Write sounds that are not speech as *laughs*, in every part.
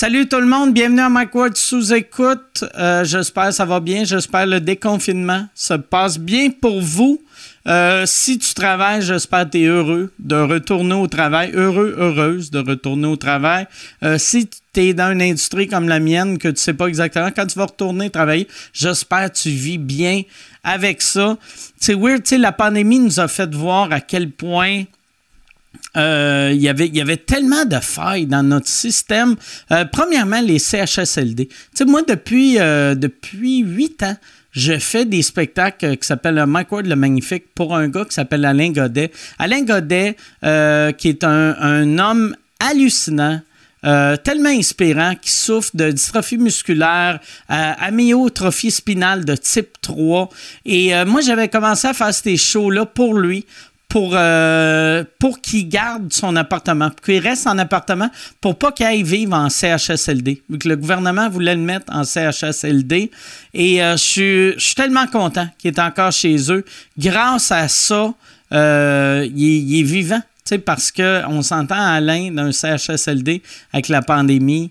Salut tout le monde, bienvenue à Mike sous écoute. Euh, j'espère que ça va bien, j'espère le déconfinement se passe bien pour vous. Euh, si tu travailles, j'espère que tu es heureux de retourner au travail, heureux, heureuse de retourner au travail. Euh, si tu es dans une industrie comme la mienne, que tu sais pas exactement quand tu vas retourner travailler, j'espère que tu vis bien avec ça. C'est weird, la pandémie nous a fait voir à quel point euh, il, y avait, il y avait tellement de failles dans notre système. premièrement, les CHSLD. Tu sais, moi, depuis, depuis 8 ans, je fais des spectacles qui s'appellent Mike Ward le Magnifique pour un gars qui s'appelle Alain Godet. Alain Godet, euh, qui est un, homme hallucinant. Euh, tellement inspirant, qui souffre de dystrophie musculaire, euh, amyotrophie spinale de type 3. Et moi, j'avais commencé à faire ces shows-là pour lui, pour, euh, pour qu'il garde son appartement, pour qu'il reste en appartement, pour pas qu'il aille vivre en CHSLD, vu que le gouvernement voulait le mettre en CHSLD. Et euh, je, suis, tellement content qu'il est encore chez eux. Grâce à ça, euh, il, est vivant, parce qu'on s'entend Alain d'un CHSLD avec la pandémie.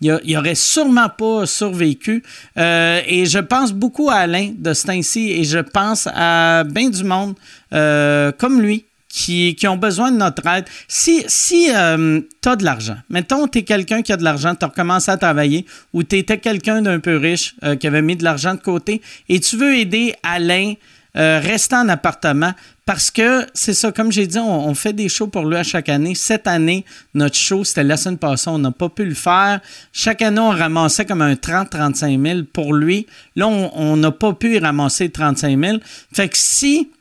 Il, il aurait sûrement pas survécu. Euh, et je pense beaucoup à Alain de ce et je pense à bien du monde euh, comme lui qui, ont besoin de notre aide. Si, si euh, tu as de l'argent, mettons, tu es quelqu'un qui a de l'argent, tu as recommencé à travailler ou tu étais quelqu'un d'un peu riche qui avait mis de l'argent de côté et tu veux aider Alain euh, rester en appartement parce que c'est ça, comme j'ai dit, on, fait des shows pour lui à chaque année. Cette année, notre show, c'était la semaine passée, on n'a pas pu le faire. Chaque année, on ramassait comme un 30-35 000 pour lui. Là, on n'a pas pu ramasser 35 000. Fait que si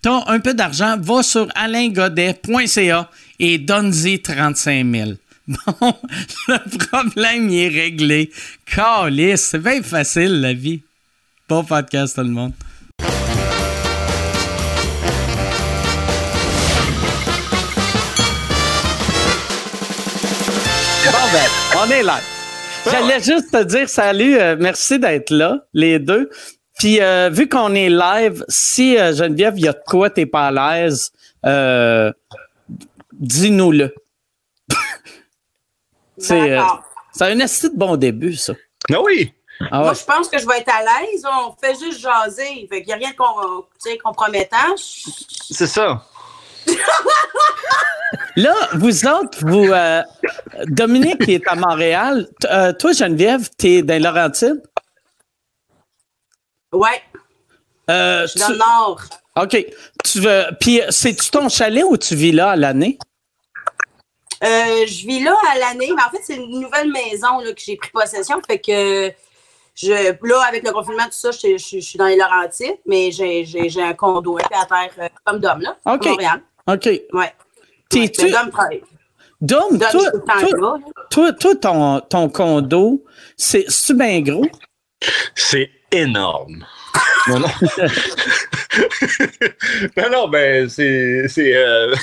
tu as un peu d'argent, va sur alaingodet.ca et donne-y 35 000. *laughs* Bon, le problème est réglé. Calice, c'est bien facile la vie. Bon podcast tout le monde. On est là. J'allais juste te dire salut, euh, merci d'être là, les deux. Puis euh, vu qu'on est live, si euh, Geneviève, il y a de quoi t'es pas à l'aise, dis-nous-le. *laughs* c'est un assez de bon début, ça. Ah oui. Ah Moi, je pense que je vais être à l'aise. On fait juste jaser. Fait qu'il n'y a rien de compromettant. C'est ça. *laughs* Là, vous autres, vous, euh, Dominique est à Montréal, euh, toi, Geneviève, tu es dans Laurentides? Ouais. Euh, je suis dans le nord. OK. Tu veux, puis, c'est-tu ton chalet ou tu vis là à l'année? je vis là à l'année, mais en fait, c'est une nouvelle maison là, que j'ai pris possession. Fait que je, là, avec le confinement, tout ça, je, suis dans les Laurentides, mais j'ai un condo à terre comme d'homme, là, à Montréal. OK. Ouais. T'es-tu. Dom, toi, toi, toi, ton, ton condo, c'est-tu bien gros? C'est énorme. non, non. non, *laughs* non, ben, c'est. c'est euh...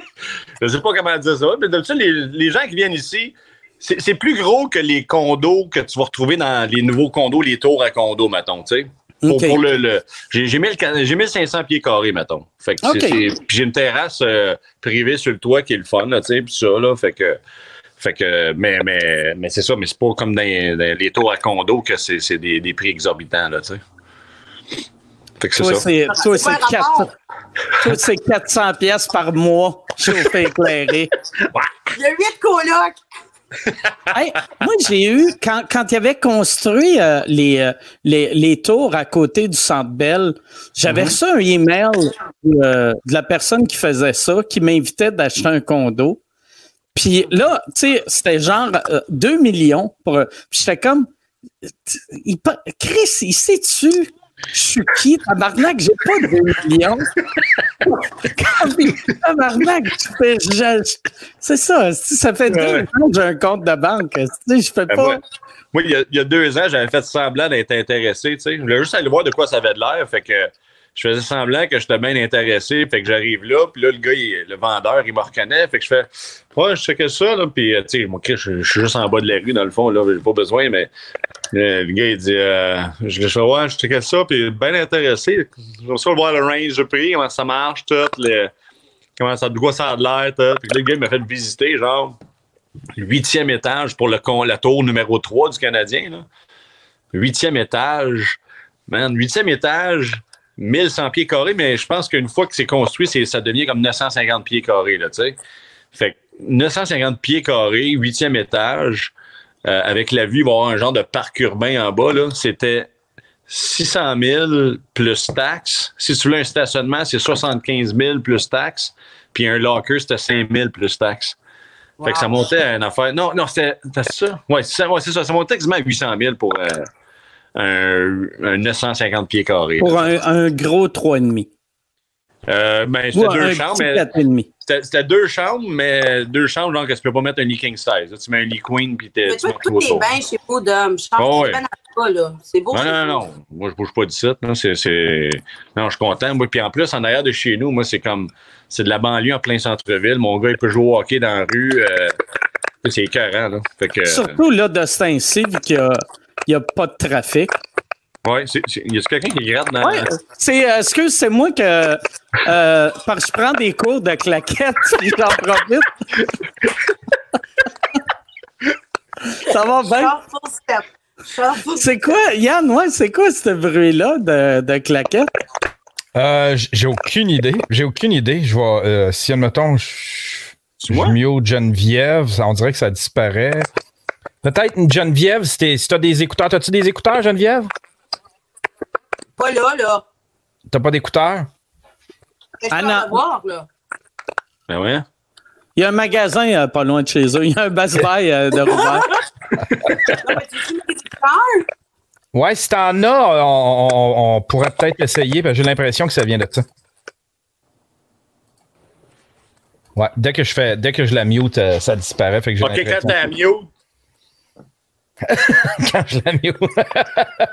*laughs* je sais pas comment dire ça, mais d'habitude, les, les gens qui viennent ici, c'est plus gros que les condos que tu vas retrouver dans les nouveaux condos, les tours à condos, mettons, tu sais. Pour, le, j'ai 1500 pieds carrés, mettons. Fait que j'ai une terrasse euh, privée sur le toit qui est le fun, tu sais, puis ça, là, fait que... Fait que, mais, mais, mais c'est ça, mais c'est pas comme dans, les tours à condo que c'est des, des, prix exorbitants, là, tu sais. Fait que c'est ça. Toi, c'est 400, toi, 400 pièces par mois chauffé éclairé. *laughs* Il y a 8 colocs moi, j'ai eu, quand, quand il avait construit euh, les, euh, les, les, tours à côté du Centre Bell, j'avais mhm. reçu un email euh, de la personne qui faisait ça, qui m'invitait d'acheter un condo. Puis là, tu sais, c'était genre 2 millions. Pour, puis j'étais comme, il, Chris, il sait-tu je suis qui? Tabarnak, j'ai pas de millions. *laughs* Tabarnak, tu fais. C'est ça. Ça fait deux ans que j'ai un compte de banque. Je fais ben, pas. Moi, il, y a, deux ans, j'avais fait semblant d'être intéressé. Je voulais juste aller voir de quoi ça avait de l'air. Fait que je faisais semblant que j'étais bien intéressé. Fait que j'arrive là, puis là, le gars, le vendeur, il me reconnaît. Fait que je fais, ouais, je sais que ça, là. Puis, euh, tu sais, moi, je, je, suis juste en bas de la rue, dans le fond, là, j'ai pas besoin, mais euh, le gars, il dit, euh, je fais, ouais, je que ça, puis bien intéressé. Je veux voir le range de prix, comment ça marche, tout, comment ça, de quoi ça a l'air, tout. Puis le gars, il m'a fait visiter, genre, huitième étage pour le, la tour numéro 3 du Canadien. Huitième étage. Man, huitième étage, 1100 pieds carrés, mais je pense qu'une fois que c'est construit, ça devient comme 950 pieds carrés. Là, fait 950 pieds carrés, huitième étage, euh, avec la vue, il va y avoir un genre de parc urbain en bas. C'était 600 000 plus taxes. Si tu voulais un stationnement, c'est 75 000 plus taxes. Puis un locker, c'était 5 000 plus taxes. Fait que ça montait à une affaire. Non, non, c'était ça? Oui, c'est ça, ça. montait quasiment à 800 000 pour euh, un, 950 pieds carrés. Pour un, gros 3,5. Euh, ben, c'était deux chambres. Mais c'était deux chambres, mais deux chambres, genre que tu peux pas mettre un lit king size. tu mets un lit queen, puis t'es. Mais tu vois, tous les bains chez Beau d'homme. Je pense oh, ouais. pas, là. C'est beau. Non, non, non. Moi, je bouge pas du site. Non, c'est, non je suis content. Moi, puis en plus, en arrière de chez nous, moi, c'est comme. C'est de la banlieue en plein centre-ville. Mon gars, il peut jouer au hockey dans la rue. Euh, c'est écœurant, là. Fait que, Surtout, là, de ce temps-ci, vu qu'il n'y a, a, pas de trafic. Oui, il y a quelqu'un qui gratte dans. Ouais, c'est, euh, excuse, c'est moi que. Euh, parce que je prends des cours de claquettes, *laughs* j'en profite. *laughs* Ça va bien? C'est quoi, Yann, ouais, c'est quoi ce bruit-là de, de claquettes? Euh, j'ai aucune idée. J'ai aucune idée. Je vois, euh, si, admettons, je, je mute Geneviève, on dirait que ça disparaît. Peut-être une Geneviève, si, tu as des écouteurs. As-tu des écouteurs, Geneviève? Pas là, là. T'as pas d'écouteurs? Ah. Voir, là? Ben ouais. Il y a un magasin euh, pas loin de chez eux. Il y a un Best Buy euh, de Robert. *laughs* ouais, si t'en as, on, pourrait peut-être essayer. J'ai l'impression que ça vient de ça. Ouais, dès que je fais, dès que je la mute, euh, ça disparaît. Fait que ok, quand t'as mute, *laughs* quand je la *laughs*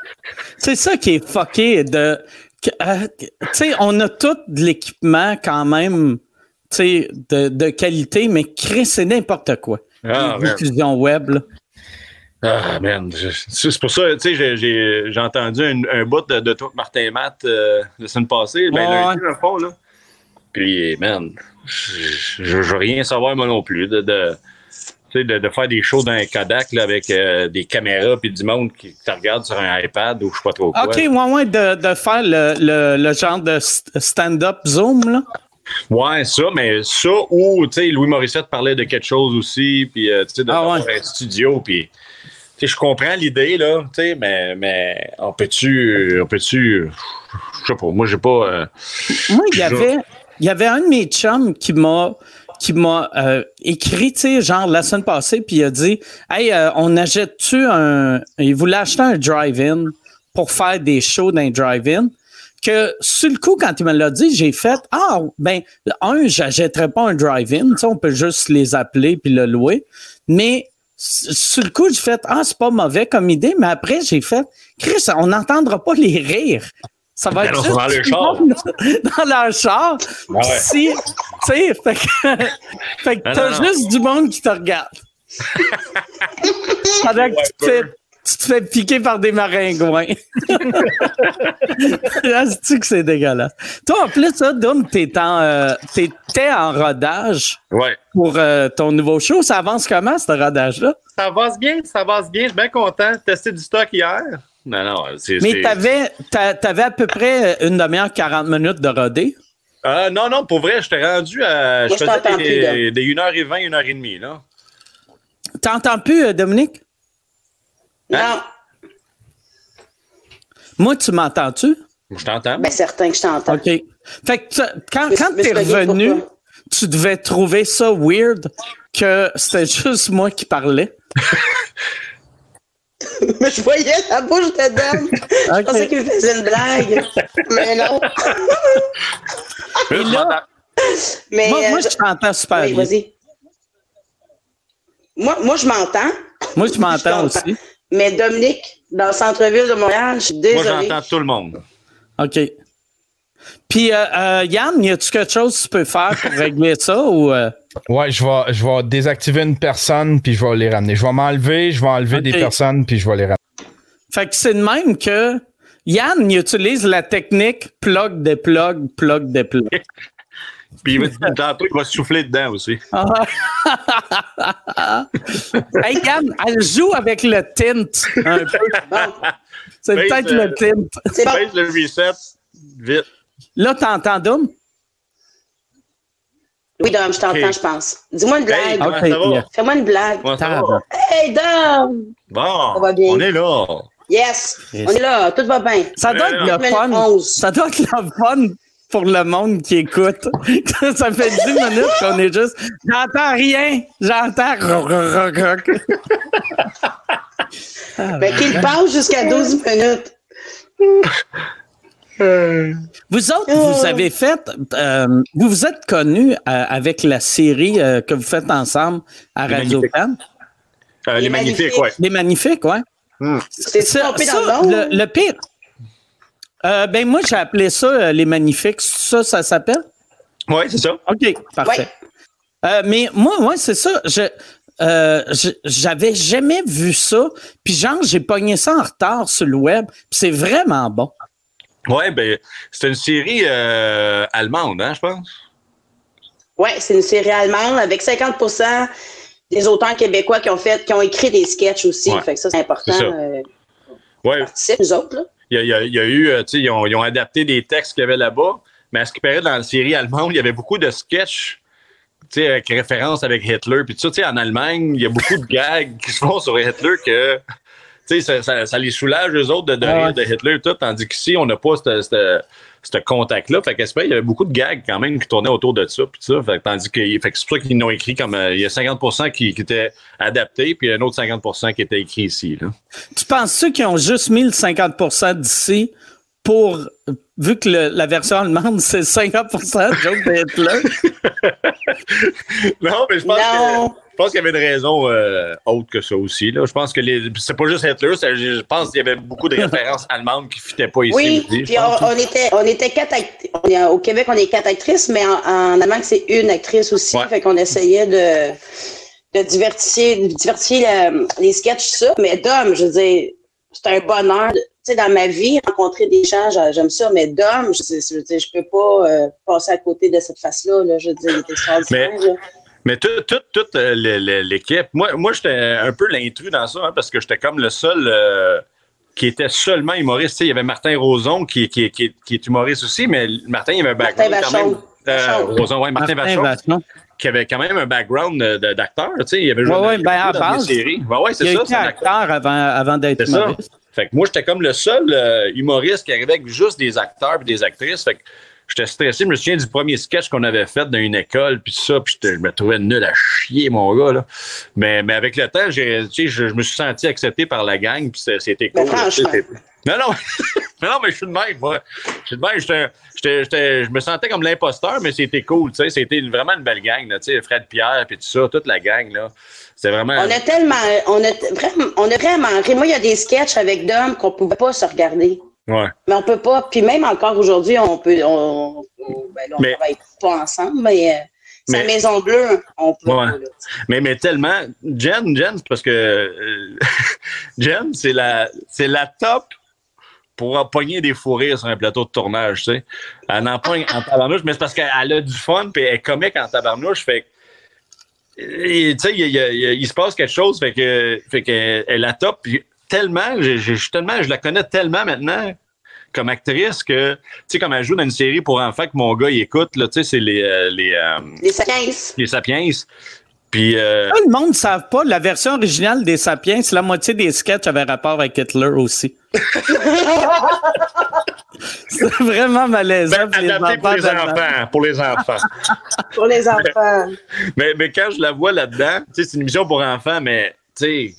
c'est ça qui est fucké de. Euh, tu sais, on a tout de l'équipement quand même de, de qualité, mais créer c'est n'importe quoi. Ah, diffusion web. Là. Ah, man. C'est pour ça, tu sais, j'ai entendu un, un, bout de, de toi, Martin Matt, euh, la semaine passée, ben, lundi, dans le fond, là. Puis, man, je veux rien savoir, moi non plus, de, de de, faire des shows dans un Kodak avec euh, des caméras puis du monde qui te regarde sur un iPad ou je sais pas trop quoi. OK, ouais, ouais, de, faire le, genre de stand-up Zoom, là. Ouais, ça, mais ça ou, tu sais, Louis Morissette parlait de quelque chose aussi, puis, euh, tu sais, de ah, un studio, puis... je comprends l'idée, là, tu sais, mais, mais on peut-tu, on peut-tu, je sais pas, moi, j'ai pas... Euh, moi, il y avait, il y avait un de mes chums qui m'a, qui m'a euh, écrit, tu sais, genre la semaine passée, puis il a dit Hey, euh, on achète-tu un. Il voulait acheter un drive-in pour faire des shows dans un drive-in. Que sur le coup, quand il me l'a dit, j'ai fait Ah, ben, un, j'achèterais pas un drive-in, tu sais, on peut juste les appeler puis le louer. Mais sur le coup, j'ai fait Ah, c'est pas mauvais comme idée, mais après, j'ai fait Chris, on n'entendra pas les rires. Ça va être juste dans leur char. Dans leur char. Si, tu sais, fait que, *laughs* fait que t'as juste du monde qui te regarde. *laughs* Pendant que tu, te fais, tu te fais piquer par des maringouins. *laughs* Là, tu que c'est dégueulasse? Toi, en plus, ça, Dom, t'étais en, euh, en rodage ouais. pour euh, ton nouveau show. Ça avance comment, ce rodage-là? Ça avance bien, ça avance bien. Je suis bien content. Testé du stock hier. Non, non, c'est. Mais t'avais, avais à peu près une demi-heure, 40 minutes de rodé? Euh, non, non, pour vrai, je t'ai rendu à. je faisais des, des, 1h20, 1h30, là. T'entends plus, euh, Dominique? Non. Hein? Moi, tu m'entends-tu? Je t'entends. Ben, certain que je t'entends. OK. Fait que quand, quand t'es revenu, tu devais trouver ça weird que c'était *laughs* juste moi qui parlais. *laughs* Mais *laughs* je voyais la bouche de Dom. Je pensais qu'il faisait une blague. Mais non. Et là, mais, moi, moi, je t'entends super oui, bien. Moi, moi, je m'entends. Moi, je m'entends aussi. Mais Dominique, dans le centre-ville de Montréal, je suis désolé. Moi, j'entends tout le monde. OK. Puis, euh, euh, Yann, y a-tu quelque chose que tu peux faire pour régler ça ou. Euh? Ouais, je vais, je vais désactiver une personne puis je vais les ramener. Je vais m'enlever, je vais enlever des personnes puis je vais les ramener. Fait que c'est de même que Yann il utilise la technique plug, déplug, plug, déplug. *laughs* Puis tantôt, il va souffler dedans aussi. *laughs* hey, Yann, elle joue avec le tint un peu. *laughs* C'est peut-être le tint. C'est le reset, vite. Là, t'entends Dom? Oui, Dom, je t'entends, je pense. Dis-moi une blague. Fais-moi une blague. Hey, Dom! Bon, va bien. on est là. Yes, on est là, tout va bien. Ça doit être le fun. Ça doit être le fun pour le monde qui écoute. *laughs* ça fait 10 minutes qu'on est juste. J'entends rien. J'entends. ben, qu'il passe jusqu'à 12 minutes. *laughs* Vous autres, vous oh. avez fait, euh, vous vous êtes connus euh, avec la série euh, que vous faites ensemble à Radio Can. les, Magnifiques, ouais. Les Magnifiques, ouais. Hmm. C'est ça, ça le, le, pire. ben moi, j'ai appelé ça les Magnifiques. Ça, ça s'appelle? Oui, c'est ça. OK, parfait. mais moi, ouais, c'est ça. Je, j'avais jamais vu ça. Puis genre, j'ai pogné ça en retard sur le web. Puis c'est vraiment bon. Oui, ben, c'est une série euh, allemande, hein, je pense. Oui, c'est une série allemande avec 50% des auteurs québécois qui ont fait, qui ont écrit des sketchs aussi. Fait que ça, c'est important. Euh, ouais. nous autres, là. Il y a, il y a, eu, euh, tu sais, ils ont, ils ont, adapté des textes qu'il y avait là-bas, mais à ce qui paraît dans la série allemande, il y avait beaucoup de sketchs, avec référence avec Hitler. Puis tu sais, en Allemagne, il y a beaucoup de gags qui se font sur Hitler que ça, ça, ça, les soulage, eux autres, de, de rire de Hitler et tout, tandis qu'ici, on n'a pas ce contact-là. Fait qu'à il y avait beaucoup de gags quand même qui tournaient autour de ça. Pis ça fait, tandis que fait que c'est pour ça qu'ils l'ont écrit comme euh, il y a 50 qui, qui étaient adaptés, puis il y a un autre 50% qui était écrit ici. Là. Tu penses-tu qu'ils ont juste mis le 50% d'ici? Pour vu que la version allemande, c'est 50% de *laughs* joke de Hitler? non, mais je pense que je pense qu'il y avait une raison euh, autre que ça aussi. Là. Je pense que les... c'est pas juste Hitler, je pense qu'il y avait beaucoup de références allemandes qui ne fitaient pas ici. Oui, puis on, était, on était quatre actrices. Au Québec, on est quatre actrices, mais en, Allemagne, c'est une actrice aussi. Fait qu'on essayait de, de divertir, divertir les sketchs, ça. Mais Dom, je veux dire, c'est un bonheur. Tu sais, dans ma vie, rencontrer des gens, j'aime ça, mais Dom, je, je, je, je peux pas euh, passer à côté de cette face-là. Là. Je veux dire, il était extraordinaire. Mais... Mais toute, toute, euh, l'équipe, moi, moi j'étais un peu l'intrus dans ça, hein, parce que j'étais comme le seul euh, qui était seulement humoriste. il y avait Martin Roson qui, qui, qui, est humoriste aussi, mais Martin, il avait un background Martin quand même. Euh, Roson, ouais, Martin, Martin Qui avait quand même un background d'acteur. Il avait joué ouais, ben, dans des séries. ouais, c'est il ça. acteur avant, avant d'être humoriste. Ça. Fait que moi, j'étais comme le seul humoriste qui arrivait avec juste des acteurs et des actrices. Fait que j'étais stressé. Je me souviens du premier sketch qu'on avait fait dans une école, puis ça, puis je me trouvais nul à chier, mon gars. Là. Mais, mais avec le temps, je, je me suis senti accepté par la gang, puis c'était cool. Non, non, *laughs* mais non, mais je suis de même, moi. Je suis de même, je me sentais comme l'imposteur, mais c'était cool, tu sais. C'était vraiment une belle gang, tu sais. Fred Pierre, puis tout ça, toute la gang, là. C'est vraiment. On a tellement, on a vraiment, on a vraiment Moi, il y a des sketchs avec Dom qu'on pouvait pas se regarder. Ouais. Mais on peut pas. Puis même encore aujourd'hui, on peut. On, ben on travaille pas ensemble, mais. Euh, c'est la Maison Bleue, on peut. Ouais. mais, mais tellement. Jen, Jen, parce que euh, *laughs* Jen, c'est la, c'est la top pour pogner des fous rires sur un plateau de tournage, tu sais. Elle en pogne en tabarnouche, mais c'est parce qu'elle a du fun, puis elle est comique en tabarnouche, fait tu sais, il, il, se passe quelque chose, fait que, fait qu'elle est la top, puis tellement, je, tellement, je la connais tellement maintenant comme actrice que, tu sais, comme elle joue dans une série pour enfants que mon gars il écoute, là, tu sais, c'est les... Euh, les, euh, les Sapiens. Les Sapiens. Puis... Euh, le monde ne savent pas, la version originale des Sapiens, la moitié des sketchs avaient rapport avec Hitler aussi. *laughs* c'est vraiment malaisant. Ben, adapté pour les enfants. Pour les enfants. *laughs* pour les enfants. Mais, mais, quand je la vois là-dedans, tu sais, c'est une émission pour enfants, mais, tu sais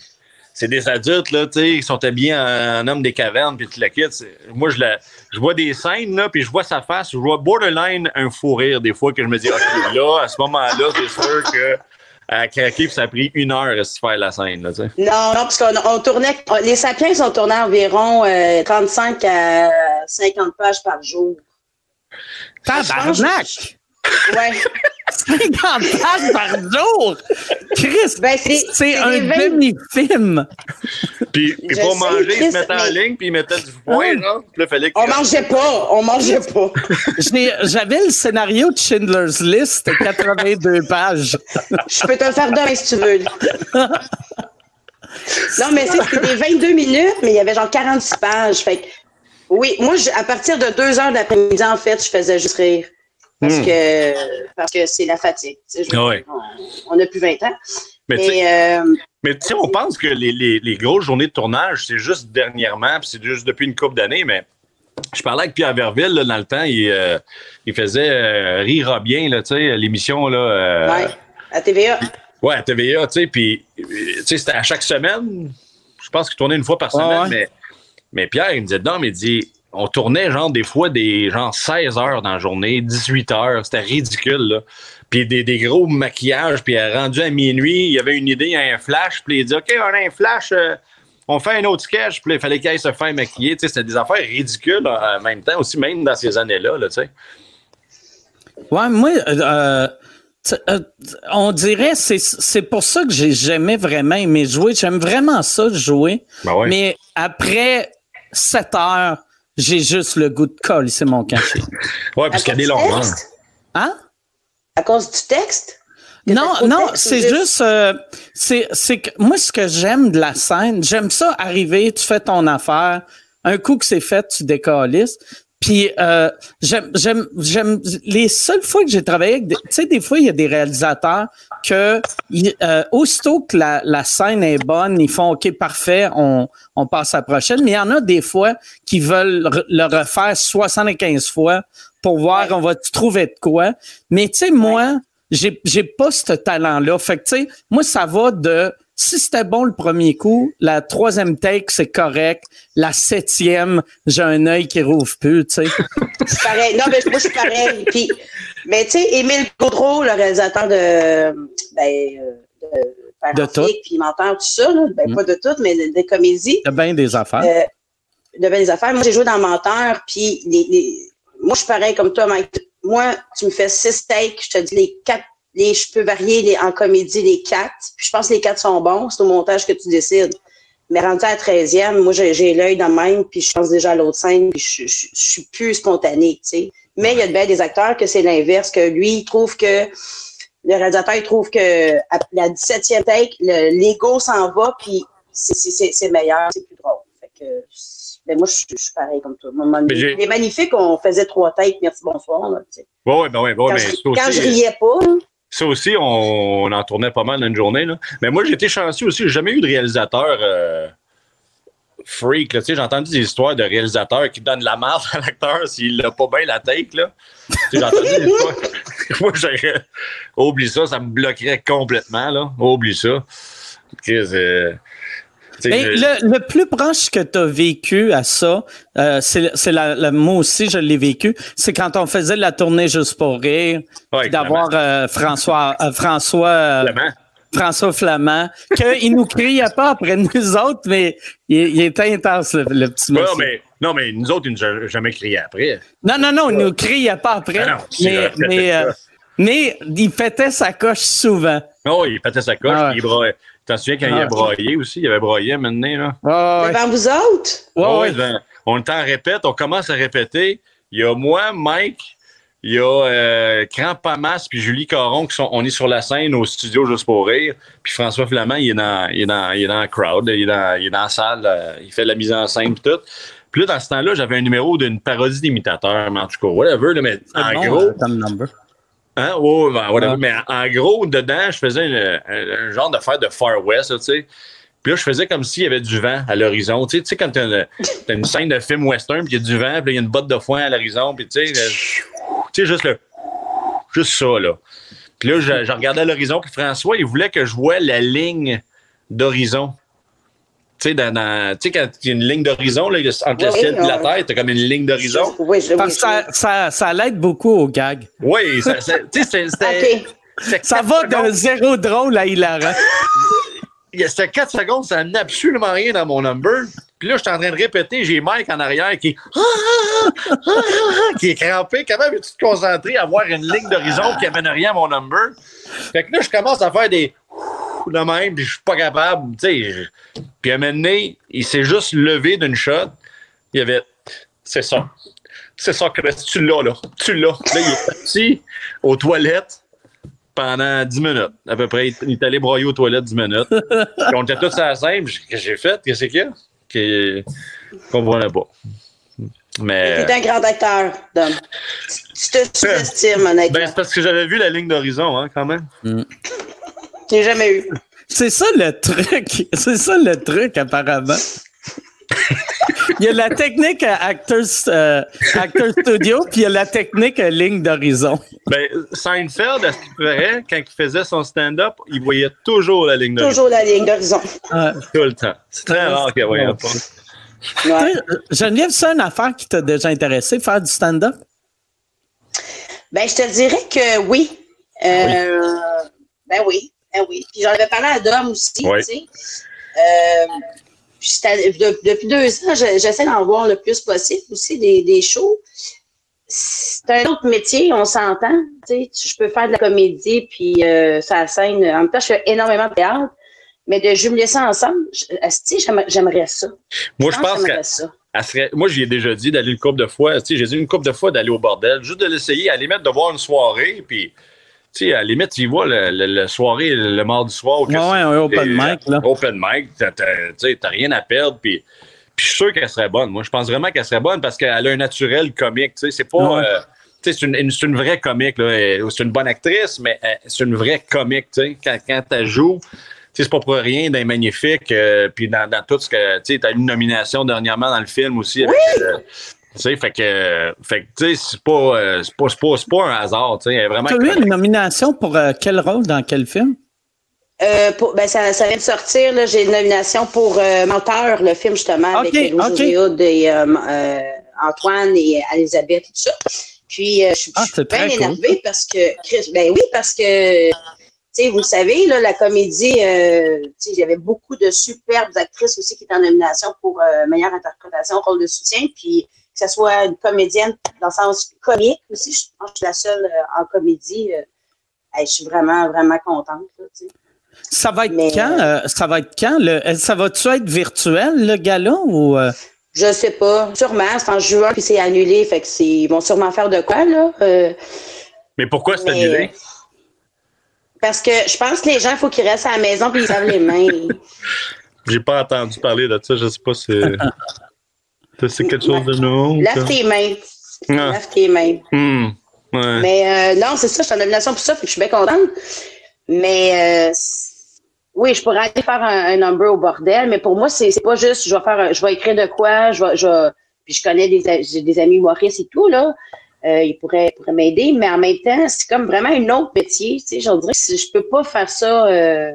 c'est des adultes, là, tu sais, ils sont habillés en, homme des cavernes, puis tu la quittes. Moi, je, la, je vois des scènes, là, puis je vois sa face, je vois borderline un fou rire, des fois, que je me dis, OK, là, à ce moment-là, c'est sûr que à craquer, puis ça a pris une heure à se faire la scène. Là, non, non, parce qu'on tournait. Les Sapiens ont tourné environ 35 euh, à 50 pages par jour. Tabarnak! Ouais. 50 pages par jour! Chris, Ben, c'est un demi-film. Puis, puis pour sais, manger, Chris, ils se mettaient en ligne, puis ils mettaient du foin, là. Puis là, fallait que... On mangeait pas, on mangeait pas. J'avais le scénario de Schindler's List, 82 *laughs* pages. Je peux te le faire demain si tu veux. Non, mais c'est c'était 22 minutes, mais il y avait genre 46 pages. Fait que, oui, moi, je- à partir de 2 heures de l'après-midi, en fait, je faisais juste rire. Parce Hmm. que parce que c'est la fatigue. Ouais. On, on a plus 20 ans. Mais tu sais, Mais euh, Mais tu sais, on pense que les, les, les grosses journées de tournage, c'est juste dernièrement, puis c'est juste depuis une couple d'années, mais je parlais avec Pierre Verville là, dans le temps, il, euh, il faisait euh, Rire bien, là, tu sais, l'émission, là. euh, ouais, à TVA. Ouais, à TVA, tu sais, puis tu sais, c'était à chaque semaine. Je pense qu'il tournait une fois par Ouais, semaine, ouais. mais, mais Pierre, il me disait, non, mais il dit, on tournait genre des fois des genre 16 heures dans la journée, 18 heures, c'était ridicule, là. Puis des, des gros maquillages, puis rendu à minuit, il y avait une idée, un flash, puis il dit, OK, on a un flash, euh, on fait un autre sketch, puis il fallait qu'il aille se faire maquiller, tu sais, c'était des affaires ridicules en même temps, aussi même dans ces années-là, là, tu sais. Ouais, moi, euh, euh, on dirait, c'est, c'est pour ça que j'ai jamais vraiment aimé jouer. J'aime vraiment ça, jouer. Ben ouais. Mais après 7 heures, j'ai juste le goût de coller, c'est mon cachet. *laughs* Ouais, parce du rangs. texte? Hein? À cause du texte? Non, non, c'est juste, euh, c'est, c'est que moi, ce que j'aime de la scène, j'aime ça arriver, tu fais ton affaire, un coup que c'est fait, tu décalisses. Puis euh, j'aime, j'aime, j'aime les seules fois que j'ai travaillé avec, des- tu sais, des fois il y a des réalisateurs que euh, aussitôt que la, la scène est bonne, ils font ok parfait, on, on passe à la prochaine. Mais il y en a des fois qui veulent le refaire 75 fois pour voir Ouais. on va trouver de quoi. Mais tu sais moi, j'ai j'ai pas ce talent-là. Fait que, tu sais, moi, ça va de si c'était bon le premier coup, la troisième take, c'est correct. La septième, j'ai un œil qui rouvre plus, tu sais. *laughs* C'est pareil. Non, mais moi, je suis pareil. Puis, mais tu sais, Émile Gaudreau, le réalisateur de, ben, euh, de, De tout. puis Menteur, tout ça, là. ben, Mm. pas de tout, mais de- des comédies. A bien des affaires. Euh, de belles affaires. Moi, j'ai joué dans Menteur, puis les, les- moi, je suis pareil comme toi, Mike. Moi, tu me fais six takes, je te dis les quatre, les, je peux varier les, en comédie les quatre, puis je pense que les quatre sont bons, c'est au montage que tu décides. Mais rendu à la 13e, moi, j'ai l'œil dans le même, puis je pense déjà à l'autre scène, puis je, je, je suis plus spontanée, tu sais. Mais il y a de bien des acteurs que c'est l'inverse, que lui, il trouve que le réalisateur, il trouve que à la 17e take, le- l'ego s'en va, puis c'est- meilleur, c'est plus drôle. Fait que, ben moi, je, je suis pareil comme toi. Les magnifiques, on faisait trois takes, merci, bonsoir. Là, tu sais. Ouais, ouais, ben ouais, ouais, quand, mais je, quand aussi, je riais pas, là, Ça aussi, on, en tournait pas mal dans une journée. Là. Mais moi, été chanceux aussi. J'ai jamais eu de réalisateur euh, freak. J'ai entendu des histoires de réalisateurs qui donnent la marde à l'acteur s'il n'a pas bien la tête. J'ai entendu des histoires. *laughs* moi, j'aurais. Oublie ça, ça me bloquerait complètement. Là. Oublie ça. Euh, je- le, le plus proche que tu as vécu à ça, euh, c'est la, la- moi aussi, je l'ai vécu, c'est quand on faisait la tournée juste pour rire, Ouais, d'avoir euh, François, euh, François, Flamand. François Flamand, qu'il nous criait pas après nous autres, mais il, il était intense, le, le petit Ouais, monsieur. mais, non, mais nous autres, ils nous ont jamais crié après. Non, non, non, il nous criait pas après, Ah non, mais, mais, mais il pétait sa coche souvent. Oh, il pétait sa coche, Ah ouais. il. T'en souviens quand il Ah. a braillé aussi? Il avait braillé maintenant, là. Ouais. devant vous autres, Ouais, Ah ouais. ouais, ben, on est en répète, on commence à répéter. Il y a moi, Mike, il y a euh, Crampamas puis Julie Caron qui sont. On est sur la scène au studio juste pour rire. Puis François Flamand, il est dans, il est dans, il est dans la crowd, il est dans, il est dans la salle, euh, il fait de la mise en scène puis tout. Puis là, dans ce temps-là, j'avais un numéro d'une parodie d'imitateur, mais en tout cas, whatever, là, mais C'est en bon, gros. Hein? Ben. Mais en, gros, dedans, je faisais une- un, un genre d'affaire de Far West, tu sais. Puis là, je faisais comme s'il y avait du vent à l'horizon. Tu sais, tu sais, quand t'as une, t'as une scène de film western, puis il y a du vent, puis il y a une botte de foin à l'horizon, puis tu sais, le- tu sais, juste le. Juste ça, là. Puis là, je, je regardais à l'horizon, puis François, il voulait que je voie la ligne d'horizon. Tu sais, dans, dans- tu sais, quand il y a une ligne d'horizon, là, entre le ciel et la terre, t'as comme une ligne d'horizon. Oui, je Parce que ça, ça, ça l'aide beaucoup au gag. Oui, ça, ça- tu sais, c'était Ça va secondes. de zéro drôle à hilarant. c'était 4 secondes, ça n'a absolument rien dans mon number. Puis là, je suis en train de répéter, j'ai Mike en arrière qui, qui est crampé. Comment veux-tu te concentrer à avoir une ligne d'horizon qui amène rien à mon number? Fait que là, je commence à faire des de même, puis je suis pas capable. Puis à un moment donné, il s'est juste levé d'une shot. Il y avait. C'est ça. C'est ça, Chris. Tu l'as, là. Tu l'as. Là, il est parti aux toilettes pendant 10 minutes. À peu près, il est allé broyer aux toilettes 10 minutes. on était tous à la scène. Qu'est-ce que j'ai fait? Qu'est-ce qu'il y a? Que je comprenais pas. Mais... Tu es un grand acteur, Dom. Tu te *laughs* sous-estimes, honnêtement. Ben, c'est parce que j'avais vu la ligne d'horizon, hein, quand même. Mm. J'ai jamais eu. C'est ça le truc. *laughs* C'est ça le truc, apparemment. il y a la technique acteur, euh, actor studio, puis il y a la technique ligne d'horizon. Ben, Seinfeld, à ce qu'il ferait, quand il faisait son stand-up, il voyait toujours la ligne d'horizon. Toujours la ligne d'horizon. Tout le temps. C'est très rare qu'il ne voyait pas. Ouais. Geneviève, c'est une affaire qui t'a déjà intéressé, faire du stand-up? Ben, je te dirais que oui. Euh, ben oui. Ben oui. Puis j'en avais parlé à Dom aussi, tu sais. Euh, depuis deux ans, j'essaie d'en voir le plus possible aussi des, des shows. C'est un autre métier, on s'entend. Je peux faire de la comédie, puis euh, ça scène. En même temps, je fais énormément de théâtre, mais de jumeler ça ensemble, j'aimerais ça. Moi, je, pense que. Serait, moi, j'ai déjà dit d'aller une couple de fois. J'ai dit une couple de fois d'aller au bordel, juste de l'essayer, la limite de voir une soirée, puis tu sais, à la limite, tu vois le, soirée, le, mardi soir. Ouais, ouais, un open mic, là. Open mic, t'as rien à perdre, puis... Puis je suis sûr qu'elle serait bonne. Moi, je pense vraiment qu'elle serait bonne parce qu'elle a un naturel comique. Tu sais, c'est pas. Euh, c'est une, une, vraie comique. C'est une bonne actrice, mais euh, c'est une vraie comique. Tu sais, quand, quand elle joue, c'est pas pour rien d'un magnifique. Euh, puis dans, dans, tout ce que. Tu sais, as une nomination dernièrement dans le film aussi. Avec, tu sais, fait que, fait que tu sais, c'est pas, euh, pas, pas, pas, un hasard, tu sais, vraiment. Tu as eu une nomination pour euh, quel rôle dans quel film? Euh, pour, ben ça, ça, vient de sortir, là, j'ai une nomination pour euh, Menteur, le film justement, avec Louis okay. et Antoine et Elisabeth et tout ça. Puis je suis ah, bien énervée parce que, ben oui, parce que vous le savez, là, la comédie, euh, il y avait beaucoup de superbes actrices aussi qui étaient en nomination pour meilleure interprétation, rôle de soutien. Puis que ce soit une comédienne dans le sens comique aussi. Je pense que je suis la seule euh, en comédie. Euh, je suis vraiment, vraiment contente. ça va être quand? Euh, ça va être quand? ça va-tu être virtuel, le gala? Ou, Je sais pas. Sûrement. C'est en juin, puis c'est annulé. Fait que ils vont sûrement faire de quoi, là? mais pourquoi c'est annulé? Parce que je pense que les gens, il faut qu'ils restent à la maison puis ils lavent les mains. *laughs* J'ai pas entendu parler de ça. Je sais pas si. *laughs* C'est quelque chose de nouveau? Lave tes mains. Ah. Lave tes mains. Hmm. Mais euh, non, c'est ça, je suis en nomination pour ça, fait que je suis bien contente. Mais euh, oui, je pourrais aller faire un, number au bordel, mais pour moi, c'est pas juste je vais faire je vais écrire de quoi, je vais, je puis je connais des, des amis Maurice et tout, là. Euh, ils pourraient, pourraient m'aider, mais en même temps, c'est comme vraiment un autre métier. Tu sais, je dirais que je peux pas faire ça. Euh,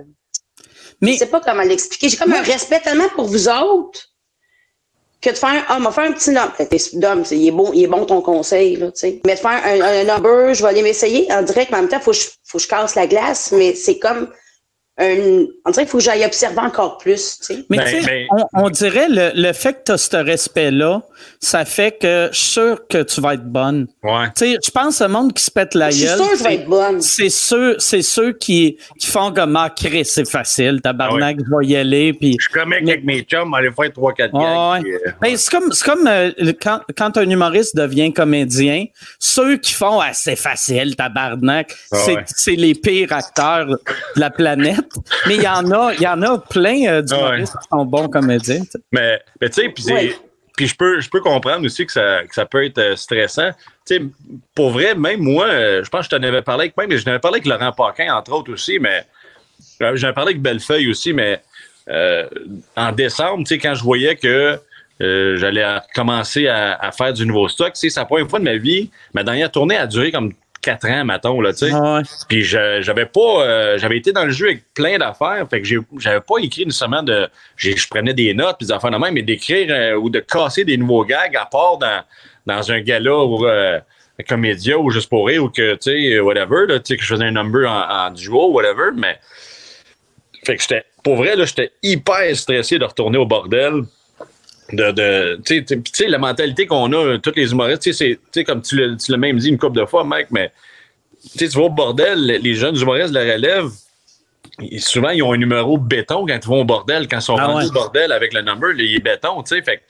mais, je sais pas comment l'expliquer. J'ai comme un respect tellement pour vous autres que de faire, ah, m'a fait un petit number. Dom, il est bon, il est bon ton conseil, là, tu sais. Mais de faire un, un number, je vais aller m'essayer en direct, mais en même temps, faut que je, faut que je casse la glace, mais c'est comme, on dirait qu'il faut que j'aille observer encore plus. Tu sais. Mais, ben, ben- On, dirait le, le fait que tu as ce respect-là, ça fait que je suis sûr que tu vas être bonne. Ouais. Tu sais, je pense au monde qui se pète la gueule. Je suis sûr que je vais être bonne. C'est ceux, c'est ceux qui, qui font comme ah, c'est facile, tabarnak, ah je vais y aller. Puis, je suis comme avec mes chums, aller faire 3-4 gags. Ouais. Euh, ben, c'est comme, c'est comme euh, quand, quand un humoriste devient comédien, ceux qui font ah, c'est facile, tabarnak, ah c'est, c'est les pires acteurs de la planète. Mais il y en a, il y en a plein euh, d'humoristes qui sont bons comédiens. Mais, mais tu sais, puis je peux, je peux comprendre aussi que ça, que ça peut être euh, stressant. Tu sais, pour vrai, même moi, euh, je pense que je t'en avais parlé avec même, je t'en avais parlé avec Laurent Paquin, entre autres aussi, mais j'en ai parlé avec Bellefeuille aussi, mais en décembre, tu sais, quand je voyais que j'allais commencer à, à, faire du nouveau stock, c'est la première fois de ma vie, ma dernière tournée a duré comme quatre ans, mettons, là, tu sais. Puis j'avais pas, euh, j'avais été dans le jeu avec plein d'affaires, fait que j'avais pas écrit nécessairement de, je prenais des notes, puis des affaires de même, mais d'écrire euh, ou de casser des nouveaux gags à part dans, dans un gala ou euh, un comédia ou juste pour rire ou que, tu sais, whatever, là, tu sais, que je faisais un number en, duo, whatever, mais Fait que j'étais, pour vrai, là, j'étais hyper stressé de retourner au bordel. De, de tu sais, la mentalité qu'on a, tous les humoristes, tu sais, comme tu l'as même dit une couple de fois, Mike, mais tu vas au bordel, les jeunes humoristes de la relève, souvent, ils ont un numéro béton quand ils vont au bordel. Quand ils sont ah rendus au bordel avec le number, il est béton, tu sais. Fait,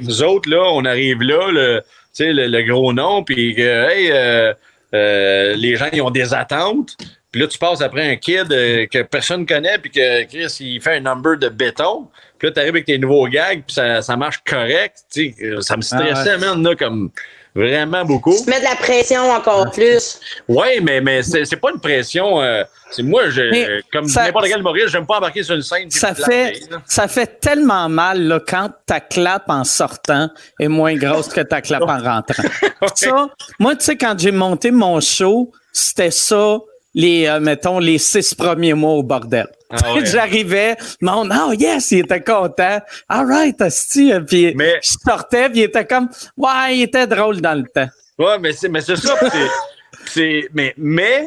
nous autres, là, on arrive là, le, le, le gros nom, puis hey, euh, euh, les gens, ils ont des attentes. Puis là, tu passes après un kid euh, que personne connaît, puis que Chris, il fait un number de béton. Puis là, tu arrives avec tes nouveaux gags, puis ça, ça marche correct. Tu sais, ça me stressait, ah là, comme vraiment beaucoup. Tu mets de la pression encore plus. Oui, mais, mais c'est pas une pression. Euh, c'est moi, je, comme n'importe quel Maurice, j'aime pas embarquer sur une scène. Ça fait, ça fait tellement mal là, quand ta clap en sortant est moins grosse que ta clap en rentrant. *laughs* ça, moi, tu sais, quand j'ai monté mon show, c'était ça les, euh, mettons, les six premiers mois au bordel. Ah *laughs* J'arrivais, mon oh yes, il était content. All right, asti. Puis mais... je sortais, puis il était comme, ouais, il était drôle dans le temps. Ouais, mais c'est, mais c'est ça. *laughs* c'est, mais, mais,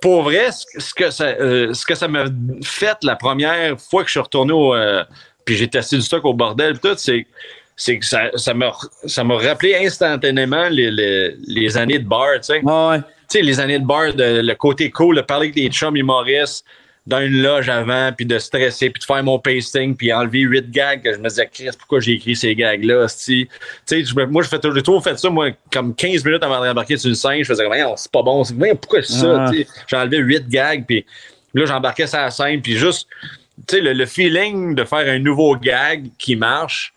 pour vrai, ce que ça, euh, ce que ça m'a fait la première fois que je suis retourné au, euh, puis j'ai testé du stock au bordel, tout, c'est, c'est que ça, ça m'a, ça m'a rappelé instantanément les, les, les années de bar, tu sais. ouais sais, les années de bar, le côté cool, de parler avec des chums humoristes dans une loge avant, puis de stresser, puis de faire mon pasting, puis enlever huit gags, que je me disais, Chris, pourquoi j'ai écrit ces gags-là, tu sais, moi, je fais toujours fait ça, moi, comme 15 minutes avant de rembarquer sur une scène, je faisais, c'est pas bon, pourquoi c'est ça, tu sais, j'ai enlevé huit gags, puis là, j'embarquais sur la scène, puis juste, tu sais, le, feeling de faire un nouveau gag qui marche,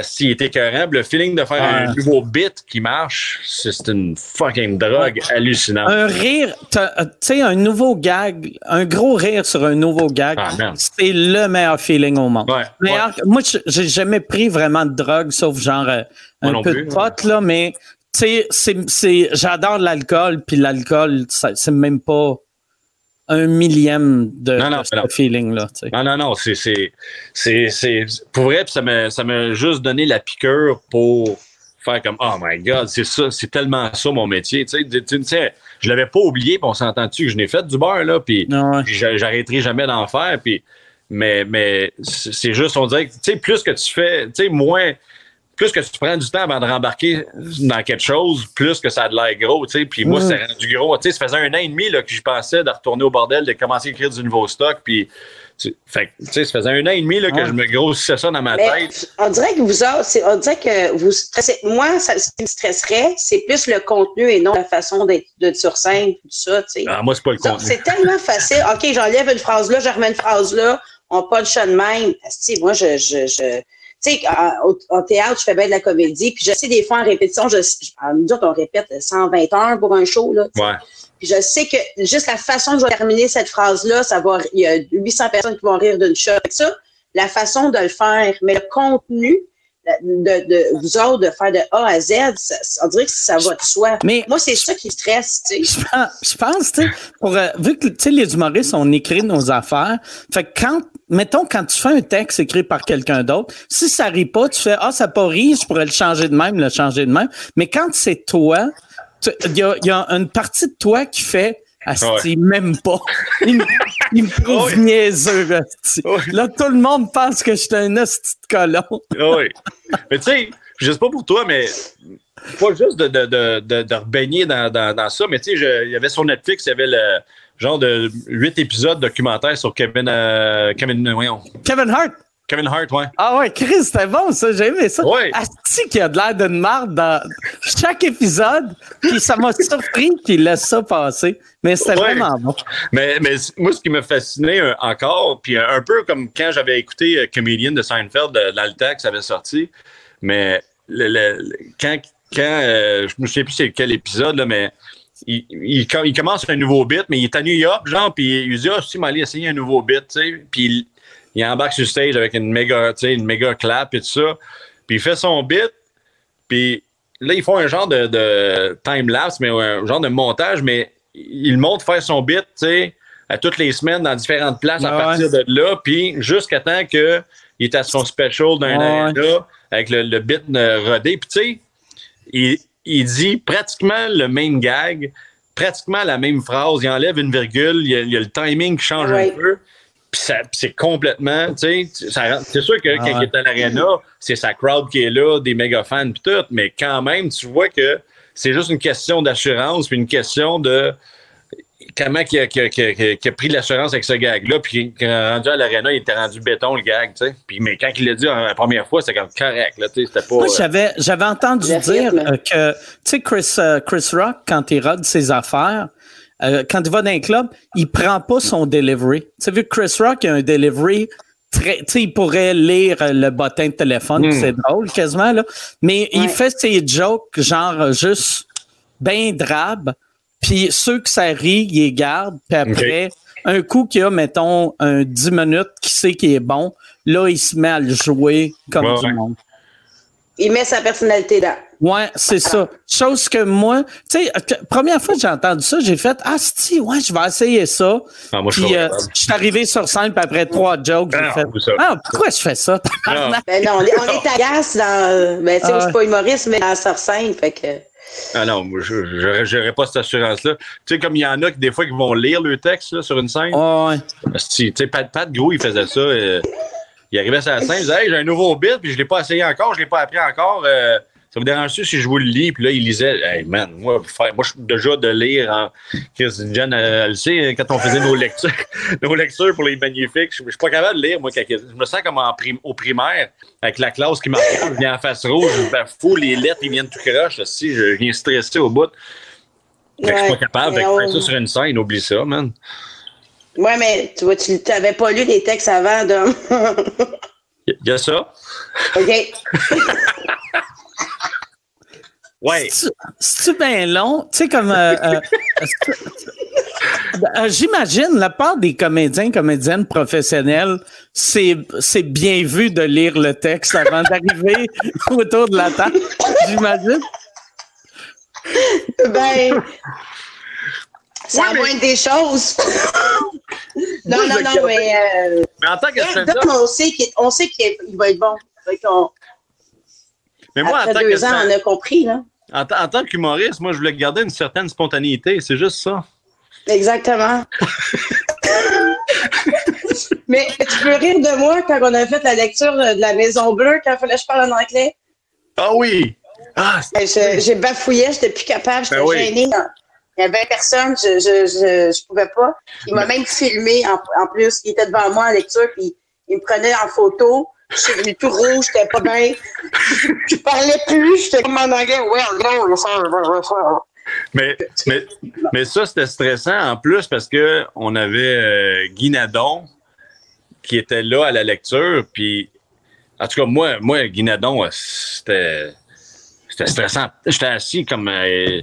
s'il était écœurant. Le feeling de faire un nouveau bit qui marche, c'est une fucking drogue hallucinante. Un rire, tu sais, un nouveau gag, un gros rire sur un nouveau gag, ah, c'est le meilleur feeling au monde. Moi, j'ai jamais pris vraiment de drogue, sauf genre euh, un peu de pote, là, mais tu sais, j'adore l'alcool, puis l'alcool, c'est même pas un millième de, ce feeling-là. Non, non, non, c'est, c'est, pour vrai, ça m'a, ça m'a juste donné la piqûre pour faire comme Oh my God, c'est ça, c'est tellement ça mon métier. Tu sais, je l'avais pas oublié, puis on s'entend dessus que je n'ai fait du beurre, là, puis, j'arrêterai jamais d'en faire, puis mais, mais c'est juste, on dirait que, tu sais, plus que tu fais, tu sais, moins plus que tu prends du temps avant de rembarquer dans quelque chose, plus que ça a de l'air gros, tu sais. Puis moi, c'est rendu gros. Tu sais, ça faisait un an et demi là, que je pensais de retourner au bordel, de commencer à écrire du nouveau stock. Puis, fait tu sais, ça faisait un an et demi là, que je me grossissais ça dans ma tête. On dirait que vous on dirait que vous stressez. Moi, ça, ce qui me stresserait, c'est plus le contenu et non la façon d'être sur scène, tout ça, tu sais. Ah, moi, c'est pas le contenu. C'est tellement facile. OK, j'enlève une phrase là, je remets une phrase là, on punch de même. Moi, je, je, sais, au, théâtre, je fais bien de la comédie, puis je sais des fois en répétition, je, nous on répète 120 heures pour un show, là. Ouais. Puis je sais que juste la façon dont je vais terminer cette phrase-là, ça va, il y a 800 personnes qui vont rire d'une shot. Ça, la façon de le faire, mais le contenu, de, de, vous autres de faire de A à Z, on dirait que ça va de soi. Mais moi, c'est ça qui stresse, tu sais. Je pense, tu sais, euh, vu que, tu sais, les humoristes, on écrit nos affaires. Fait que quand, mettons, quand tu fais un texte écrit par quelqu'un d'autre, si ça rit pas, tu fais, ah, ça pas ri, je pourrais le changer de même, le changer de même. Mais quand c'est toi, il y a, y a une partie de toi qui fait, Asti, même pas. *laughs* Il, me trouve niaiseux, Là, tout le monde pense que je suis un asti de colon. *laughs* oui. Mais tu sais, je sais pas pour toi, mais pas juste de, de, de, de, de rebaigner dans, dans, dans, ça, mais tu sais, il y avait sur Netflix, il y avait le genre de huit épisodes documentaires sur Kevin, euh, Kevin, voyons. Kevin Hart? Kevin Hart, ouais. Ah ouais, Chris, c'était bon ça, j'ai aimé ça. Ouais. Asti qui a de l'air d'une marde dans chaque épisode, puis ça m'a surpris qu'il laisse ça passer. Mais c'était vraiment bon. Mais, mais moi, ce qui m'a fasciné euh, encore, puis un peu comme quand j'avais écouté euh, Comedian de Seinfeld, de l'Altax avait sorti, mais le, quand, quand euh, je ne sais plus c'est quel épisode, là, mais il, il, commence un nouveau bit, mais il est à New York, genre, puis il dit Ah, si, m'allais essayer un nouveau bit, tu sais. Puis il embarque sur stage avec une méga, une méga clap et tout ça. Puis il fait son bit. Puis là, ils font un genre de, de time-lapse, mais un genre de montage, mais il monte faire son bit, tu sais, à toutes les semaines dans différentes places à partir de là. Puis jusqu'à temps qu'il est à son special d'un là, avec le, le bit rodé. Puis tu sais, il, il dit pratiquement le même gag, pratiquement la même phrase. Il enlève une virgule, il y a, il y a le timing qui change un peu. C'est complètement, tu sais, c'est sûr que quand il est à l'arena, c'est sa crowd qui est là, des méga fans puis tout, mais quand même, tu vois que c'est juste une question d'assurance puis une question de comment qui a, a, pris l'assurance avec ce gag-là, puis rendu à l'arena, il était rendu béton, le gag, tu sais. Puis, mais quand il l'a dit la première fois, c'était comme correct, là, tu sais, c'était pas... Moi, j'avais, j'avais entendu dire que, tu sais, Chris, euh, Chris Rock, quand il rode ses affaires, euh, quand il va dans un club, il prend pas son delivery. Tu sais, vu que Chris Rock a un delivery très, tu sais, il pourrait lire le bottin de téléphone, hmm. c'est drôle quasiment, là. Mais il fait ses jokes, genre, juste ben drabe. Puis ceux que ça rit, il les garde. Puis après, un coup qu'il a, mettons, un 10 minutes, qui sait qu'il est bon, là, il se met à le jouer comme du monde. Il met sa personnalité là. Ouais, c'est ça. Chose que moi, tu sais, première fois que j'ai entendu ça, j'ai fait Ah, si, ouais, je vais essayer ça. Ah, moi, puis, euh, je suis arrivé sur scène, puis après trois jokes, j'ai ah, fait Ah, pourquoi je fais ça? *laughs* ben non, on est, on est agace dans. Ben, tu sais, je suis pas humoriste, mais dans sur scène, fait que. Ah non, je n'aurais pas cette assurance-là. Tu sais, comme il y en a qui, des fois, qui vont lire le texte là, sur une scène. Oh, ouais. Tu sais, Pat, Pat Gros, il faisait ça. Euh, il arrivait sur la scène, il disait Hey, j'ai un nouveau bit, puis je ne l'ai pas essayé encore, je ne l'ai pas appris encore. Euh, ça vous dérange si je vous le lis? Puis là, il lisait. Hey, man, moi, moi je suis déjà de lire en. John, elle, le sait, quand on faisait nos lectures, *laughs* nos lectures pour les magnifiques, je, ne suis pas capable de lire, moi. je me sens comme en au primaire, avec la classe qui m'arrive, je viens en face rouge, je me fous, les lettres, ils viennent tout croche. Si, je viens stressé au bout. Fait que je suis pas capable. de faire ça sur une scène, oublie ça, man. Ouais, mais tu vois, tu n'avais pas lu les textes avant, Dom. Il y a ça? *laughs* OK. *laughs* Ouais. C'est-tu bien long? Tu sais, comme. Euh, euh, euh, j'imagine, la part des comédiens, comédiennes professionnelles, c'est bien vu de lire le texte avant d'arriver *laughs* autour de la table. J'imagine. Ben. Ça ouais, mais... des choses. *laughs* non, non, non, mais. mais en tant que on sait qu'il va être bon. Mais moi, Après en tant deux que ans, on a compris, là. En, tant qu'humoriste, moi, je voulais garder une certaine spontanéité. C'est juste ça. Exactement. *laughs* Mais tu peux rire de moi quand on a fait la lecture de la Maison Bleue, quand il fallait que je parle en anglais? Ah oui! Ah, j'ai bafouillé, j'étais plus capable, j'étais ben gênée. Il y avait personne, je, je, je, je pouvais pas. Il m'a même filmé en, en, plus. Il était devant moi en lecture, puis il me prenait en photo. Venu tout rouge, j'étais pas bien. Je parlais plus, j'étais comme en anglais. Mais, mais, mais ça, c'était stressant en plus parce qu'on avait euh, Guy Nadon qui était là à la lecture. Puis, en tout cas, moi, moi Guy Nadon, c'était, c'était stressant. J'étais assis comme. Euh,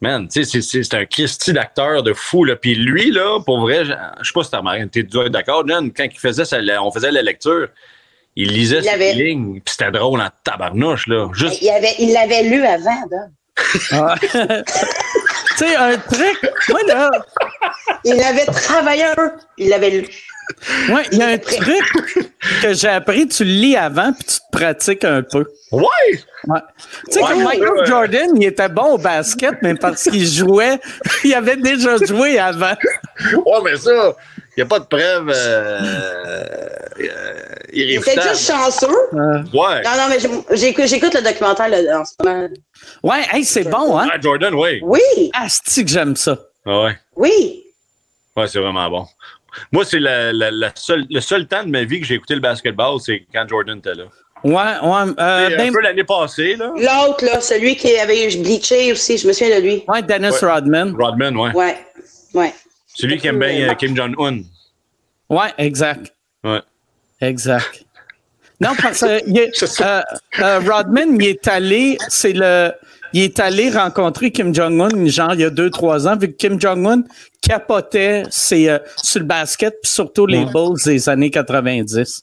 man, tu sais, c'est un Christy d'acteur de fou. Là. Puis lui, là, pour vrai, je sais pas si t'as remarqué, t'es d'accord, quand il faisait ça, on faisait la lecture, il lisait ses avait... lignes, puis c'était drôle en tabarnouche, là. Juste... Il, avait, il l'avait lu avant, là. Ah. *laughs* tu sais, un truc, moi, là... Il avait travaillé un peu, il l'avait lu. Oui, il y a un truc que j'ai appris, tu le lis avant, puis tu te pratiques un peu. Ouais! ouais. Tu sais, comme Michael Jordan, il était bon au basket, mais parce qu'il jouait, *laughs* il avait déjà joué avant. Ouais, mais ça, il n'y a pas de preuve euh, euh, Il était juste chanceux. Ouais. Non, non, mais j'écoute le documentaire là, en ce moment. Ouais, hey, c'est bon, hein? Ah, Jordan, oui. Oui. Ah, c'est que j'aime ça. Ah ouais. Oui. Ouais, c'est vraiment bon. Moi, c'est la, la, la seule, le seul temps de ma vie que j'ai écouté le basketball, c'est quand Jordan était là. Ouais, ouais. Euh, ben, un peu l'année passée, là. L'autre, là, celui qui avait bleaché aussi, je me souviens de lui. Ouais, Dennis Rodman. Rodman, ouais. Ouais, ouais. Celui qui aime bien euh, Kim Jong-un. Ouais, exact. Ouais. Exact. Non, parce que *laughs* euh, euh, Rodman, il est allé, c'est le, il est allé rencontrer Kim Jong-un, genre, il y a deux, trois ans, vu que Kim Jong-un capotait c'est, sur le basket, puis surtout les Bulls des années 90.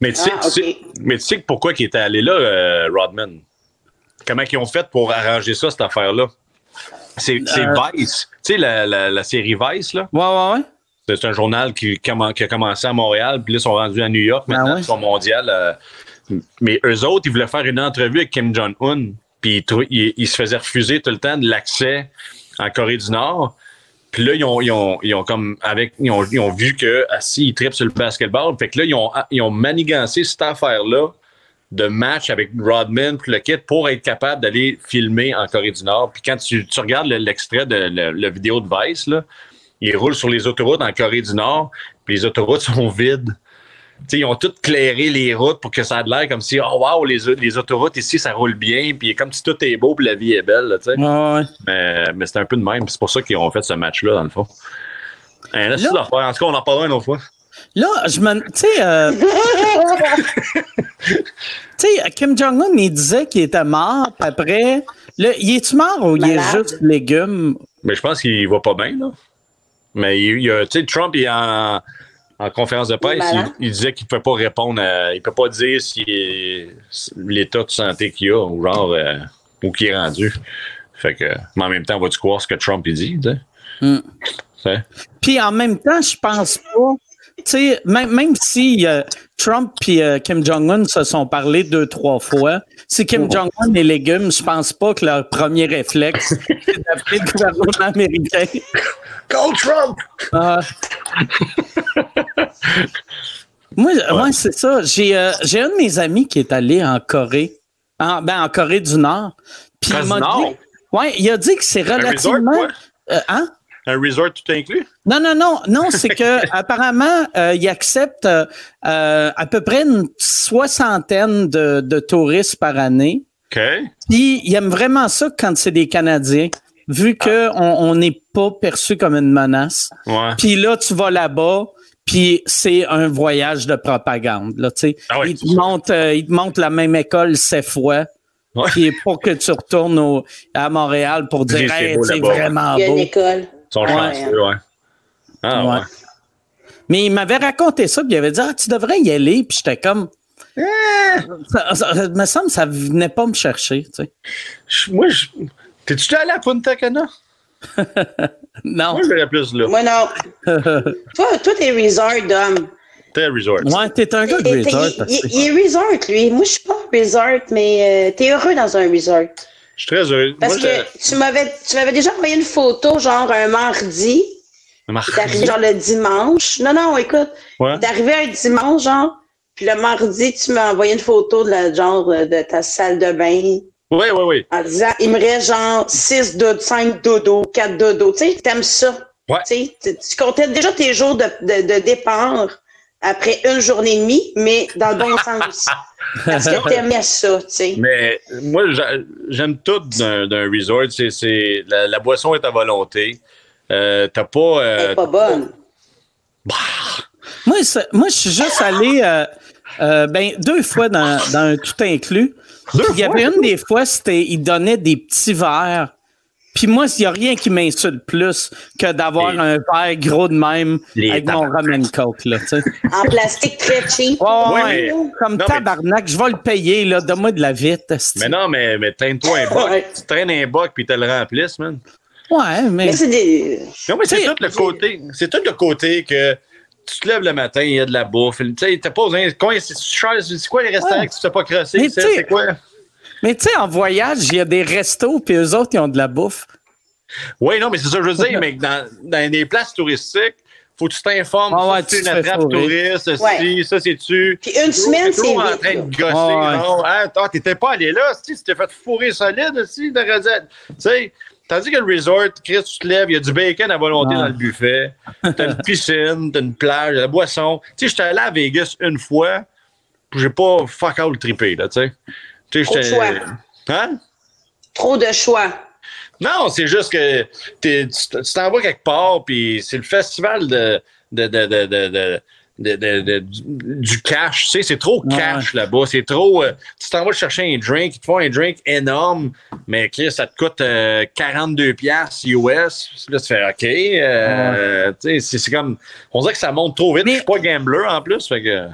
Mais tu, sais, ah, mais tu sais pourquoi il était allé là, Rodman? Comment ils ont fait pour arranger ça, cette affaire-là? C'est euh, Vice. Tu sais, la, la, série Vice, là? Ouais, ouais, ouais. C'est un journal qui, qui, a commencé à Montréal, puis là, ils sont rendus à New York ah maintenant, ils sont mondiaux. Euh, mais eux autres, ils voulaient faire une entrevue avec Kim Jong-un, puis ils, se faisaient refuser tout le temps de l'accès en Corée du Nord. Puis là, ils ont, ils ont, ils ont comme avec ils ont, ils ont vu que assis, ils trippent sur le basketball. Fait que là, ils ont, ils ont manigancé cette affaire-là de match avec Rodman puis le kit pour être capable d'aller filmer en Corée du Nord. Puis quand tu, tu regardes l'extrait de la vidéo de Vice, là, ils roulent sur les autoroutes en Corée du Nord, puis les autoroutes sont vides. T'sais, ils ont tout clairé les routes pour que ça ait l'air comme si, oh wow, les, les autoroutes ici, ça roule bien, puis comme si tout est beau, puis la vie est belle. Là, ouais. Mais, mais c'est un peu de même. C'est pour ça qu'ils ont fait ce match-là, dans le fond. Hein, là, là, en tout cas, on en parlera une autre fois. Là, je me. Tu sais. Euh... *laughs* tu sais, Kim Jong-un, il disait qu'il était mort, puis après. Là, il est-tu mort ou il est juste légume? Mais je pense qu'il va pas bien, là. Mais il, il, tu sais, Trump, il est en en conférence de presse, il, disait qu'il ne peut pas répondre à, il peut pas dire si l'état de santé qu'il a ou genre euh, où qu'il est rendu. Fait que, mais en même temps, vas-tu croire ce que Trump il dit? Mm. Puis en même temps, je pense pas. Sais, même, même si euh, Trump et euh, Kim Jong-un se sont parlé deux, trois fois, si Kim oh. Jong-un est légumes, je pense pas que leur premier réflexe, *laughs* c'est d'appeler le gouvernement américain. Call Trump! Ah. moi, ouais. c'est ça. J'ai, euh, j'ai un de mes amis qui est allé en Corée, en, ben, en Corée du Nord. Puis il m'a dit, ouais, il a dit que c'est relativement. Resort, hein? Un resort tout inclus? Non, non, non, non, c'est que *laughs* apparemment, euh, il accepte euh, à peu près une soixantaine de, de touristes par année. OK. Puis il aime vraiment ça quand c'est des Canadiens vu qu'on on n'est pas perçu comme une menace. Ouais. Puis là, tu vas là-bas, puis c'est un voyage de propagande. Là. Ah te euh, il te montre la même école sept fois. Ouais. Puis pour que tu retournes au, à Montréal pour dire c'est hey, beau c'est vraiment Il y a une beau. école. Sont Ouais. chanceux, ouais. Ah, ouais. Ouais. Mais il m'avait raconté ça, puis il avait dit Ah, tu devrais y aller, puis j'étais comme. Eh! Ça, ça- ça me semble que ça venait pas me chercher, tu sais. Je- Moi, je... t'es-tu allé à Punta Cana? *laughs* Non. Moi, je plus là. Moi, non. *laughs* toi, toi, t'es resort, Dom. T'es resort. Ouais, t'es un gars de Il, resort. il- il- il est resort, lui. Moi, je suis pas resort, mais euh, t'es heureux dans un resort. Je suis très heureux. Parce Moi, que tu m'avais, tu m'avais déjà envoyé une photo, genre un mardi. T'es arrivé genre le dimanche. Non, non, écoute. Ouais. Arrivé un dimanche, genre. Puis le mardi, tu m'as envoyé une photo de la genre de ta salle de bain. Oui, oui, oui. En disant, il me reste genre 6 dodos, 5 dodos, 4 dodos. Tu sais, t'aimes ça. Ouais. Tu- tu comptais déjà tes jours de, de, de départ après une journée et demie, mais dans le bon *laughs* sens. Parce que *laughs* t'aimais ça, tu sais. Mais moi, j'a- j'aime tout d'un resort. C'est, la, la boisson est à volonté. Euh, t'as pas. Elle euh, est pas bonne. Moi, c'est- moi, je suis juste allé euh, euh, ben, deux fois dans, dans un tout inclus. Deux Il y avait une des fois, c'était ils donnaient des petits verres. Puis moi, il n'y a rien qui m'insulte plus que d'avoir un verre gros de même Les avec mon tabarnak. rum and coke, là. En plastique très cheap. Ouais, Ouais, ouais. mais- Comme non, mais- tabarnak, je vais le payer, là. Donne-moi de la vite. Mais non, mais, mais traîne-toi un boc. Ouais. Tu traînes un boc puis tu le remplisses, man. Ouais, mais. Mais c'est des. Non, mais c'est tout le côté. C'est tout le côté que tu te lèves le matin, il y a de la bouffe. Tu sais, t'as pas besoin. C'est quoi les restaurants Ouais. que tu t'es pas crossé? C'est quoi? Mais tu sais, en voyage, il y a des restos, puis eux autres, ils ont de la bouffe. Oui, non, mais c'est ça que je veux dire, mais dans, dans des places touristiques, faut que tu t'informes. Ah ouais, c'est une attrape touriste, Ouais. si, ça, c'est-tu? Puis une semaine, T'es c'est toujours en train de gosser. Ouais. non? Hein, toi, t'étais pas allé là, si, tu t'es fait fourrer solide, si, t'aurais dit- Tu sais, tandis que le resort, Chris, tu te lèves, il y a du bacon à volonté Ah. dans le buffet, t'as une *laughs* piscine, t'as une plage, la boisson. Tu sais, j'étais allé à Vegas une fois, puis j'ai pas fuck all trippé, là, tu sais. Trop de choix. Hein? Trop de choix. Non, c'est juste que t'es- tu t'en vas quelque part, puis c'est le festival de, de, de, de, de, de- de- de- de- du, cash. Tu sais, c'est trop Ouais. cash là-bas. C'est trop. euh, tu t'en vas chercher un drink, ils te font un drink énorme, mais Chris, ça te coûte euh, 42$ piastres US. Là, tu fais OK. euh, tu sais, c'est- c'est comme. On dirait que ça monte trop vite. Mais- Je suis pas gambler en plus. Fait que.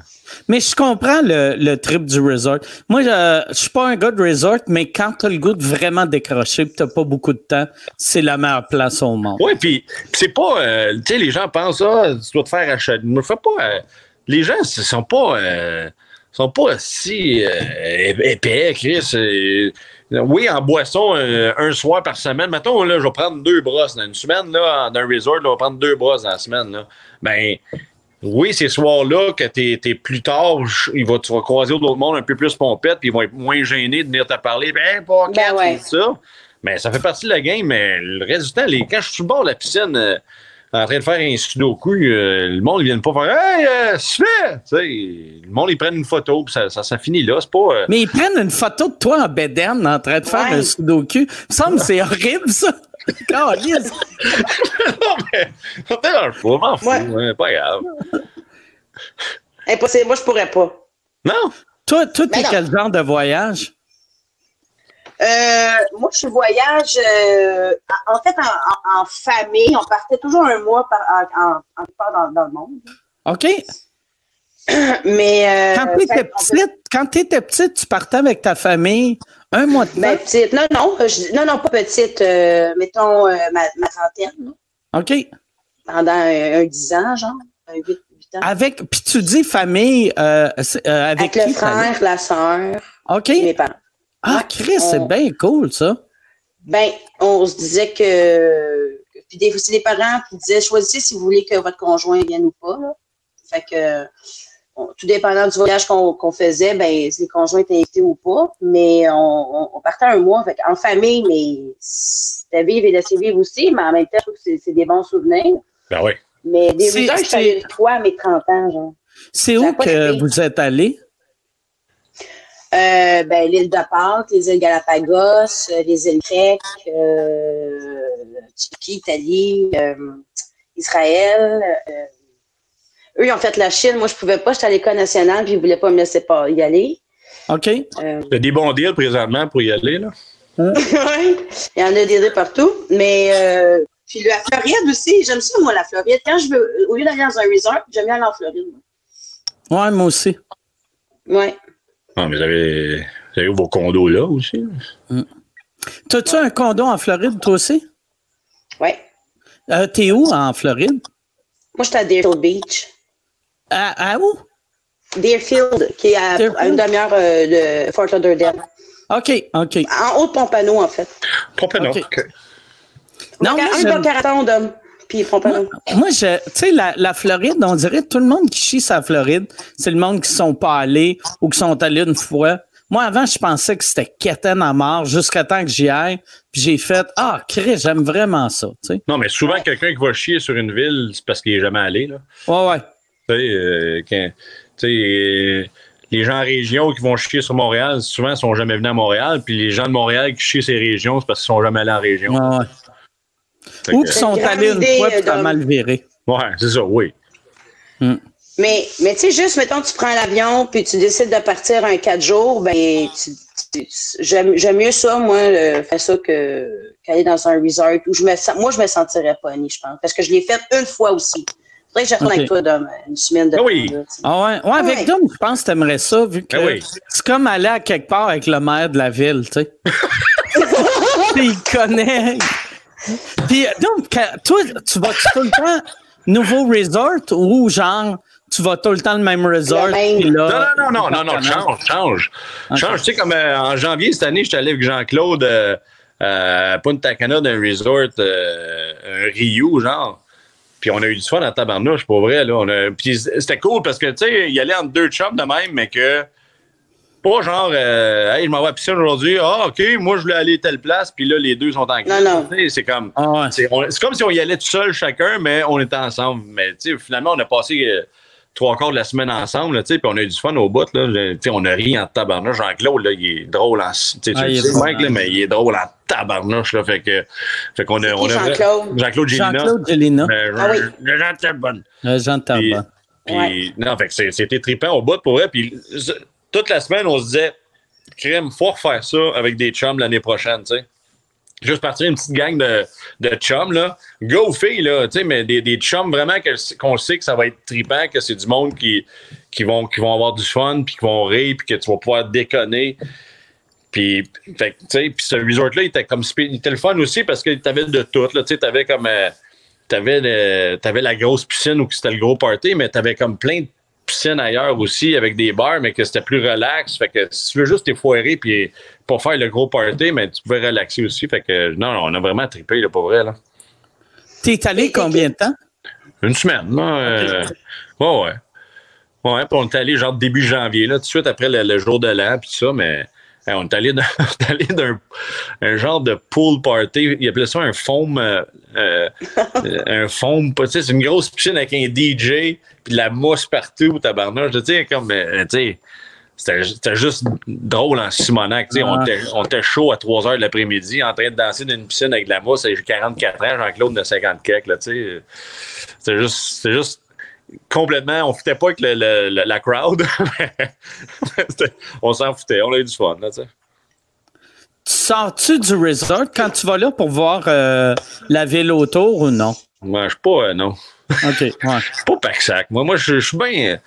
Mais je comprends le, le trip du resort. Moi, je, je suis pas un gars de resort, mais quand tu as le goût de vraiment décrocher et tu n'as pas beaucoup de temps, c'est la meilleure place au monde. Oui, puis c'est pas. euh, tu sais, les gens pensent, ah, tu dois te faire acheter. Ne fais pas. euh, les gens, ils sont pas. euh, sont pas si épais, Chris. oui, en boisson, un soir par semaine. Mettons, là, je vais prendre deux brosses dans une semaine, là, dans un resort, là, je vais prendre deux brosses dans la semaine. Là. Ben, oui, ces soirs-là, que tu es, plus tard, il va, tu vas croiser d'autres monde un peu plus pompette, puis ils vont être moins gênés de venir te parler. Ben, pas ben ouais. ça. Mais ça fait partie de la game, mais le reste du temps, les, quand je suis bord de la piscine, euh, en train de faire un sudoku, euh, le monde, ils viennent pas faire Hey, euh, fait! le monde, ils prennent une photo, puis ça, ça, finit là. C'est pas. Euh, mais ils prennent une photo de toi en bédaine en train de faire un sudoku. Il me semble que c'est horrible, ça. *laughs* non, mais. Ça dérange pas, m'en fous. Ouais. pas grave. Impossible. Moi, je pourrais pas. Non? Toi, toi t'es quel genre de voyage? Euh, moi, je voyage, euh, en fait, en, famille. On partait toujours un mois par, en, en, dans, le monde. OK. *clears throat* Mais. Euh, quand tu étais petite, quand étais petite, tu partais avec ta famille un mois de temps? Ben, petite. Non, non, non, non, pas petite. mettons ma, ma, trentaine. OK. Pendant un, dix ans, genre. Un 8, ans. Avec, puis tu dis famille, avec, avec qui, le frère, la soeur. OK. mes parents. Ah, Chris, c'est bien cool, ça. Ben, on se disait que. Puis des, c'est des parents qui disaient choisissez si vous voulez que votre conjoint vienne ou pas. Là. Fait que, tout dépendant du voyage qu'on, faisait, ben, les conjoints étaient invités ou pas. Mais on, partait un mois fait, en famille, mais c'était vivre et laisser vivre aussi. Mais en même temps, je trouve que c'est, des bons souvenirs. Ben oui. Mais des resorts, je suis allée trois à mes 30 ans, genre. C'est où que vous êtes allé? Euh, ben, l'île de Pâques, les îles Galapagos, euh, les îles grecques, euh, Turquie, Italie, euh, Israël. Eux, ils ont fait la Chine. Moi, je pouvais pas. J'étais à l'école nationale, puis ils voulaient pas me laisser pas y aller. OK. Il y a des bons deals présentement pour y aller, là. *laughs* oui, il y en a des partout. Mais puis la Floride aussi, j'aime ça, moi, la Floride. Quand je veux, au lieu d'aller dans un resort, j'aime bien aller en Floride. Moi. Ouais, moi aussi. Ouais. Non, mais vous avez, vous avez vos condos là aussi. Mm. T'as-tu un condo en Floride, toi aussi? Oui. Euh, T'es où en Floride? Moi, j'étais à Deerfield Beach. À, où? Deerfield, qui est à, une demi-heure euh, de Fort Lauderdale. OK, OK. En haut de Pompano, en fait. Pompano, OK. okay. Non, moi, un bon d'hommes. Puis Pompano. Moi, je, tu sais, la, la, Floride, on dirait tout le monde qui chie sa Floride, c'est le monde qui sont pas allés ou qui sont allés une fois. Moi, avant, je pensais que c'était quétaine à mort jusqu'à temps que j'y aille. Puis j'ai fait Ah, Chris, j'aime vraiment ça. sais. Non, mais souvent, quelqu'un qui va chier sur une ville, c'est parce qu'il n'est jamais allé. Là. Ouais, ouais. Tu sais, euh, quand, euh, les gens en région qui vont chier sur Montréal, souvent, ils sont jamais venus à Montréal. Puis les gens de Montréal qui chient ces régions, c'est parce qu'ils sont jamais allés en région. Ou qu'ils sont allés une fois et t'as mal viré. Ouais, c'est ça, oui. Hmm. Mais, mais tu sais, juste, mettons, tu prends l'avion puis tu décides de partir un quatre jours, ben, j'aime mieux ça, moi, faire ça que qu'aller dans un resort où je me moi, je me sentirais pas ni, je pense. Parce que je l'ai fait une fois aussi. Faudrait que je retourne avec toi dans une semaine de ah oui. ah ouais? ouais, avec Dom, je pense que t'aimerais ça, vu que ah c'est comme aller à quelque part avec le maire de la ville, tu sais. *laughs* il connaît. Puis, donc, toi, tu vas tout le temps nouveau resort ou genre, tu vas tout le temps le même resort? Là, non, non, non, non, non, change, change. Change. Tu sais, comme euh, en janvier cette année, j'étais allé avec Jean-Claude euh, euh, Punta Cana d'un resort, euh, un Rio, genre. Puis on a eu du fun à tabarnouche, pour vrai. Là. On a... Puis c'était cool parce que, tu sais, il allait entre deux chums de même, mais que pas genre, euh, hey, je m'en vais à piscine aujourd'hui. Ah, OK, moi, je voulais aller à telle place, puis là, les deux sont en Non, non. C'est comme, ah, c'est comme si on y allait tout seul chacun, mais on était ensemble. Mais finalement, on a passé euh, trois quarts de la semaine ensemble, puis on a eu du fun au bout. Là. on a ri en tabarnouche. Jean-Claude, il est drôle en. Tu ah, sais, Mike, là, mais il est drôle en tabarnouche. Là, fait que, fait qu'on a. On a Jean-Claude. Jean-Claude Gélina. Jean-Claude Gélina. ah, oui. Le Jean Tarbonne. Le Jean Tarbonne. Puis, non, fait que c'était trippant au bout pour vrai. Puis, toute la semaine, on se disait, crème, faut refaire ça avec des chums l'année prochaine, tu sais. Juste partir une petite gang de, de chums, là. Go filles, là, tu sais, mais des, des chums vraiment qu'on sait que ça va être trippant, que c'est du monde qui, qui, vont, qui vont avoir du fun, puis qui vont rire, puis que tu vas pouvoir déconner. Puis, puis ce resort-là, il était comme il était le fun aussi parce que t'avais de tout, tu t'avais comme... Euh, t'avais, avais la grosse piscine où c'était le gros party, mais t'avais comme plein de piscine ailleurs aussi avec des bars, mais que c'était plus relax. Fait que si tu veux juste t'effoirer puis pas faire le gros party, mais tu pouvais relaxer aussi. Fait que non, non on a vraiment trippé, là, pour vrai. Là. T'es allé combien de temps? Une semaine, là. Euh, ouais, ouais. Ouais, puis on est allé genre début janvier, là, tout de suite après le, jour de l'an, puis ça, mais on est allé d'un *laughs* un genre de pool party. Il appelait ça un foam. Euh, euh, un foam. C'est une grosse piscine avec un DJ, puis de la mousse partout, tabarnouche. Tu sais, comme. tu sais. C'était juste drôle en Simonac. On, était, on était chaud à 3 heures de l'après-midi en train de danser dans une piscine avec de la mousse. J'ai 44 ans, Jean-Claude de 50 kek. C'était juste, juste complètement. On ne foutait pas avec le, la crowd. *laughs* on s'en foutait. On a eu du fun. Là, tu Sors-tu du resort quand tu vas là pour voir euh, la ville autour ou non? Moi, je suis pas. Euh, non. OK. Ouais. *laughs* Pas pack Moi, moi je suis bien.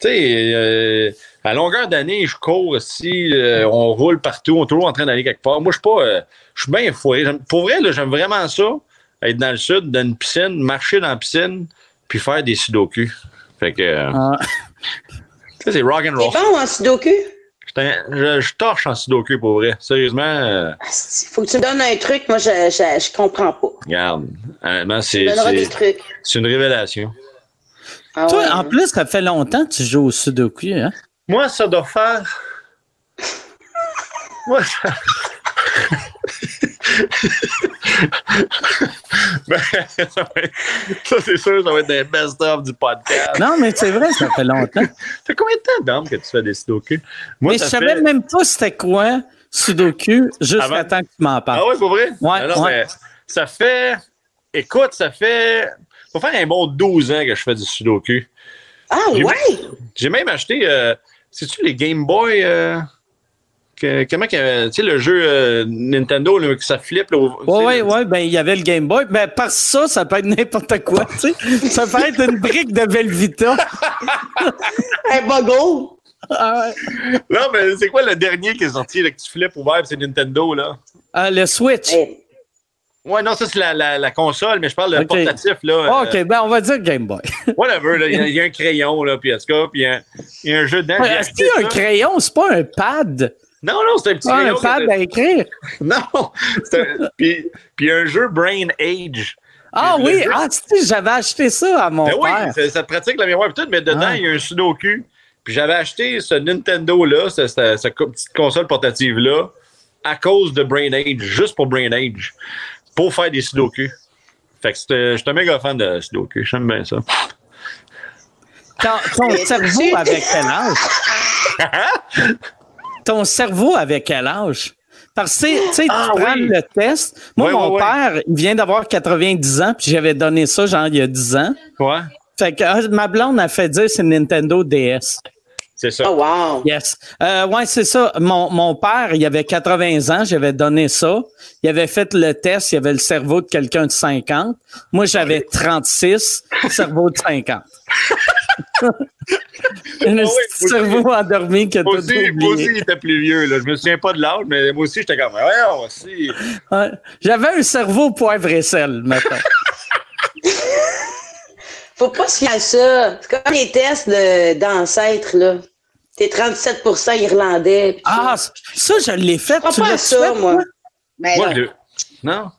Tu sais. Euh, à longueur d'année, je cours aussi, euh, on roule partout, on est toujours en train d'aller quelque part. Moi, je suis pas. Euh, je suis bien fouillé. Pour vrai, j'aime vraiment ça, être dans le sud, dans une piscine, marcher dans la piscine, puis faire des sudoku. Fait que. Euh, ah. c'est rock and roll. T'es bon en sudoku? Je, je, torche en sudoku pour vrai. Sérieusement. Euh... Ah, faut que tu me donnes un truc, moi je, je, je comprends pas. Regarde. c'est. C'est une révélation. Ah Toi, en plus, ça fait longtemps que tu joues au sudoku, hein? Moi, ça doit faire. *laughs* Moi, ça. Ben, *laughs* ça, c'est sûr, ça va être des best-of du podcast. Non, mais c'est vrai, ça fait longtemps. ça fait combien de temps, que tu fais des Sudoku? Moi, mais je savais même pas c'était quoi Sudoku jusqu'à temps que tu m'en parles. Ah ouais, c'est vrai? Ouais, non, ouais. ça fait. Écoute, ça fait. Ça fait un bon 12 ans que je fais du Sudoku. Ah ouais? J'ai même acheté. Euh, c'est-tu les Game Boy? Euh, comment que, tu sais, le jeu euh, Nintendo, là, que ça flippe? Oui, oui, oui. Ben, il y avait le Game Boy. Ben, par ça, ça peut être n'importe quoi, tu sais. Ça peut être une brique de Velvita. *laughs* Un bogo. Ah non, mais c'est quoi le dernier qui est sorti, là, que tu flippes ouvert, c'est Nintendo, là? Ah, le Switch. Ouais, non, ça, c'est la, la, la, console, mais je parle de portatif, là. Ah, OK, ben, on va dire Game Boy. *laughs* Whatever, là. Il y, a un crayon, là, puis en tout cas, puis il y, a un jeu dedans. Est-ce qu'il y a un crayon? C'est pas un pad? Non, non, c'est un petit ah, crayon. un pad à écrire? *laughs* non. Un... puis, puis un jeu Brain Age. Ah oui, ah, tu sais, j'avais acheté ça à mon ben père. Oui, ça, pratique la mémoire et tout, mais dedans, ah. il y a un sudoku. Puis j'avais acheté ce Nintendo-là, cette, cette, petite console portative-là, à cause de Brain Age, juste pour Brain Age pour faire des sudoku. Fait que je suis un méga fan de sudoku. J'aime bien ça. Ton, cerveau avec quel *laughs* âge? Ton cerveau avec quel âge? Parce que, tu sais, ah, tu prends le test. Moi, mon père, il vient d'avoir 90 ans, puis j'avais donné ça, genre, il y a 10 ans. Ouais. Fait que ah, ma blonde a fait dire c'est Nintendo DS. C'est ça. Oh, wow. Yes. Euh, ouais, c'est ça. Mon, mon père, il avait 80 ans, j'avais donné ça. Il avait fait le test, il avait le cerveau de quelqu'un de 50. Moi, j'avais 36, cerveau de 50. *laughs* un ah cerveau endormi que moi aussi, moi aussi, il était plus vieux. Là. Je me souviens pas de l'âge, mais moi aussi, j'étais comme, ouais, aussi. Ouais, J'avais un cerveau poivre et sel, maintenant. *laughs* Faut pas se fier à ça. C'est comme les tests d'ancêtres, là. T'es 37% irlandais. Ah, ça, je l'ai fait. Tu pas ça, fait, moi. Mais moi, non? non.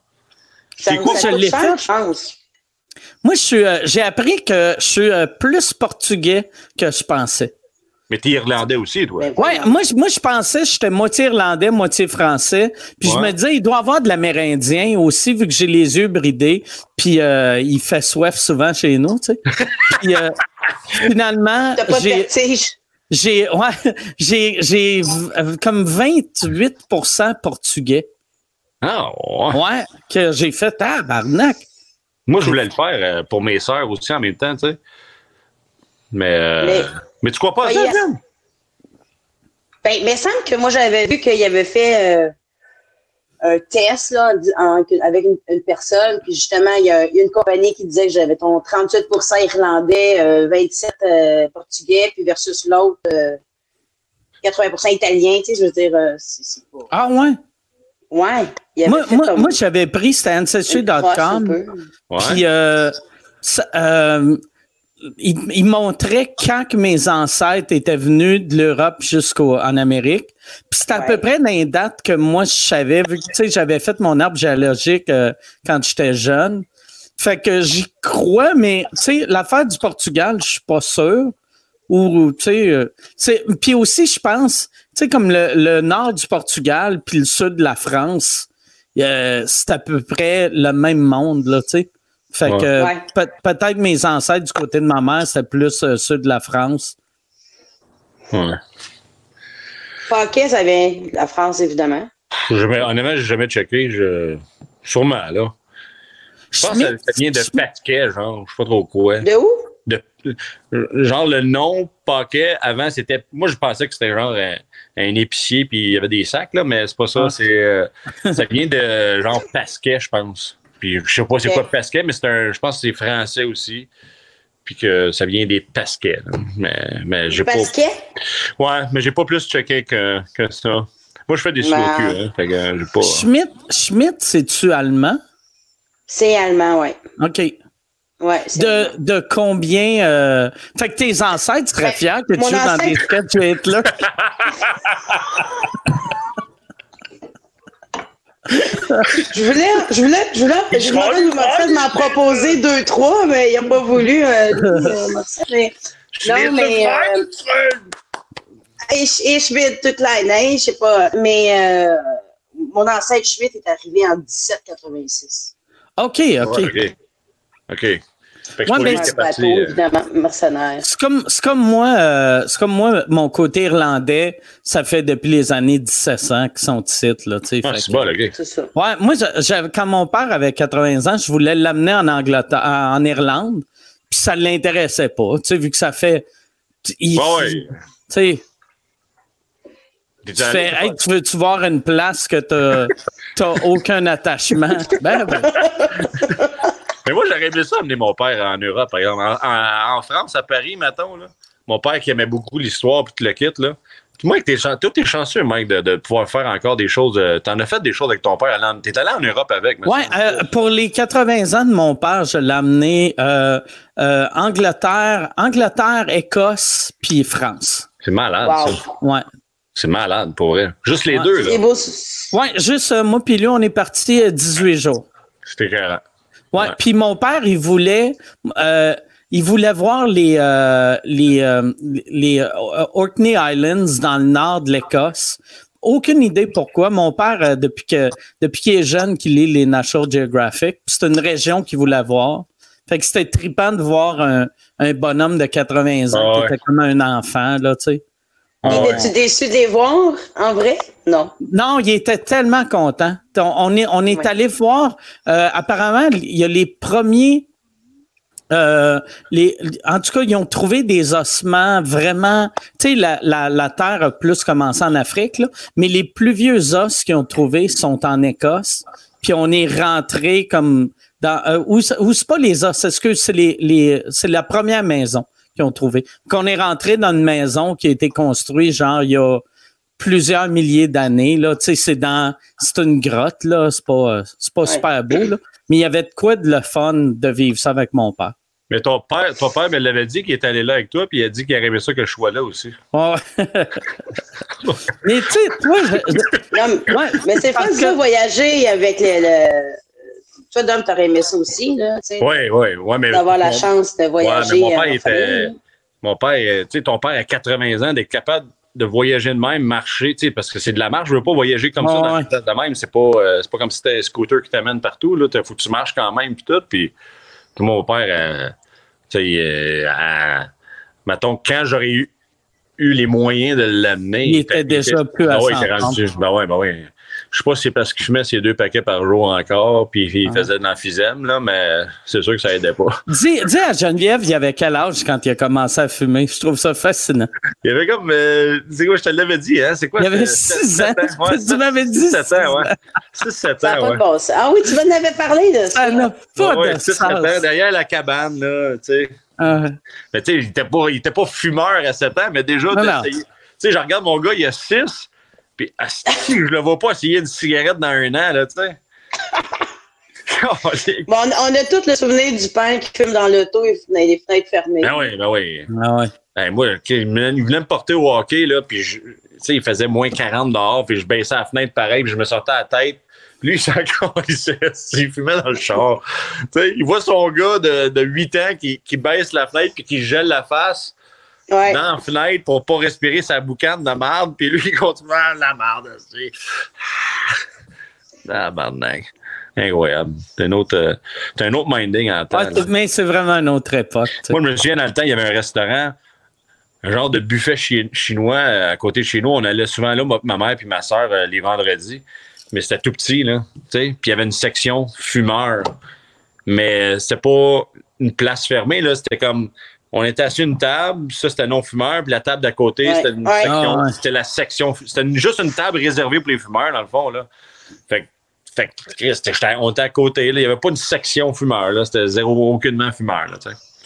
C'est quoi, je l'ai fait? Chance. Moi, euh, j'ai appris que je suis euh, plus portugais que je pensais. Mais t'es irlandais aussi, toi. Oui, moi, moi, je pensais que j'étais moitié irlandais, moitié français. Puis je me disais, il doit y avoir de l'amérindien aussi, vu que j'ai les yeux bridés. Puis euh, il fait soif souvent chez nous, tu sais. *laughs* puis euh, finalement. *laughs* j'ai, j'ai, ouais, j'ai, j'ai comme 28% portugais. Ah, ouais. Ouais, que j'ai fait, ah, barnac. Moi, je voulais le faire euh, pour mes sœurs aussi en même temps, tu sais. Mais. Mais tu crois pas à ça, Ben, mais il me semble que moi, j'avais vu qu'il avait fait euh, un test là, avec une, personne, puis justement, il y, a, une compagnie qui disait que j'avais ton 38% irlandais, 27 euh, euh, portugais, puis versus l'autre 80 italien, tu sais, je veux dire, c'est pas... Ah ouais? Ouais. Moi, moi, moi j'avais pris, c'était ancestry.com, puis il, montrait quand que mes ancêtres étaient venus de l'Europe jusqu'en Amérique. Puis c'était à peu près dans les dates que moi je savais, vu que tu sais, j'avais fait mon arbre géologique euh, quand j'étais jeune. Fait que j'y crois, mais tu sais, l'affaire du Portugal, je suis pas sûr. Ou tu sais, euh, puis aussi je pense, sais, comme le, le, nord du Portugal puis le sud de la France, c'est à peu près le même monde là, tu sais. Fait que peut-être mes ancêtres du côté de ma mère, c'est plus euh, ceux de la France. Ouais. Paquet, ça vient de la France, évidemment. Jamais, honnêtement, j'ai jamais checké. Je... Sûrement, là. Je pense que ça vient de Paquet, genre, je sais pas trop quoi. De où? De, genre, le nom Paquet, avant, c'était. Moi, je pensais que c'était genre un, épicier, puis il y avait des sacs, là, mais c'est pas ça. Ah. C'est, euh, ça vient de genre Pasquet, je pense. Puis je sais pas c'est quoi Pasquet, mais c'est un, je pense que c'est français aussi. Puis que ça vient des Pasquets. Mais, mais j'ai pas. Pasquet? Ouais, mais j'ai pas plus checké que, que ça. Moi, je fais des bah. hein, fait que j'ai pas. Schmidt, Schmidt c'est-tu allemand? C'est allemand, oui. OK. Ouais, de, de combien. Euh... Fait que tes ancêtres seraient ben, fiers que tu joues dans des sketchs là. je voulais, je voulais, je voulais, je voulais m'en proposer deux, trois, mais il n'a pas voulu. Euh, *laughs* euh mais, non, mais. Euh, et, Schmidt, toute la neige, je sais pas. Mais euh, mon ancêtre Schmidt est arrivé en 1786. OK, OK. OK. OK. C'est comme, c'est comme moi, euh, c'est comme moi, mon côté irlandais, ça fait depuis les années 1700 qu'ils sont ici, là, tu sais. Ah, c'est bon, OK. C'est ça. Ouais, moi, quand mon père avait 80 ans, je voulais l'amener en Angleterre, en Irlande, puis ça l'intéressait pas, tu sais, vu que ça fait, il, ouais. tu sais, tu fais, hey, tu veux-tu voir une place que t'as, t'as aucun attachement? *laughs* Ben, ben. Mais moi, j'aurais aimé ça amener mon père en Europe, par exemple. En, France, à Paris, mettons, là. Mon père qui aimait beaucoup l'histoire, puis tout le kit, là. Moi, t'es, es chanceux, Mike, de, de, pouvoir faire encore des choses. Euh, t'en as fait des choses avec ton père. T'es allé en Europe avec. Oui, euh, pour les 80 ans de mon père, je l'ai amené euh, Angleterre, Angleterre, Écosse, puis France. C'est malade, ça. Ouais. C'est malade, pour vrai. Juste les deux, là. Oui, juste moi puis lui, on est parti 18 jours. C'était carré. Ouais, puis mon père, il voulait, euh, il voulait voir les euh, les euh, les Orkney Islands dans le nord de l'Écosse. Aucune idée pourquoi. Mon père, depuis que depuis qu'il est jeune, qu'il lit les National Geographic, c'est une région qu'il voulait voir. Fait que c'était trippant de voir un, un bonhomme de 80 ans ah qui était comme un enfant, là, tu sais. Ah tu déçu de les voir, en vrai? Non. Non, il était tellement content. On est, on est allé voir, euh, apparemment, il y a les premiers, euh, les, en tout cas, ils ont trouvé des ossements vraiment, tu sais, la, la, la, Terre a plus commencé en Afrique, là, mais les plus vieux os qu'ils ont trouvés sont en Écosse. Puis on est rentré comme dans, euh, où, c'est pas les os, est-ce que c'est les, les, c'est la première maison? Qu'ils ont trouvé. Qu'on est rentré dans une maison qui a été construite, genre, il y a plusieurs milliers d'années, là. Tu sais, c'est dans, c'est une grotte, là. C'est pas, c'est pas super beau, là. Mais il y avait de quoi de le fun de vivre ça avec mon père. Mais ton père, ton père me l'avait dit qu'il est allé là avec toi, puis il a dit qu'il aimé ça que je sois là aussi. *laughs* Mais tu sais, toi, je, mais c'est pas de voyager avec les, le, toi, Dom, t'aurais aimé ça aussi, là. Oui, oui, oui. Mais d'avoir la chance de voyager. mon père était. Mon père, tu sais, ton père a 80 ans, d'être capable de voyager de même, marcher, tu sais, parce que c'est de la marche. Je veux pas voyager comme ça dans de même. C'est pas, euh, pas comme si c'était un scooter qui t'amène partout. Là, faut que tu marches quand même, puis tout. Puis, mon père, euh, tu sais, euh, mettons, quand j'aurais eu, eu les moyens de l'amener. Il était déjà plus à ben, oui, rendu, ben ouais, ben ouais. Je sais pas si c'est parce qu'il fumait ses deux paquets par jour encore, puis il faisait de l'emphysème, là, mais c'est sûr que ça aidait pas. *laughs* Dis, dis à Geneviève, il avait quel âge quand il a commencé à fumer? Je trouve ça fascinant. Il avait comme, euh, c'est quoi, je te l'avais dit, hein? C'est quoi? Il avait 6 ans. tu m'avais dit 7 ans, ouais. 6-7 ans, ouais. Bon ah oui, tu m'en avais parlé de ça. Ça n'a pas de sens. derrière la cabane, là, tu sais. Uh Mais tu sais, il était pas, il était pas fumeur à 7 ans, mais déjà, tu sais, je regarde mon gars, il a 6, puis, je le vois pas essayer une cigarette dans un an, là, tu sais. *laughs* bon, on, a tous le souvenir du père qui fume dans l'auto et dans les fenêtres fermées. Ben oui, ben oui. Ah ouais. Ben, moi, il venait me porter au hockey, là, puis je, il faisait moins 40 dehors, puis je baissais la fenêtre pareil, puis je me sortais à la tête. Lui, il s'en *laughs* il fumait dans le char. sais, il voit son gars de, de 8 ans qui, qui, baisse la fenêtre puis qui gèle la face dans la fenêtre pour pas respirer sa boucane de merde, puis lui, *laughs* il continue à la merde. Ah, barnac. Incroyable. C'est un autre, euh, un autre minding en temps. mais c'est vraiment une autre époque. Moi, je me souviens, dans le temps, il y avait un restaurant un genre de buffet chinois euh, à côté de chez nous. On allait souvent là, ma mère et ma soeur, euh, les vendredis. Mais c'était tout petit, là. Puis il y avait une section fumeur. Mais c'était pas une place fermée, là. C'était comme. On était assis à une table, ça c'était non-fumeur, puis la table d'à côté, c'était une section. Ah, c'était la section. C'était juste une table réservée pour les fumeurs, dans le fond, là. Fait fait que, on était à côté, là. Il n'y avait pas une section fumeur, là. C'était zéro, aucunement fumeur, là,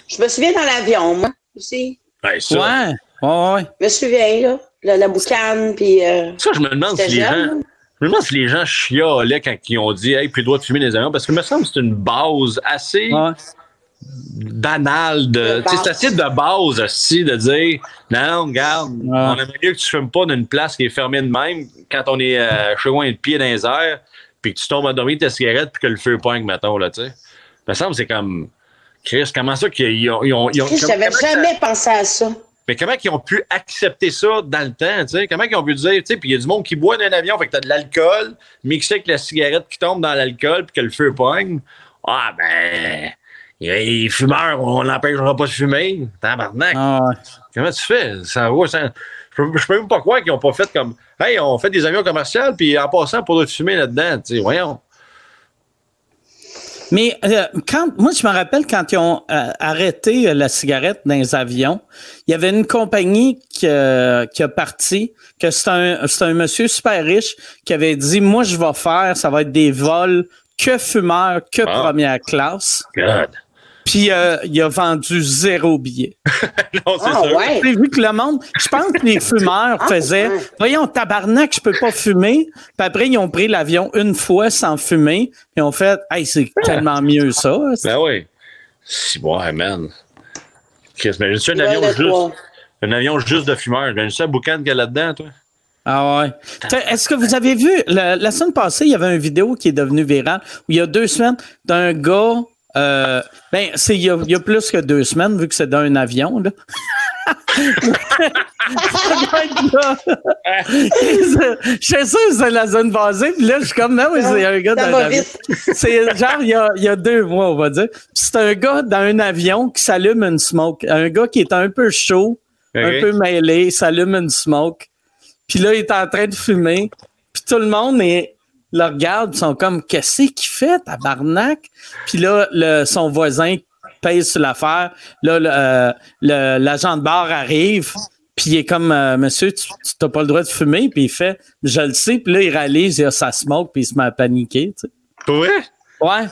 Je me souviens dans l'avion, moi, aussi. Ben, ça. Ouais. ouais. Je me souviens, là. La, la boucane, puis. Euh, ça, je me demande si les gens. Je me demande si les gens chialaient quand ils ont dit Hey, plus le droit de fumer les avions, parce que me semble que c'est une base assez banale de. C'est assez de base aussi de dire Non, regarde, on aimerait mieux que tu ne fumes pas d'une place qui est fermée de même quand on est euh, chez un pied dans les airs, puis que tu tombes à dormir ta cigarette, puis que le feu pointe, mettons, là, tu sais. me semble que c'est comme. Chris, comment ça qu'ils ont. Ils ont, ils ont Chris, j'avais jamais pensé à ça. Mais comment ils ont pu accepter ça dans le temps, tu sais? Comment ils ont pu dire, tu sais, puis il y a du monde qui boit dans un avion, fait que t'as de l'alcool, mixé avec la cigarette qui tombe dans l'alcool, puis que le feu pogne. Ah, ben, les fumeurs, on n'empêchera pas de fumer. Tabarnak. Ah, Comment tu fais? Ça, ça, je ne peux même pas croire qu'ils n'ont pas fait comme, hey, on fait des avions commerciaux, puis en passant, pour de fumer là-dedans, tu sais, voyons. Mais euh, quand moi, je me rappelle quand ils ont euh, arrêté euh, la cigarette dans les avions, il y avait une compagnie qui, qui a parti, que c'est un, c'est un monsieur super riche qui avait dit Moi, je vais faire, ça va être des vols que fumeurs, que ah. première classe. God. Puis euh, il a vendu zéro billet. *laughs* non, c'est ah, Ouais. vu que le monde, je pense que les *laughs* fumeurs ah, faisaient, voyons, tabarnak, je peux pas fumer. Puis après, ils ont pris l'avion une fois sans fumer. Puis ils ont fait, hey, c'est tellement mieux ça. Ben oui. Si, ouais, man. Qu'est-ce que c'est un avion juste, un avion juste de fumeurs? Sais un boucan qu'il y a là-dedans, toi? Ah ouais. Est-ce que vous avez vu, la, la, semaine passée, il y avait une vidéo qui est devenue virale où il y a deux semaines d'un gars euh, ben, c'est il y, a plus que deux semaines, vu que c'est dans un avion. Là. je sais sûr que c'est la zone basée, puis là, je suis comme, non, c'est un gars dans un avion. *laughs* C'est genre, il y, a, il y a deux mois, on va dire. c'est un gars dans un avion qui s'allume une smoke. Un gars qui est un peu chaud, un peu mêlé, s'allume une smoke. Puis là, il est en train de fumer. Puis tout le monde est le regardent, ils sont comme Qu'est-ce qu'il fait, tabarnak? Puis là, le, son voisin pèse sur l'affaire. Là, euh, l'agent de bar arrive, puis il est comme euh, Monsieur, tu n'as pas le droit de fumer, puis il fait Je le sais, puis là, il réalise, il a sa smoke, puis il se met à paniquer. Tu sais. Ouais? Ouais.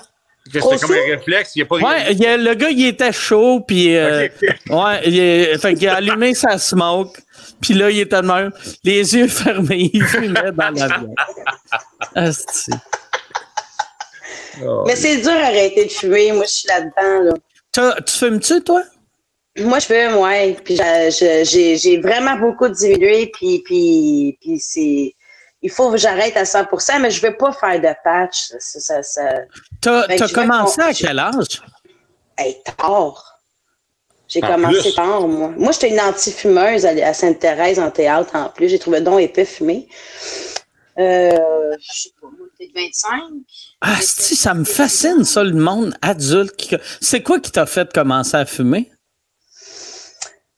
C'était comme un réflexe, il a pas Ouais, le gars, il était chaud, puis euh, ouais, il, fait qu'il a allumé sa smoke. Puis là, il était même, les yeux *laughs* fermés, il fumait dans l'avion. Oh, Mais c'est dur d'arrêter de fumer. Moi, je suis là-dedans. Là. Tu fumes-tu, toi? Moi, je fume, oui. Puis j'ai vraiment beaucoup diminué. Puis, puis, puis c'est. Il faut que j'arrête à 100% mais je ne vais pas faire de patch. Ça, ça, tu as, ben, commencé à quel âge? Hey, tard. J'ai commencé tard, moi. Moi, j'étais une anti-fumeuse à, Sainte-Thérèse en théâtre en plus. J'ai trouvé donc épais fumé. Euh, je sais pas, peut-être 25. Ah, si, ça me fascine, ça, le monde adulte. C'est quoi qui t'a fait commencer à fumer?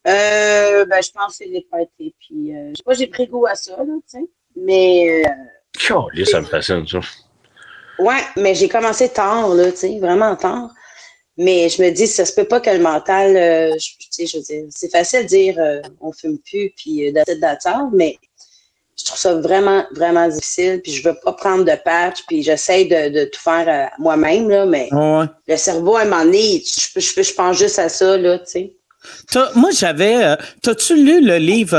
Euh, ben, je pense que c'est les parties. Puis, euh, je sais pas, j'ai pris goût à ça, là, tu sais. Mais. Euh, ça me fascine, ça. Ouais, mais j'ai commencé tard, là, tu sais, vraiment tard. Mais je me dis, ça se peut pas que le mental, euh, je, je veux dire, c'est facile de dire euh, on fume plus puis euh, d'attendre, mais je trouve ça vraiment, vraiment difficile. Puis je veux pas prendre de patch, puis j'essaie de, tout faire moi-même, là, mais le cerveau, à un moment donné, je, je, pense juste à ça, là, tu sais. Moi, j'avais. T'as-tu lu le livre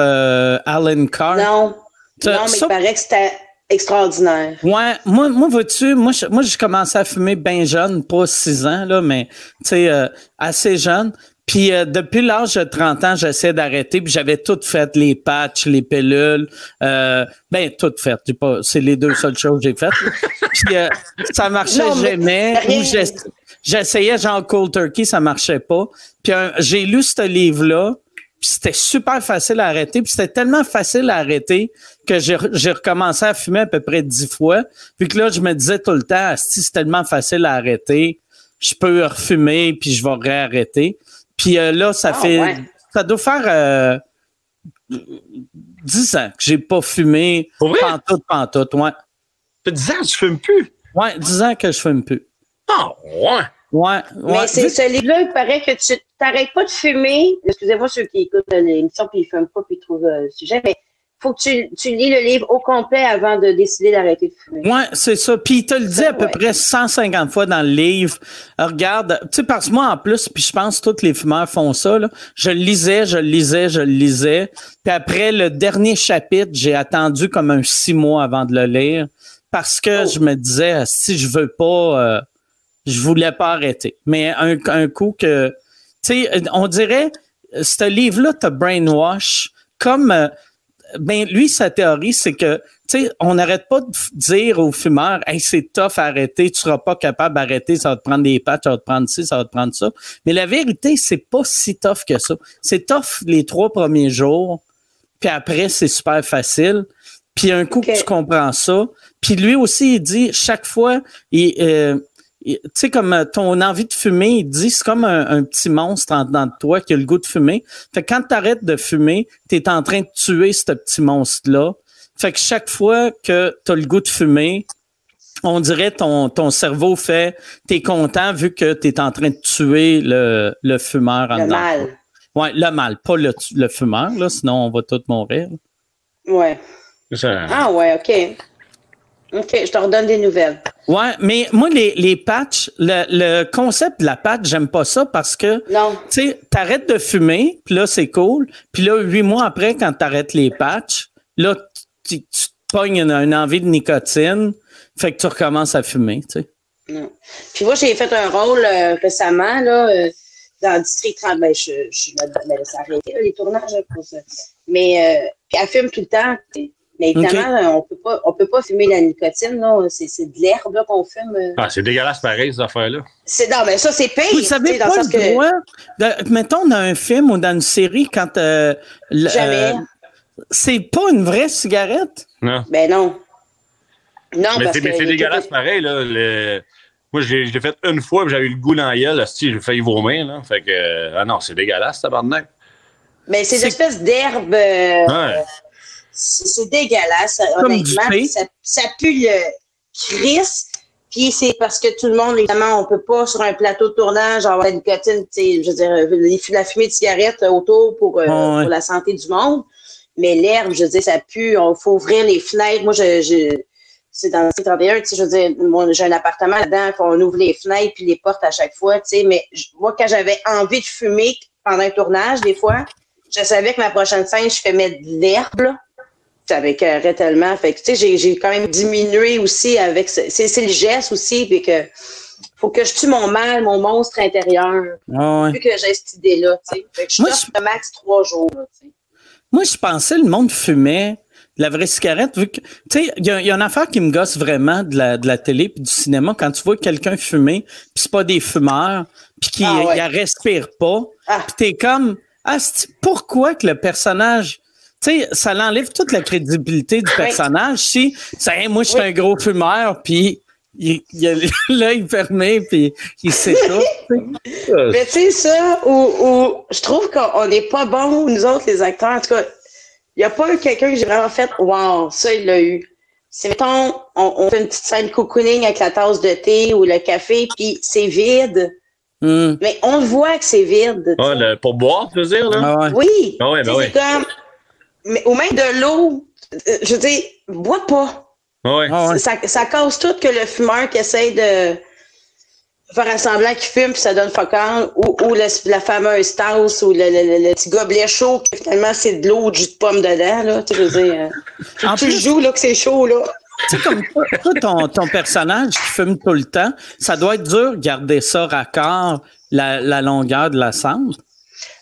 Alan Carr? Non. Non, mais il paraît que c'était extraordinaire. Ouais, moi, moi vois-tu, moi, moi j'ai commencé à fumer bien jeune, pas 6 ans, là, mais tu sais, euh, assez jeune. Puis euh, depuis l'âge de 30 ans, j'essaie d'arrêter, puis j'avais tout fait, les patchs, les pilules, euh, ben tout fait. C'est les deux seules choses que j'ai faites. *laughs* puis euh, ça marchait jamais. J'essayais genre cold turkey, ça marchait pas. Puis j'ai lu ce livre-là, puis c'était super facile à arrêter. Puis c'était tellement facile à arrêter que j'ai recommencé à fumer à peu près dix fois. Puis que là, je me disais tout le temps, si c'est tellement facile à arrêter, je peux refumer, puis je vais réarrêter. Puis euh, là, ça ah, fait... Ça doit faire... Euh, 10 ans que j'ai pas fumé pantoute, pantoute, ouais. Ça fait 10 ans que tu fumes plus? Ouais, 10 ans que je fume plus. Ah, ouais. Ouais, Mais c'est ce livre-là, il paraît que tu n'arrêtes pas de fumer. Excusez-moi ceux qui écoutent l'émission puis ils ne fument pas puis ils trouvent euh, le sujet, mais faut que tu, tu, lis le livre au complet avant de décider d'arrêter de fumer. Ouais, c'est ça. Puis il te le dit à peu près 150 fois dans le livre. regarde, tu sais, parce que moi, en plus, puis je pense que tous les fumeurs font ça, là. Je le lisais, je le lisais, je le lisais. Puis après le dernier chapitre, j'ai attendu comme un six mois avant de le lire parce que oh. je me disais, si je veux pas... Euh, je voulais pas arrêter. Mais un, un coup que, tu sais, on dirait, ce livre-là te brainwash comme, euh, ben lui, sa théorie, c'est que, tu sais, on n'arrête pas de dire aux fumeurs, hey, c'est tough à arrêter, tu seras pas capable d'arrêter, ça va te prendre des patchs, ça va te prendre ci, ça va te prendre ça. Mais la vérité, c'est pas si tough que ça. C'est tough les trois premiers jours, puis après, c'est super facile. Puis un coup que tu comprends ça, puis lui aussi, il dit, chaque fois, il, euh, tu sais, comme euh, ton envie de fumer, il dit, c'est comme un, petit monstre en dedans de toi qui a le goût de fumer. Fait que quand tu arrêtes de fumer, tu es en train de tuer ce petit monstre-là. Fait que chaque fois que tu as le goût de fumer, on dirait ton ton cerveau fait t'es content vu que tu es en train de tuer le, le fumeur en le mal. Ouais, le mal, pas le, le fumeur, là, sinon on va tous mourir. Ouais. Ah ouais, OK. OK, je te redonne des nouvelles. Ouais, mais moi, les, les patchs, le, le concept de la patch, j'aime pas ça parce que. Non. Tu sais, t'arrêtes de fumer, puis là, c'est cool. Puis là, huit mois après, quand t'arrêtes les patchs, là, tu, tu pognes une, envie de nicotine, fait que tu recommences à fumer, tu sais. Non. Puis moi, j'ai fait un rôle euh, récemment, là, euh, dans District 30. Ben, je, je suis là, ben, ça a arrêté, les tournages, pour ça. Mais, euh, puis elle fume tout le temps, mais évidemment, on peut pas, on peut pas fumer la nicotine, là. C'est, de l'herbe, qu'on fume. Euh. Ah, c'est dégueulasse pareil, ces affaires-là. C'est, non, mais ça, c'est pire. Vous savez pas le que... droit de, mettons, dans un film ou dans une série, quand, euh, Jamais. Euh, c'est pas une vraie cigarette? Non. Ben non. Non, mais parce c'est, que. c'est dégueulasse pareil, là. Moi, je l'ai fait une fois, j'avais eu le goût dans la gueule, j'ai failli vomir, là. Fait que, ah non, c'est dégueulasse, tabarnak. Mais c'est une espèce d'herbe. Ouais c'est dégueulause, honnêtement. Ça, ça, pue le Chris. Puis c'est parce que tout le monde, évidemment, on peut pas sur un plateau de tournage avoir la nicotine, je veux dire, la fumée de cigarette autour pour, euh, pour la santé du monde. Mais l'herbe, je veux dire, ça pue. Il faut ouvrir les fenêtres. Moi, je, je c'est dans le C31, tu sais, je veux dire, j'ai un appartement là-dedans, on ouvre les fenêtres puis les portes à chaque fois, tu sais, mais moi, quand j'avais envie de fumer pendant un tournage, des fois, je savais que ma prochaine scène, je fais mettre de l'herbe, avec euh, tellement. Fait que, tu sais, j'ai quand même diminué aussi avec. C'est le geste aussi, puis que faut que je tue mon mal, mon monstre intérieur. Ah Vu que j'ai cette idée-là, tu sais. Fait que je suis max trois jours, Moi, je pensais le monde fumait la vraie cigarette, vu que, tu sais, il y, a une affaire qui me gosse vraiment de la, de la télé puis du cinéma, quand tu vois quelqu'un fumer, puis c'est pas des fumeurs, puis qui ah respire pas, ah. puis t'es comme, ah, pourquoi que le personnage sais, ça l'enlève toute la crédibilité du personnage. Si, moi, je suis un gros fumeur, puis il, il a *laughs* l'œil fermé, puis il sait tout. Mais tu sais, ça, où, je trouve qu'on n'est pas bons, nous autres, les acteurs. En tout cas, il n'y a pas eu quelqu'un que j'ai vraiment fait, wow, ça, il l'a eu. C'est, mettons, on, fait une petite scène cocooning avec la tasse de thé ou le café, puis c'est vide. Hmm. Mais on voit que c'est vide. Ah, pour boire, tu veux dire, là? Ah oui. Ah ouais, ben ouais. C'est comme, mais au même de l'eau, euh, je veux dire, bois pas. Ah ça, ça, cause tout que le fumeur qui essaie de faire un semblant qu'il fume puis ça donne focal ou, ou la fameuse tasse ou le, le, petit gobelet chaud que finalement c'est de l'eau ou du jus de pomme dedans là tu veux dire euh, tu, joues là que c'est chaud là Tu sais, comme toi, ton, personnage qui fume tout le temps, ça doit être dur de garder ça raccord, la, la longueur de la cendre.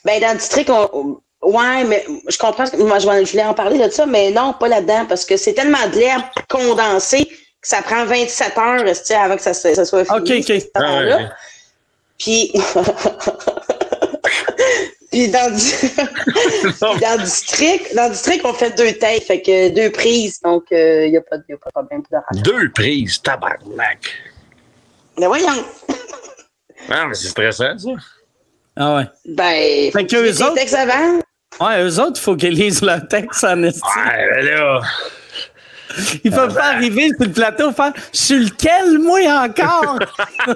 Ben, dans le district, on, ouais, mais je comprends, moi, je voulais en parler de ça, mais non, pas là-dedans, parce que c'est tellement de l'air condensé que ça prend 27 heures avant que ça, ça soit fini. OK, OK. Ah, Puis, *laughs* Puis dans le, *laughs* dans, district, dans le district, on fait deux têtes, fait que deux prises, donc il euh, n'y a, pas, de problème. Deux prises, tabarnak. Mais ben voyons. Ah, mais c'est stressant, ça. Ah ouais. Ben, fait que eux autres. Avant. Ouais, eux autres, il faut qu'ils lisent leur texte en estime. Ouais, mais là. Ils peuvent pas arriver sur le plateau faire sur lequel, moi, encore? *laughs*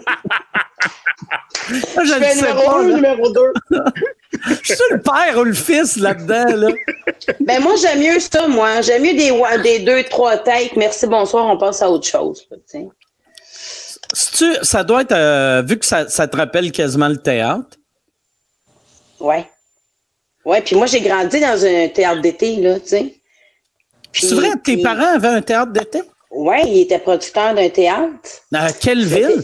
je, je fais numéro pas, 1, numéro 2. je suis le père ou le fils là-dedans. Là. Ben moi, j'aime mieux ça, moi. J'aime mieux des, des deux, trois takes. Merci, bonsoir, on passe à autre chose. tu, ça doit être, euh, vu que ça, ça, te rappelle quasiment le théâtre? Ouais. Ouais, puis moi, j'ai grandi dans un théâtre d'été, là, tu sais. C'est vrai, tes parents avaient un théâtre d'été? Oui, ils étaient producteurs d'un théâtre. À quelle ville?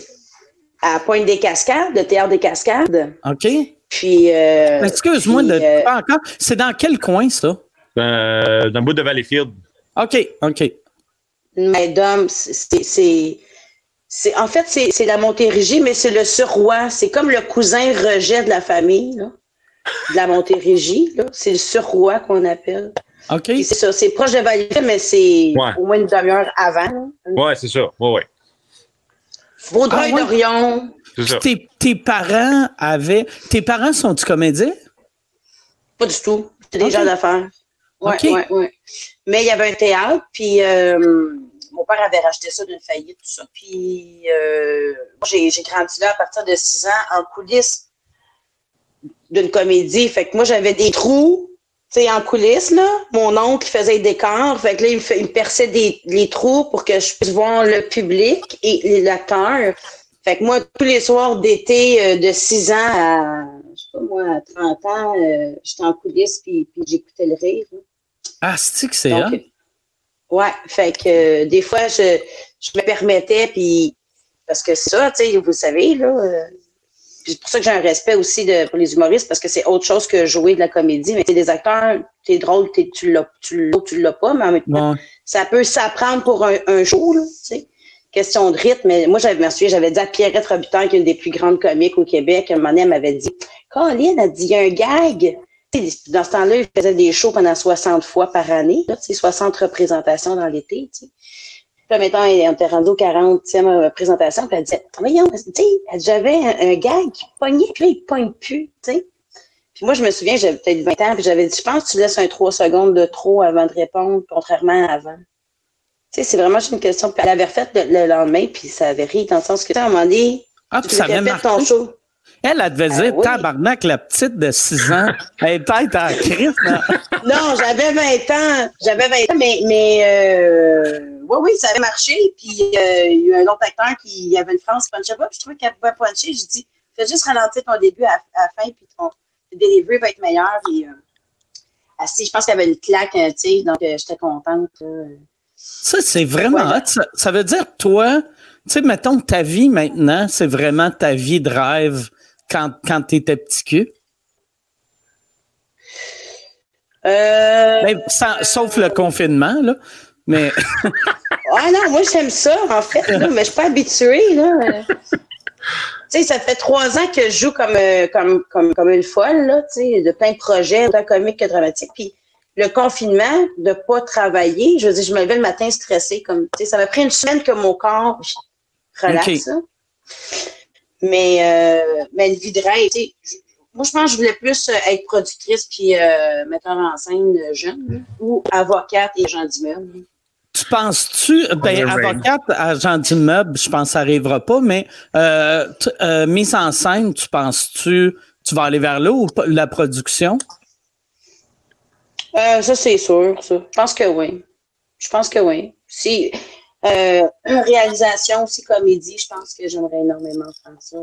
À Pointe-des-Cascades, le théâtre des Cascades. OK. Puis. Euh, Excuse-moi de euh, pas encore. C'est dans quel coin, ça? Euh, dans le bout de Valleyfield. OK, OK. C'est. C'est, en fait, c'est, la Montérégie, mais c'est le surroi. C'est comme le cousin rejet de la famille, là, de la Montérégie. C'est le surroi qu'on appelle. OK. c'est ça. C'est proche de Valleyfield, mais c'est au moins une demi-heure avant. Oui, c'est ça. Oui, oui. Vaudreuil-Dorion. Tes, tes, parents avaient. Tes parents sont-ils comédiens? Pas du tout. C'était des gens d'affaires. Oui, oui, oui. Mais il y avait un théâtre, puis euh, mon père avait racheté ça d'une faillite, tout ça. Puis euh, j'ai grandi là à partir de 6 ans en coulisses d'une comédie. Fait que moi, j'avais des trous, tu sais, en coulisses, là. Mon oncle faisait des décors. Fait que là, il me, perçait des, les trous pour que je puisse voir le public et les acteurs. Fait que moi, tous les soirs d'été, euh, de 6 ans à, je sais pas moi, à 30 ans, euh, j'étais en coulisses puis, puis j'écoutais le rire. Ah, c'est que c'est hein? Ouais, fait que euh, des fois, je, je me permettais, puis parce que ça, tu sais, vous savez, là, c'est pour ça que j'ai un respect aussi de, pour les humoristes, parce que c'est autre chose que jouer de la comédie. Mais des acteurs, t'es drôle, tu l'as, tu l'as pas, mais en même temps, ça peut s'apprendre pour un, un show, là, tu sais question de rythme, mais moi, j'avais, me j'avais dit à Pierrette Robitaille, qui est une des plus grandes comiques au Québec, à un moment donné, elle m'avait dit, Colin a dit, il y a un gag. dans ce temps-là, il faisait des shows pendant 60 fois par année, là, 60 représentations dans l'été, tu sais. Puis là, maintenant, on était rendu au 40e présentation, puis elle disait, voyons, tu sais, j'avais un, gag qui pognait, puis là, il pogne plus, tu sais. Puis moi, je me souviens, j'avais peut-être 20 ans, puis j'avais dit, je pense que tu laisses un 3 secondes de trop avant de répondre, contrairement à avant. Tu sais, c'est vraiment juste une question. Puis elle avait refait le, lendemain, puis ça avait ri, dans le sens que, tu à un moment donné, ah, tu ça fait ton show. Elle, elle devait dire, ben tabarnak, la petite de 6 ans, *laughs* elle est peut-être en crise. non, j'avais 20 ans. J'avais 20 ans, mais, mais euh, oui, oui, ça avait marché. Puis euh, il y a eu un autre acteur qui avait une France punch up. Je trouvais qu'elle pouvait puncher. J'ai dit, fais juste ralentir ton début à, la fin, puis ton delivery va être meilleur. Et, euh, assis, je pense qu'il y avait une claque, tu sais, donc j'étais contente. Ça, c'est vraiment Ça, veut dire, toi, tu sais, mettons ta vie maintenant, c'est vraiment ta vie de rêve quand, quand tu étais petit cul? Euh, ben, sauf le confinement, là. Mais. *laughs* ah non, moi, j'aime ça, en fait, mais je suis pas habituée, là. tu sais, ça fait trois ans que je joue comme, euh, comme, comme, comme une folle, là, tu sais, de plein de projets, autant comiques que dramatiques. Puis le confinement, de pas travailler, je veux dire, je me levais le matin stressée, comme, tu sais, ça m'a pris une semaine que mon corps relaxe. Mais, euh, mais une vie de rêve, moi, je pense que je voulais plus euh, être productrice puis euh, metteur en scène jeune ou avocate et agent d'immeuble. Tu penses-tu, ben, avocate, agent d'immeuble, je pense que ça n'arrivera pas, mais euh, mise en scène, tu penses-tu, tu vas aller vers là ou la production? Euh, ça, c'est sûr, ça. Je pense que oui. Je pense que oui. Si, euh, une réalisation aussi comédie, je pense que j'aimerais énormément faire ça.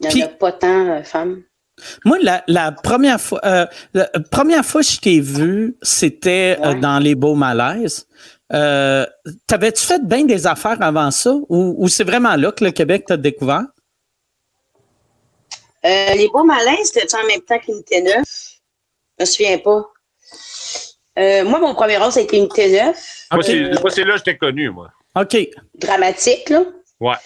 Il n'y en a pas tant, euh, femmes. Moi, la, première fois, la première fois que je t'ai vu, c'était dans Les Beaux Malaises. Euh, T'avais-tu fait bien des affaires avant ça? Ou, c'est vraiment là que le Québec t'a découvert? Euh, les beaux malins, c'était en même temps qu'Unité 9? Je me souviens pas. Euh, moi, mon premier rôle, ça a été Unité 9. Moi, c'est là que je t'ai connu, moi. OK. Dramatique, là. Ouais.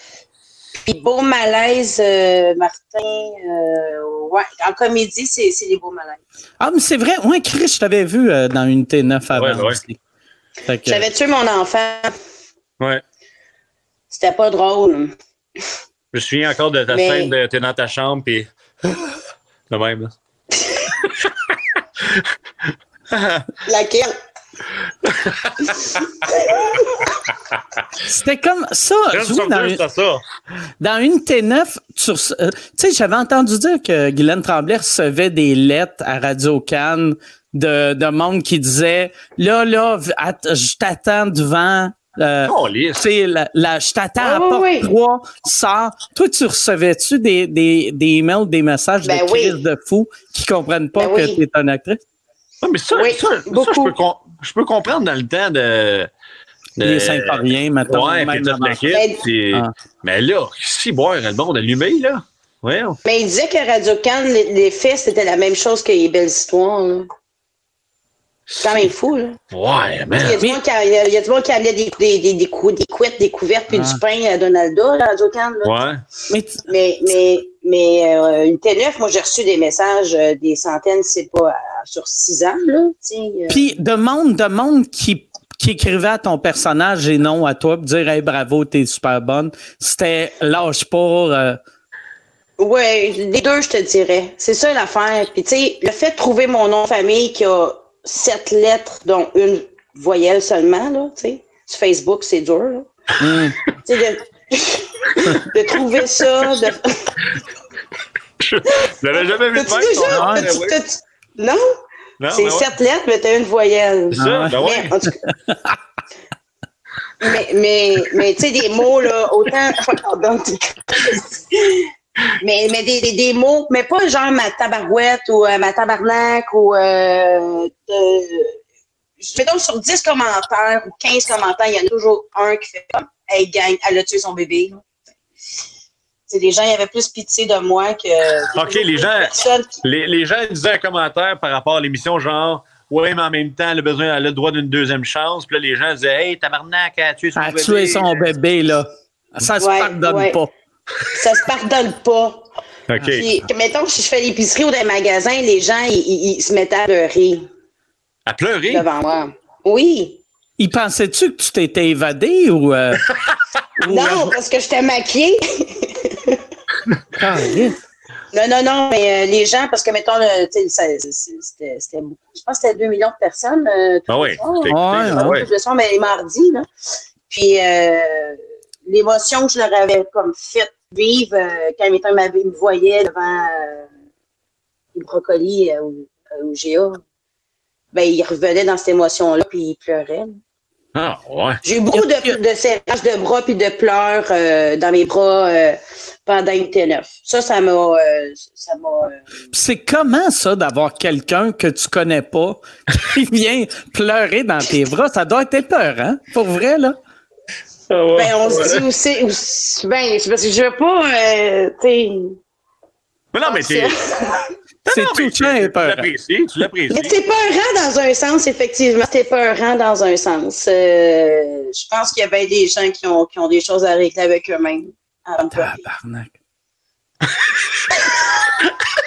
Puis Beau Malaise, euh, Martin, euh, ouais, en comédie, c'est les Beaux Malaises. Ah, mais c'est vrai, ouais, Chris, je t'avais vu euh, dans Unité 9 avant ouais, ouais. J'avais tué mon enfant. Ouais. C'était pas drôle. Je me souviens encore de ta scène de t'es dans ta chambre, puis. *laughs* Le même, là. *laughs* *laughs* Laquelle? C'était comme ça. dans, une, dans une T9, euh, tu sais, j'avais entendu dire que Guylaine Tremblay recevait des lettres à Radio Cannes de, de monde qui disait là, là, je t'attends devant. Euh, oh, la, la, je t'attends à porte 3, ça. Toi, tu recevais-tu des, des, des emails, des messages de ben crise de fous qui comprennent pas ben que tu es une actrice? Mais ça, ça, je, peux je, peux comprendre dans le temps de. de les Saint-Paulien, maintenant. Ouais, puis ah. Mais là, si boire le monde allumé, là. Ouais. Mais il disait que Radio Cannes, les, les faits, c'était la même chose que les belles histoires. Là. C'est quand même fou, là. Ouais, mais. Il y a du monde qui, il y a du monde qui amenait des, des, des, des, couettes, des couvertes puis du pain à Donaldo, là, Radio Cannes. Ouais. Mais, mais, mais, mais euh, une T9, moi, j'ai reçu des messages, euh, des centaines, c'est pas sur six ans, là. Euh. Puis de monde, de monde qui qui écrivait à ton personnage et non à toi, pour dire hey, bravo, t'es super bonne. C'était lâche pas. Oui, les deux, je te dirais. C'est ça l'affaire. Puis, tu sais, le fait de trouver mon nom de famille qui a sept lettres, dont une voyelle seulement, là, tu sais. Sur Facebook, c'est dur, là. Mm. *laughs* tu sais, de, de, trouver ça, de... *laughs* Je l'avais jamais vu de même, Non? non c'est sept lettres, mais t'as une voyelle. C'est ça, ben ouais. Mais, mais, mais, tu sais, des mots, là, autant. *laughs* Mais, mais des, des, des, mots, mais pas genre ma tabarouette ou euh, ma tabarnak ou. Euh, je fais donc sur 10 commentaires ou 15 commentaires, il y en a toujours un qui fait comme Hey gang, elle a tué son bébé. C'est les gens, il y avait plus pitié de moi que. OK, les gens, les, les, gens disaient un commentaire par rapport à l'émission, genre. Oui, mais en même temps, elle a besoin, elle a le droit d'une deuxième chance. Puis là, les gens disaient Hey, tabarnak, elle a tué son bébé. Elle a tué son bébé, là. Ça se pardonne pas. Ça se pardonne pas. OK. Puis, mettons, si je fais l'épicerie ou des magasins, les gens, ils, se mettaient à pleurer. À pleurer? Devant moi. Oui. Ils pensaient-tu que tu t'étais évadé ou. Euh, *laughs* non, parce que j'étais maquillée. *laughs* non, non, non, mais euh, les gens, parce que, mettons, c'était beaucoup. Je pense que c'était 2 millions de personnes. Euh, ah oui. Ah ouais, mais les mardis, là. Puis, l'émotion que je leur avais comme fait vivre euh, quand ils me voyaient devant euh, les brocolis euh, au, GA, ben, ils revenaient dans cette émotion-là puis ils pleuraient. Ah, ouais. J'ai eu beaucoup de, de serrages de bras puis de pleurs dans mes bras pendant une T9. Ça, ça m'a. ça m'a C'est comment ça d'avoir quelqu'un que tu connais pas qui *laughs* vient pleurer dans tes bras? Ça doit être peur, hein? Pour vrai, là? Ah ben, on se dit aussi, ben, c'est parce que je veux pas, euh, Mais non, mais t'es. C'est tout Tu l'apprécies, tu l'apprécies. Mais c'est peurant dans un sens, effectivement. C'est peurant dans un sens. Euh, je pense qu'il y a bien des gens qui ont, qui ont des choses à régler avec eux-mêmes. Tabarnak. *laughs*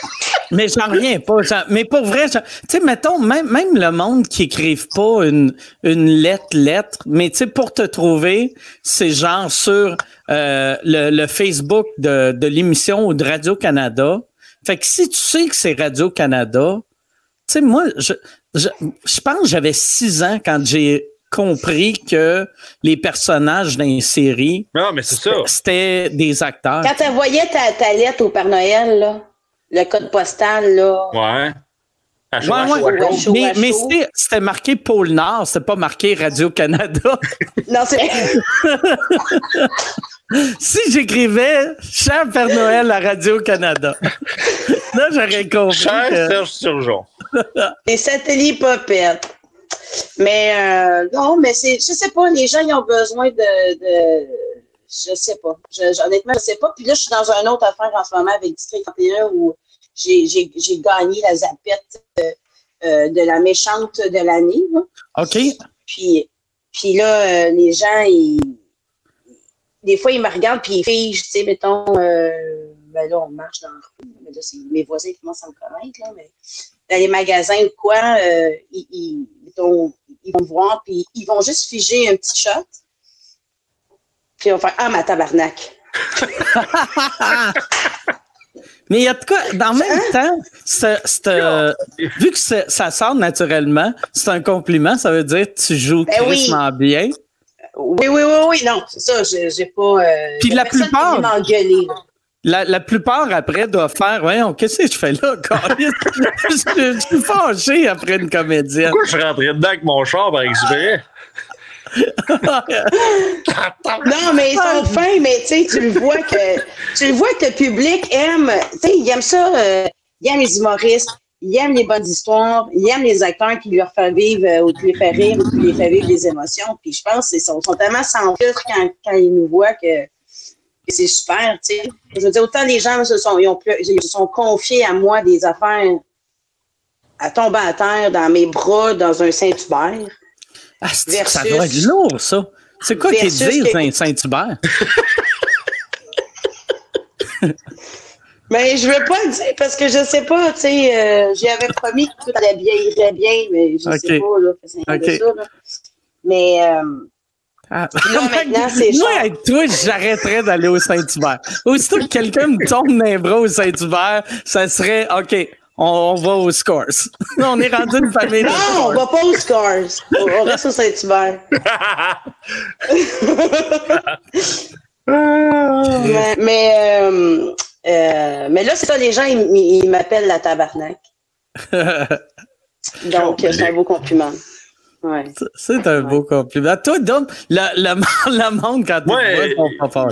Mais j'en reviens pas. mais pour vrai, tu sais, mettons, même, même le monde qui écrive pas une, une lettre, lettre, mais tu sais, pour te trouver, c'est genre sur euh, le, le, Facebook de, de l'émission ou de Radio-Canada. Fait que si tu sais que c'est Radio-Canada, tu sais, moi, je, je, je pense que j'avais six ans quand j'ai compris que les personnages d'une série, non, mais c'est ça. C'était des acteurs. Quand tu voyais ta, ta lettre au Père Noël, là, le code postal, là. Ouais. Ouais, ouais. Mais, c'était marqué Pôle Nord, c'était pas marqué Radio-Canada. *laughs* non, c'est. *laughs* si j'écrivais Cher Père Noël à Radio-Canada, *laughs* là, j'aurais compris. Cher Serge Surgeon. Les satellites popettes. Mais euh, non, mais c'est, je sais pas, les gens, ils ont besoin de, de je sais pas. Je, honnêtement, je sais pas. Puis là, je suis dans un autre affaire en ce moment avec District 31 où j'ai, gagné la zapette euh, de la méchante de l'année. OK. Puis, puis là, euh, les gens, ils, des fois, ils me regardent puis ils figent, tu sais, mettons, euh, ben là, on marche dans la rue, mais là, c'est mes voisins qui commencent à me connaître, là, mais dans les magasins ou quoi, euh, ils, ils, vont, ils vont me voir puis ils vont juste figer un petit shot. Puis ils vont faire Ah, ma tabarnak. *laughs* Mais il y a de quoi, dans le même temps, euh, vu que ça sort naturellement, c'est un compliment, ça veut dire que tu joues ben bien. Oui, oui, oui, oui, non, c'est ça, j'ai, pas. Euh, Puis la plupart. La, la, plupart après doivent faire Voyons, qu'est-ce que je fais là, *laughs* je, je, suis fâché après une comédienne. Pourquoi je suis rentré dedans avec mon char par exprès? Non, mais ils sont fins, mais tu le vois que tu le vois que le public aime, tu sais, il aime ça, euh, il aime les humoristes, il aime les bonnes histoires, il aime les acteurs qui leur font vivre euh, ou qui les font rire ou qui les font vivre des émotions. Puis je pense qu'ils sont, sont, tellement sans filtre quand, quand, ils nous voient que, c'est super, tu sais. Je veux dire, autant les gens se sont, ils ont, ils se sont confiés à moi des affaires à tomber à terre dans mes bras dans un Saint-Hubert. Ah, ça doit être lourd, ça. C'est quoi qu'ils disent, Saint-Hubert? *laughs* *laughs* mais je veux pas le dire parce que je sais pas, tu sais, euh, j'avais promis que tout allait bien, irait bien, mais je sais pas, là, c'est okay. ça, là. Mais, euh, ah. Là, *laughs* maintenant, c'est Moi, avec toi, j'arrêterais d'aller au Saint-Hubert. Aussitôt que quelqu'un me tombe dans les bras au Saint-Hubert, ça serait OK, on, va aux scores. *laughs* on est rendu une famille. Non, on va pas aux scores. On, reste au Saint-Hubert. *laughs* mais, euh, euh, mais, là, c'est ça, les gens, ils, m'appellent la tabarnak. *laughs* Donc, c'est un beau compliment. Ouais. C'est un beau compliment. Toi, donc, le, monde, quand tu ouais,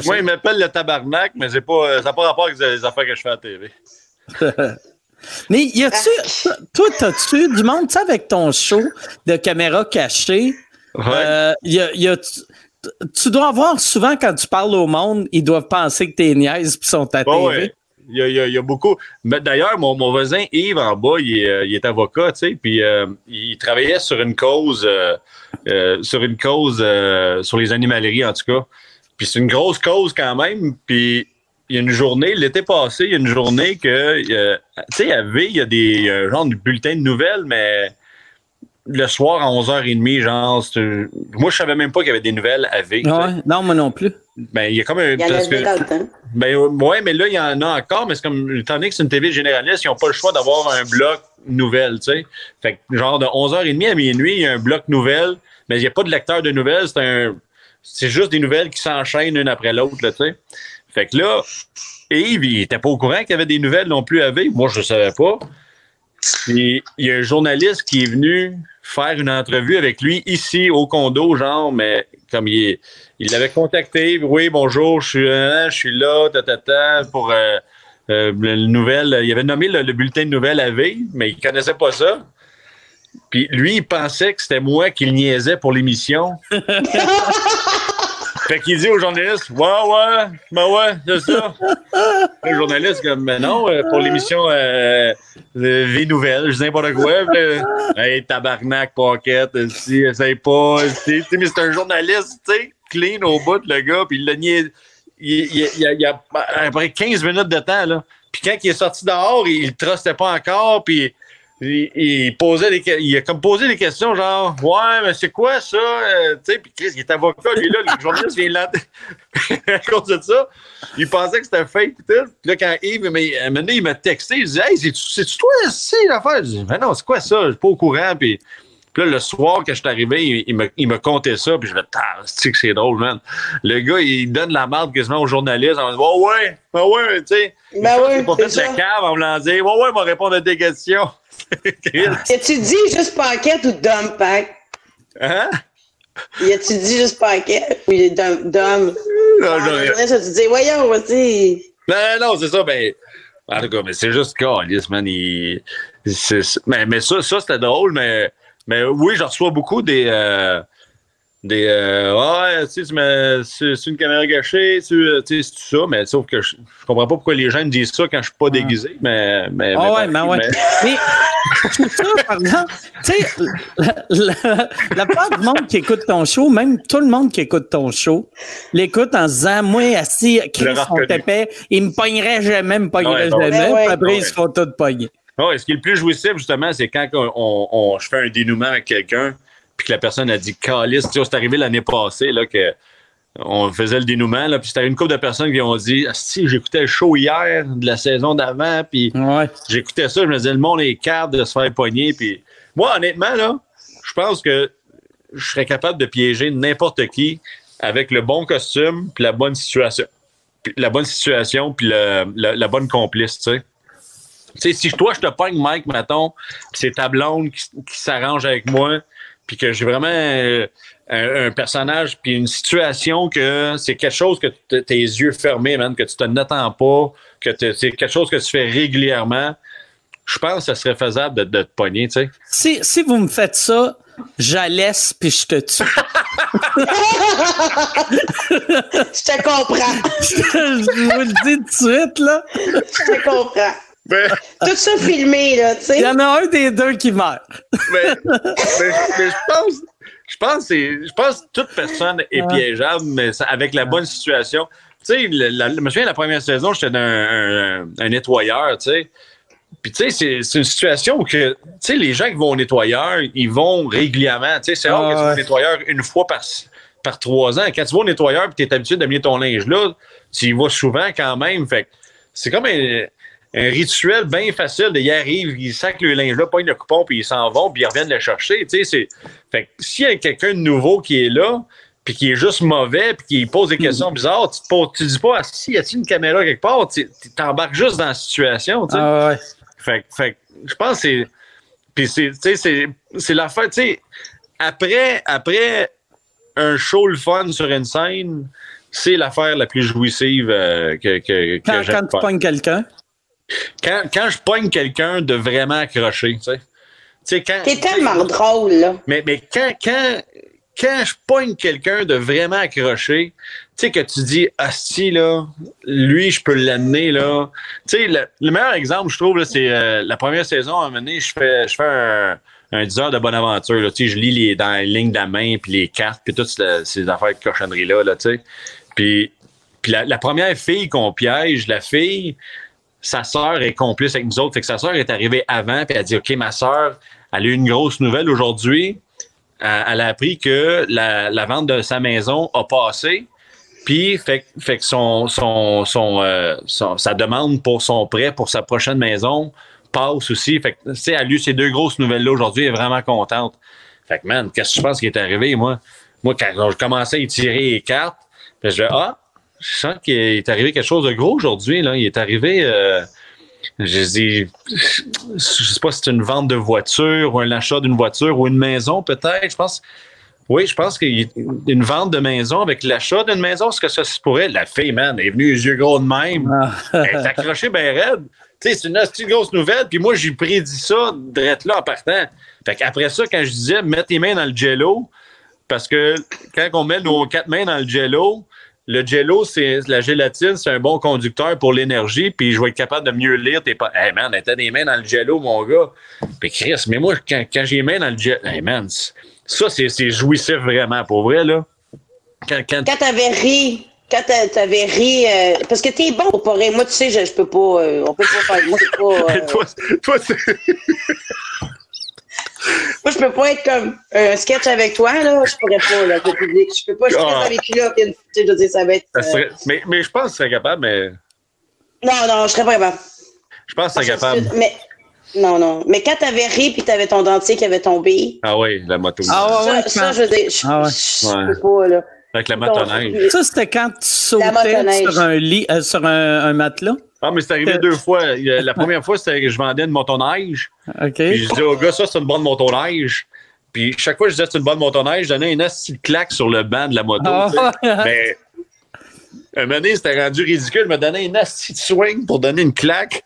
Moi, ils m'appellent le tabarnak, mais pas, ça n'a pas rapport avec les affaires que je fais à la TV. Mais y a-tu, toi, t'as-tu du monde, tu sais, avec ton show de caméra cachée, euh, y a, y a, tu dois avoir souvent, quand tu parles au monde, ils doivent penser que t'es niaise puis sont à TV. Il y, a, il, y a, beaucoup. D'ailleurs, mon, mon, voisin Yves en bas, il est, il est avocat, tu sais, puis euh, il travaillait sur une cause, euh, sur une cause sur les animaleries en tout cas. Puis c'est une grosse cause quand même. Puis il y a une journée, l'été passé, il y a une journée que, euh, tu sais, il y avait, il y a des euh, genre de bulletins de nouvelles, mais le soir à 11h30, genre, moi, je savais même pas qu'il y avait des nouvelles à V. non, moi non plus. Ben, il y a comme un. Il y en a ben, ouais, mais là, il y en a encore, mais c'est comme, étant donné que c'est une TV généraliste, ils n'ont pas le choix d'avoir un bloc nouvelles, tu sais. Fait que, genre, de 11h30 à minuit, il y a un bloc nouvelles, mais il n'y a pas de lecteur de nouvelles, c'est un. C'est juste des nouvelles qui s'enchaînent une après l'autre, tu sais. Fait que là, Yves, il était pas au courant qu'il y avait des nouvelles non plus à V. Moi, je ne savais pas. il y a un journaliste qui est venu faire une entrevue avec lui ici au condo, genre, mais comme il il l'avait contacté, oui, bonjour, je suis, hein, je suis là, ta, pour euh, euh, le nouvelle. Il avait nommé le, bulletin de nouvelles à V, mais il connaissait pas ça. Puis lui, il pensait que c'était moi qui le pour l'émission. *laughs* Fait qu'il dit au journaliste Ouais, ouais, ben ouais, c'est ça. *laughs* le journaliste, comme, mais non, euh, pour l'émission euh, Vie Nouvelle, je dis n'importe quoi. hey, tabarnak, pocket, si, essaye pas. mais c'est un journaliste, tu sais, clean au bout, le gars, puis il l'a nié. Il, il, il, y a à peu près 15 minutes de temps, là. Puis quand il est sorti dehors, il ne trustait pas encore, puis il, posait des, il a comme posé des questions genre Ouais, mais c'est quoi ça? Euh, tu sais, puis Chris, il est avocat, lui là, le journaliste vient là *laughs* à cause de ça. Il pensait que c'était fake puis là, quand Yves, mais, maintenant, il m'a texté, il dit Hey, c'est-tu toi, c'est l'affaire? Je dis Mais non, c'est quoi ça? Je suis pas au courant. Puis, puis là, le soir que je suis arrivé, il, me, il me contait ça, puis je me dis, que c'est drôle, man. Le gars, il donne la marde quasiment au journaliste en disant, ouais, ouais, ben ouais, tu sais. Ben ouais, pas fait la cave en me dire, ouais, ouais, il va répondre à tes questions. *laughs* As-tu dit juste paquet ou dumb pack? Hein? Y a-tu dit juste paquet ou dumb? dumb? Non, non. Ça, tu dis, voyons, vas-y. Non, non, c'est ça, ben. En tout cas, mais c'est juste Carlis, man. Il, mais, mais ça, ça c'était drôle, mais Mais oui, je reçois beaucoup des. Euh, des euh, ouais, tu sais, c'est une caméra gâchée, tu sais, c'est tout ça, mais sauf que je, je, comprends pas pourquoi les gens me disent ça quand je suis pas déguisé, mais. mais, oh, ouais, mais ouais. Mais, mais ça, par exemple, tu sais, la, la, part du monde qui écoute ton show, même tout le monde qui écoute ton show, l'écoute en se disant, moi, assis, Chris, son épais, il me pognerait jamais, me pognerait ouais, jamais, ouais, après, ils se font tous pogner. Oui, ce qui est le plus jouissif, justement, c'est quand on, on, je fais un dénouement avec quelqu'un, puis que la personne a dit Calice, c'est arrivé l'année passée, là, que on faisait le dénouement, là, puis c'était une couple de personnes qui ont dit Si, j'écoutais le show hier de la saison d'avant, puis j'écoutais ça, je me disais, le monde est capable de se faire pogner, puis moi, honnêtement, là, je pense que je serais capable de piéger n'importe qui avec le bon costume, puis la bonne situation. Puis la bonne situation, puis le, la bonne complice, tu sais. Tu sais, si toi, je te pogne, Mike, mettons, c'est ta blonde qui, qui s'arrange avec moi, puis que j'ai vraiment euh, un, personnage, puis une situation que c'est quelque chose que tes yeux fermés, man, que tu te n'attends pas, que c'est quelque chose que tu fais régulièrement, je pense que ça serait faisable de, de te pogner, tu sais. Si, si vous me faites ça, je laisse puis je te tue. *laughs* *laughs* je te comprends. je vous le dis tout de suite, là. Je te comprends. Ben, Tout ça filmé, là, tu sais. Il y en a un des deux qui meurt. mais, je pense. Je pense, je pense que toute personne est piégeable, mais avec la bonne situation. Tu sais, je me souviens, la première saison, j'étais un, un, nettoyeur, tu sais. Puis, tu sais, c'est une situation où que, tu sais, les gens qui vont au nettoyeur, ils vont régulièrement. Tu sais, c'est rare que tu vas au nettoyeur une fois par, par trois ans. Quand tu vas au nettoyeur et tu es habitué d'amener ton linge là, tu y vas souvent quand même. Fait c'est comme un, un rituel bien facile de y arrive, ils sacent le linge là, pognent le coupon, puis ils s'en vont, puis ils reviennent le chercher. Tu sais, fait que s'il y a quelqu'un de nouveau qui est là, puis qui est juste mauvais, puis qui pose des questions bizarres, tu, tu dis pas, ah, si, y a-t-il une caméra quelque part? Tu t'embarques juste dans la situation. Tu sais. Ah ouais. Fait, fait je pense que c'est. Puis c'est, tu sais, c'est l'affaire, tu sais, après, après un show le fun sur une scène, c'est l'affaire la plus jouissive euh, que, que, que Quand, quand tu pognes quelqu'un? Quand, quand je pogne quelqu'un de vraiment accroché, tu sais. T'es tellement drôle, là. Mais, mais quand, quand, quand je pogne quelqu'un de vraiment accroché, tu sais, que tu dis, ah, si, là, lui, je peux l'amener, là. Tu sais, le, meilleur exemple, je trouve, c'est euh, la première saison, à un moment donné, je fais, je fais un, un 10 heures de bonne aventure, là. Tu sais, je lis les, dans les lignes de la main, puis les cartes, puis toutes ces affaires de cochonnerie-là, là, tu sais. Puis, puis la, la première fille qu'on piège, la fille, sa sœur est complice avec nous autres. Fait que sa sœur est arrivée avant, puis elle a dit OK, ma sœur, elle a eu une grosse nouvelle aujourd'hui. Elle a appris que la, vente de sa maison a passé. Puis, fait, fait que son, euh, son, sa demande pour son prêt pour sa prochaine maison passe aussi. Fait que, tu sais, elle a lu ces deux grosses nouvelles-là aujourd'hui. Elle est vraiment contente. Fait que, man, qu'est-ce que je pense qui est arrivé, moi? Moi, quand je commençais à étirer les cartes, je dis, ah, je sens qu'il est arrivé quelque chose de gros aujourd'hui. Là. Il est arrivé, euh, je dis, je sais pas si c'est une vente de voiture ou un achat d'une voiture ou une maison peut-être. Je pense, oui, je pense qu'il y a une vente de maison avec l'achat d'une maison. Est-ce que ça se pourrait? La fille, man, est venue les yeux gros de même. Ah. elle est accrochée bien raide. Tu sais, c'est une, grosse nouvelle. Puis moi, j'ai prédit ça d'être là en partant. Fait qu'après ça, quand je disais, mets tes mains dans le jello, parce que quand on met nos quatre mains dans le jello, le jello, c'est la gélatine, c'est un bon conducteur pour l'énergie, puis je vais être capable de mieux lire tes pas. Hey man, t'as des mains dans le jello, mon gars. Puis Chris, mais moi, quand, quand j'ai les mains dans le jello, hey man, ça, c'est jouissif vraiment, pour vrai, là. Quand, quand... quand t'avais ri, quand t'avais ri, euh, parce que t'es bon pour rire. Moi, tu sais, je, je peux pas, euh, on peut pas faire, moi, pas... *laughs* Euh... toi, toi c'est... *laughs* Moi, je peux pas être comme un sketch avec toi, là. Je pourrais pas, là, le public. Je peux pas, je suis ah. avec lui, là, puis je veux dire, ça va être. Euh, mais, mais je pense que tu serais capable, mais. Non, non, je serais pas capable. Je pense que tu serais capable. Mais. Non, non. Mais quand t'avais ri puis t'avais ton dentier qui avait tombé. Ah oui, la moto. Ah ouais, ça, ça je veux dire, je, ah ouais. je peux pas, là. Avec la motoneige. Ça, c'était quand tu sautais sur un lit, euh, sur un, un matelas? Ah, mais c'est arrivé deux fois. La *laughs* première fois, c'était que je vendais une motoneige. OK. Puis je disais au gars, ça, c'est une bonne motoneige. Puis chaque fois je disais c'est une bonne motoneige, je donnais une de claque sur le banc de la moto. Oh. Mais un moment donné, c'était rendu ridicule. Je me donnais une astuce de swing pour donner une claque.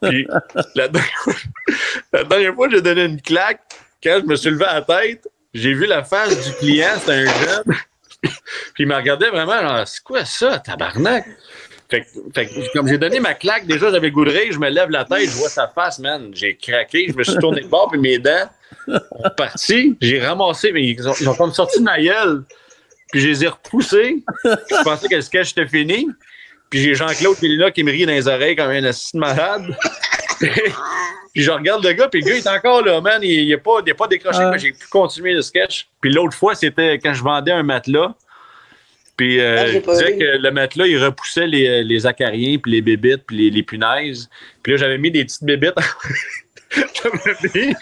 Puis la dernière, *laughs* la dernière fois, j'ai donné une claque. quand je me suis levé à la tête, j'ai vu la face du client, c'était un jeune. *laughs* puis il m'a regardé vraiment, genre, c'est quoi ça, tabarnak? Fait, fait comme j'ai donné ma claque, déjà j'avais goût je me lève la tête, je vois sa face, man. J'ai craqué, je me suis tourné de bord, puis mes dents sont parties. J'ai ramassé, mais ils ont, comme sorti de ma gueule. Puis je les ai repoussés. Je pensais que le sketch était fini. Puis j'ai Jean-Claude qui est là qui me rit dans les oreilles comme un assistant malade. *laughs* puis je regarde le gars, puis le gars il est encore là, man. Il n'est pas, pas décroché, mais j'ai pu continuer le sketch. Puis l'autre fois, c'était quand je vendais un matelas. Puis euh, ah, je disais que le matelas, il repoussait les, les acariens, puis les bébites, puis les, les punaises. Puis là, j'avais mis des petites bébites. j'avais mis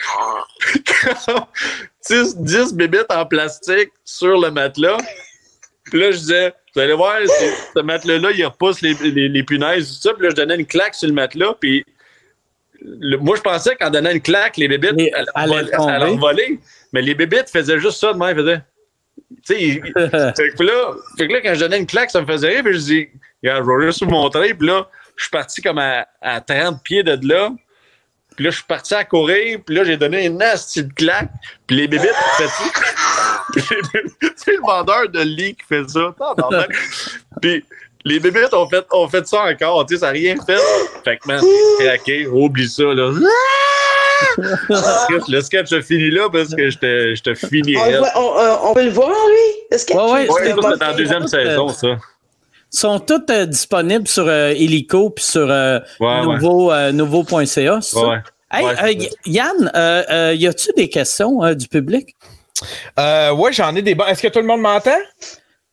10, 10 bébites en plastique sur le matelas. Puis là, je disais, vous allez voir, ce matelas-là, il repousse les, les, les, punaises, tout ça. Puis là, je donnais une claque sur le matelas. Puis moi, je pensais qu'en donnant une claque, les bébites allaient voler. Mais les bébites faisaient juste ça de même. Ils faisaient. Tu sais, *laughs* fait, que là, fait que là, quand je donnais une claque, ça me faisait rire. Puis je dis, regarde, je vais juste vous montrer. Puis là, je suis parti comme à, à 30 pieds de là. Puis là, je suis parti à courir. Puis là, j'ai donné une nasty de claque. Puis les bébites, fait *laughs* *laughs* c'est le vendeur de lit qui fait ça. Puis les bébites ont fait, ont fait ça encore. Tu sais, ça n'a rien fait. Fait que, man, craqué. Oublie ça, là. Le sketch a fini là parce que je te, je te finirais. On, on, on, peut le voir, lui? Le sketch? Ouais, ouais, c'est dans la deuxième saison, ça sont toutes euh, disponibles sur euh, Helico puis sur euh, nouveau, euh, nouveau.ca. Hey, Yann, y a-tu des questions du public? oui, j'en ai des. Est-ce que tout le monde m'entend?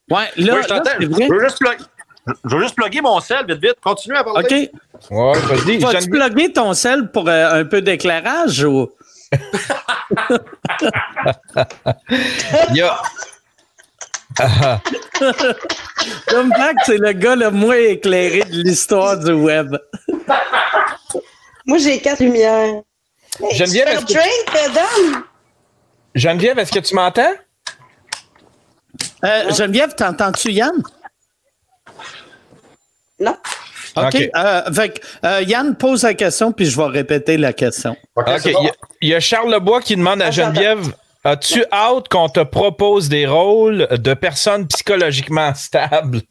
Ouais, là, je t'entends. Je, veux juste je veux juste plugger mon sel, vite, vite. Continue à parler. OK. Ouais, vas-y. Vas-tu plugger ton sel pour un peu d'éclairage ou? Il y a. Tom Pack, c'est le gars le moins éclairé de l'histoire du web. Moi, j'ai quatre lumières. Geneviève, est-ce que... Geneviève, est-ce que tu m'entends? Euh, Geneviève, t'entends-tu Yann? Non. OK. Euh, euh, Yann pose la question, puis je vais répéter la question. OK. Il y, a Charles Lebois qui demande à Geneviève As-tu hâte qu'on te propose des rôles de personnes psychologiquement stables?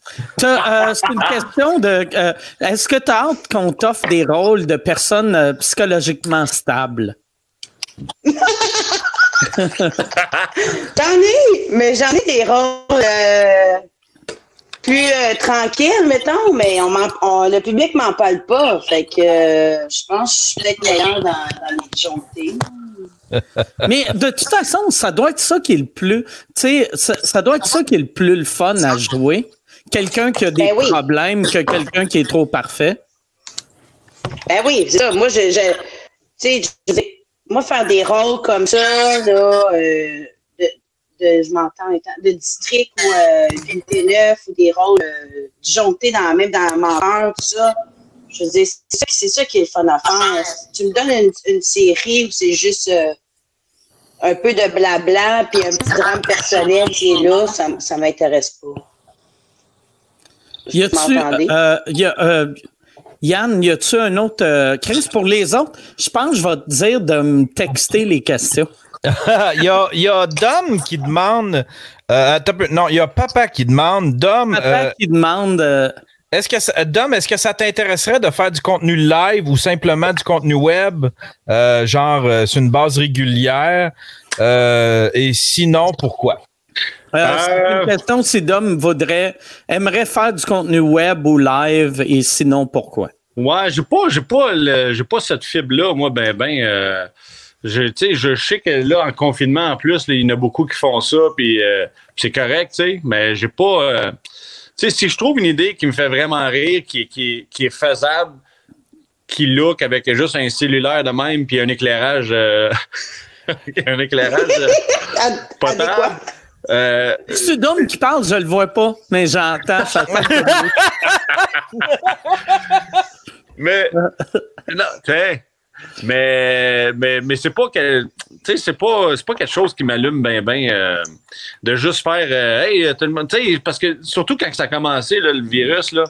Euh, c'est une question de. Euh, est-ce que tu as hâte qu'on t'offre des rôles de personnes euh, psychologiquement stables? *laughs* j'en ai, mais j'en ai des rôles plus tranquilles, mettons, mais on, le public m'en parle pas. Fait que je pense que je suis peut-être meilleure dans, dans les jonctés. *laughs* Mais de toute façon, ça doit être ça qui est le plus, tu sais, ça, doit être ça qui est le plus le fun à jouer. Quelqu'un qui a des ben problèmes que quelqu'un qui est trop parfait. Ben oui, ça. Moi, je, tu sais, moi, faire des rôles comme ça, là, euh, de, je m'entends, de district ou euh, d'unité ou des rôles euh, disjonctés dans, même dans la menteur, tout ça, je veux dire, c'est ça, qui est le fun à faire. tu me donnes une, série où c'est juste euh, un peu de blabla puis un petit drame personnel qui est là, ça, ça m'intéresse pas. Y a-tu, euh, euh, Yann, y a-tu un autre. Chris, pour les autres, je pense que je vais te dire de me texter les questions. Il *laughs* y, a, y a Dom qui demande. non, il y a Papa qui demande. Dom. Papa qui demande. Est-ce que Dom, est-ce que ça t'intéresserait de faire du contenu live ou simplement du contenu web, euh, genre euh, sur une base régulière? Euh, et sinon, pourquoi? c'est une question si Dom voudrait, aimerait faire du contenu web ou live et sinon pourquoi? Ouais, j'ai pas, j'ai pas, j'ai pas cette fibre-là, moi, ben, ben. Je, je sais que là, en confinement, en plus, il y en a beaucoup qui font ça, puis c'est correct, tu sais, mais j'ai pas sais, si je trouve une idée qui me fait vraiment rire, qui, qui, qui est faisable, qui look avec juste un cellulaire de même, puis un éclairage, euh, *laughs* un éclairage euh, *laughs* potable. Euh, c'est Dom qui parle, je le vois pas, mais j'entends. *laughs* mais non, mais mais mais c'est pas que c'est pas, pas quelque chose qui m'allume bien, bien euh, de juste faire euh, Hey, tout le monde. Parce que surtout quand ça a commencé, le virus, là,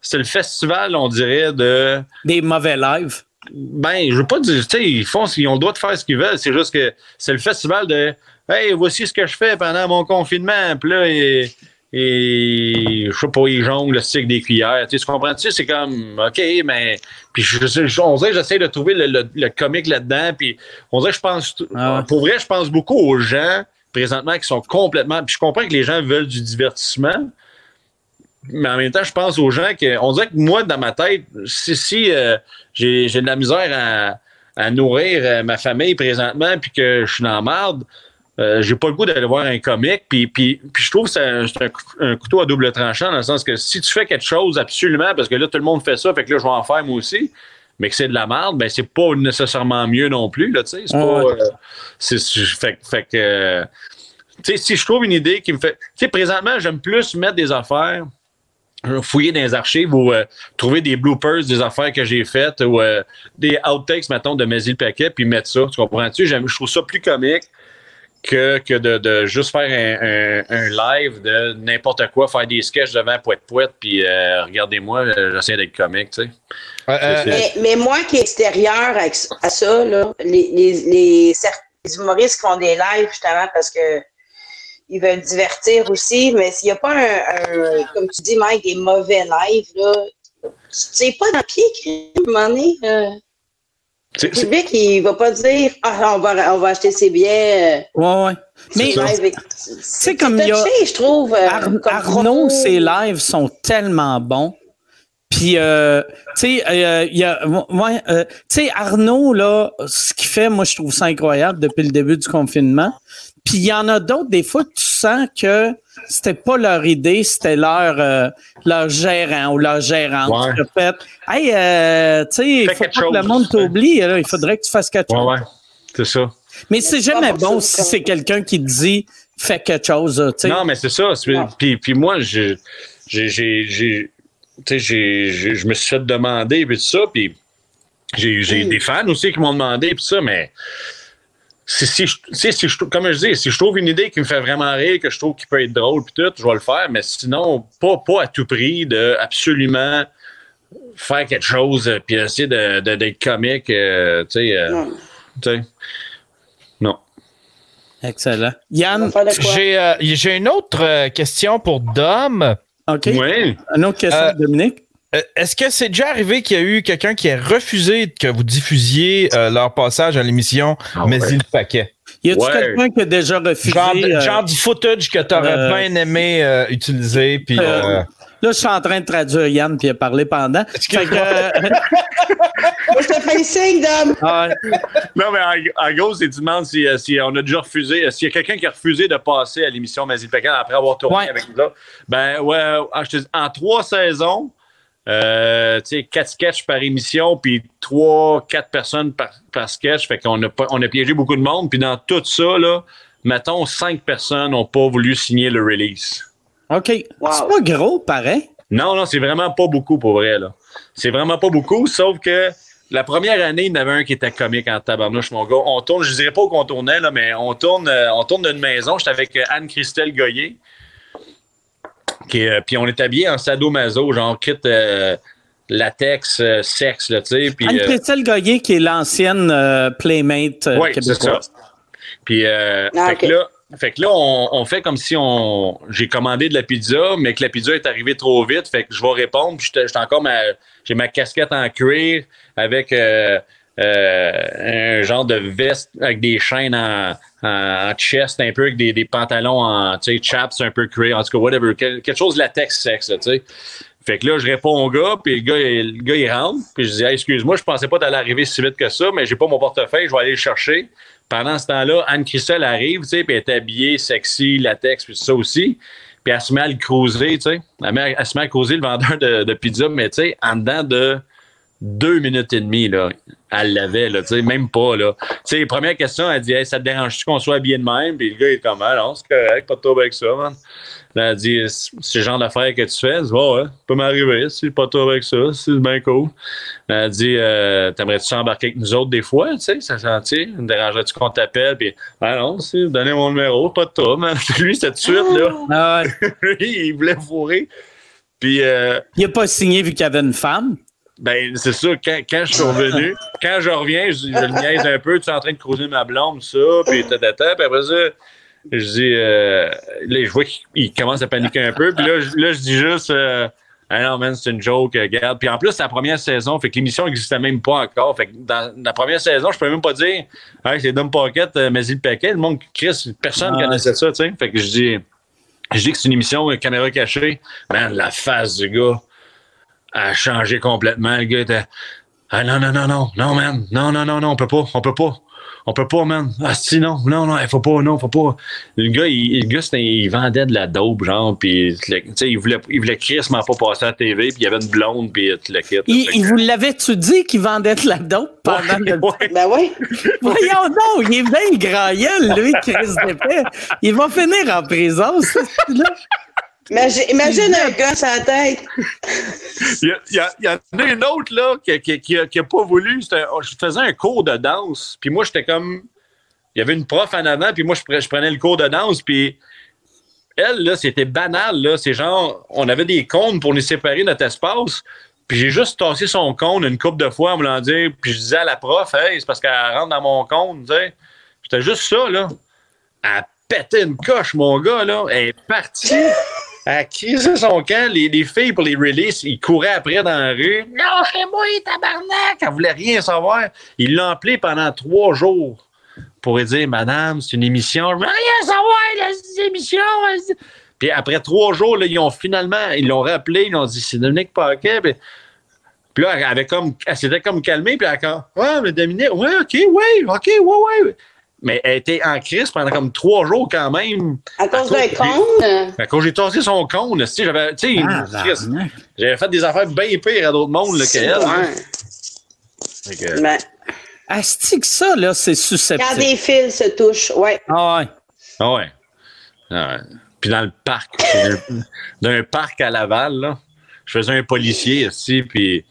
c'est le festival, on dirait, de. Des mauvais lives. ben, je veux pas dire, tu sais, ils font, ils ont le droit de faire ce qu'ils veulent. C'est juste que c'est le festival de, hey, voici ce que je fais pendant mon confinement. Puis là, et, et je sais pas, ils jonglent le stick des cuillères. Tu, sais, tu comprends? Tu sais, c'est comme, OK, mais. Puis je, je, on dirait que j'essaie de trouver le, le, le comique là-dedans. Puis on dirait que je pense. Ah Pour vrai, je pense beaucoup aux gens présentement qui sont complètement. Puis je comprends que les gens veulent du divertissement. Mais en même temps, je pense aux gens que. On dirait que moi, dans ma tête, si, si euh, j'ai de la misère à, à nourrir euh, ma famille présentement, puis que je suis dans la marde, euh, j'ai pas le goût d'aller voir un comique. Puis, puis, puis je trouve que c'est un, un, couteau à double tranchant, dans le sens que si tu fais quelque chose absolument, parce que là, tout le monde fait ça, fait que là, je vais en faire moi aussi, mais que c'est de la merde, ben c'est pas nécessairement mieux non plus, là, tu sais. C'est pas. Euh, c'est, fait, fait que. si je trouve une idée qui me fait. Tu sais, présentement, j'aime plus mettre des affaires fouiller dans les archives ou euh, trouver des bloopers des affaires que j'ai faites ou euh, des outtakes, mettons, de Maisy le paquet, puis mettre ça. Tu comprends-tu? Je trouve ça plus comique que, que de, de juste faire un, un, un, live de n'importe quoi, faire des sketchs devant Poète Poète, puis euh, regardez-moi, j'essaie d'être comique, tu sais. Mais, mais, moi qui est extérieur à, à ça, là, les, les, les, les humoristes qui font des lives, justement, parce que ils veulent divertir aussi, mais s'il n'y a pas un, comme tu dis, Mike, des mauvais lives, là, c'est pas dans le pied, à un moment donné. Public, il va pas dire Ah, on va, on va acheter ses billets. Euh, ouais, ouais. Mais c'est comme il y a. Je trouve, euh, Arnaud, ses lives sont tellement bons. Puis, euh, tu sais, euh, il y a, ouais, euh, tu sais, Arnaud, là, ce qu'il fait, moi, je trouve ça incroyable depuis le début du confinement. Puis il y en a d'autres, des fois, tu sens que c'était pas leur idée, c'était leur euh, leur gérant ou leur gérante ouais. qui a fait Hey, euh, tu sais, il faut pas que le monde t'oublie, il faudrait que tu fasses quelque chose. Ouais, ouais. C'est ça. Mais c'est jamais bon si c'est quelqu'un qui te dit fais quelque chose. sais. Non, mais c'est ça. Puis, puis moi, j'ai, j'ai, j'ai, je me suis fait demander puis tout ça, puis j'ai, j'ai des fans aussi qui m'ont demandé puis ça, mais si, si, si, si je, comme je dis, si je trouve une idée qui me fait vraiment rire, que je trouve qui peut être drôle, puis tout, je vais le faire, mais sinon, pas, pas à tout prix de absolument faire quelque chose, euh, puis essayer d'être de, de, comique, euh, tu sais. Euh, non. non. Excellent. Yann, j'ai euh, une autre question pour Dom. OK. Oui. Une autre question, Dominique. Euh, est-ce que c'est déjà arrivé qu'il y a eu quelqu'un qui a refusé que vous diffusiez euh, leur passage à l'émission Ah Mais ouais. il paquet? Y a-tu Ouais. quelqu'un qui a déjà refusé? Genre, euh, genre du footage que tu aurais euh, bien aimé euh, utiliser. Puis, Euh, euh, Là, je suis en train de traduire Yann puis il a parlé pendant. Fait que, euh, Moi, je te fais le signe, Dom. *laughs* ah, Non, mais en, en gros, c'est tu demandes si, si on a déjà refusé, s'il y a quelqu'un qui a refusé de passer à l'émission Mazie Pécan après avoir tourné Ouais. avec nous autres. Ben, ouais, je te dis, en trois saisons, euh, tu sais, quatre sketchs par émission, puis trois, quatre personnes par, par sketch. Fait qu'on a, pas- on a piégé beaucoup de monde. Puis dans tout ça, là, mettons, cinq personnes n'ont pas voulu signer le release. OK. Wow. C'est pas gros, pareil? Non, non, c'est vraiment pas beaucoup pour vrai, là. C'est vraiment pas beaucoup, sauf que la première année, il y en avait un qui était comique en tabarnouche, mon gars. On tourne, je dirais pas où qu'on tournait, là, mais on tourne, euh, on tourne d'une maison. J'étais avec euh, Anne-Christelle Goyer. Qui, euh, puis on est habillé en sadomaso, genre kit euh, latex, euh, sexe, là, tu sais. Puis, Anne-Christelle Goyer, qui est l'ancienne euh, Playmate euh, Oui, c'est ça. Puis, euh, Ah, fait, que là, fait que là, on, on fait comme si on j'ai commandé de la pizza, mais que la pizza est arrivée trop vite. Fait que je vais répondre. Puis j'étais- j'étais encore ma, j'ai ma casquette en cuir avec euh, euh, un genre de veste avec des chaînes en, en, chest, un peu avec des, des pantalons en chaps un peu cuir, en tout cas, whatever. Quel- quelque chose de latex sexe, tu sais. Fait que là, je réponds au gars, puis le gars, il, gars, il rentre. Puis je dis, excuse-moi, je pensais pas t'aller arriver si vite que ça, mais j'ai pas mon portefeuille, je vais aller le chercher. Pendant ce temps-là, Anne-Christelle arrive, tu sais, puis elle est habillée, sexy, latex, puis ça aussi. Puis elle se met à le cruiser, tu sais. Elle se met à cruiser le vendeur de, de pizza, mais tu sais, en dedans de deux minutes et demie, là, elle l'avait, là, tu sais, même pas, là. Tu sais, première question, elle dit, hey, ça te dérange-tu qu'on soit habillé de même? Puis le gars, il est comme, ah non, c'est correct, pas de trouble avec ça, man. Là, elle dit, c'est le genre d'affaires que tu fais? Elle dit, ouais, ouais, ça peut m'arriver, c'est pas de trouble avec ça, c'est bien cool. Elle dit, euh, t'aimerais-tu embarquer avec nous autres des fois, tu sais, ça sentit, me dérangerait-tu qu'on t'appelle? Puis, ah non, donnez mon numéro, pas de trouble, man. *laughs* Lui, c'était de suite, là. Ah ouais. *laughs* Lui, il voulait fourrer. Puis, euh, Il a pas signé vu qu'il y avait une femme? Ben, c'est ça, quand, quand je suis revenu, quand je reviens, je, je le niaise un peu, tu es en train de creuser ma blonde, ça, puis tata, puis après ça, je dis, euh, là, je vois qu'il commence à paniquer un peu, puis là, je- là, je dis juste, euh, ah non, man, c'est une joke, euh, regarde. Puis en plus, c'est la première saison, fait que l'émission n'existait même pas encore. Fait que dans la première saison, je peux même pas dire, hey, c'est Dumb Pocket, euh, mais il le paquet. Le monde, Chris, personne Ouais. connaissait ça, tu sais. Fait que je dis, je dis que c'est une émission, euh, caméra cachée. Man, la face du gars a changé complètement. Le gars était, ah non, non, non, non, non, man, non, non, non, non, on peut pas, on peut pas. On peut pas, man. Ah, si, non, non, non, il faut pas, non, faut pas. Le gars, il, le gars, il vendait de la dope, genre, puis, tu sais, il voulait, il voulait crissement pas passer à la TV, puis il y avait une blonde, puis tu le quittes. Il, il vous l'avait-tu dit qu'il vendait de la dope pendant Ouais, le ouais. Ben oui. *laughs* Voyons donc, il est bien grand gueule, lui, Chris d'épais. Il va finir en prison, ce là Imagine, imagine un gars sur la tête. Il y, a- il y a- il y en a une autre, là, qui, qui, qui a, qui a pas voulu. Je faisais un cours de danse, puis moi, j'étais comme. Il y avait une prof en avant, puis moi, je, pre- je prenais le cours de danse, puis elle, là, c'était banal, là. C'est genre, on avait des cônes pour nous séparer notre espace, puis j'ai juste tassé son cône une couple de fois en me l'en dire, puis je disais à la prof, hey, c'est parce qu'elle rentre dans mon cône. C'était juste ça, là. Elle pétait une coche, mon gars, là. Elle est partie. Elle a crissé son camp? Les, les filles, pour les releases, ils couraient après dans la rue. Non, chez moi, tabarnak! Elle voulait rien savoir. Ils l'ont appelé pendant trois jours pour dire Madame, c'est une émission. Je veux rien savoir, là, c'est une émission. vas-y. Puis après trois jours, là, ils ont finalement, ils l'ont rappelé, ils ont dit c'est Dominique Paquet. Puis, puis là, elle, avait comme, elle s'était comme calmée, puis elle a comme Ouais, mais Dominique, ouais, ok, ouais, ok, ouais, ouais. Mais elle était en crise pendant comme trois jours quand même. À cause d'un que Quand j'ai tassé son cône, tu sais, j'avais, tu sais, Ah, j'avais fait des affaires bien pires à d'autres mondes qu'elle. Fait que- Ben, Asti que ça, là, c'est quand susceptible. des fils se touchent, ouais. Ah ouais. Ah ouais. Ah ouais. Puis dans le parc, *laughs* d'un- parc à Laval, là, je faisais un policier ici, puis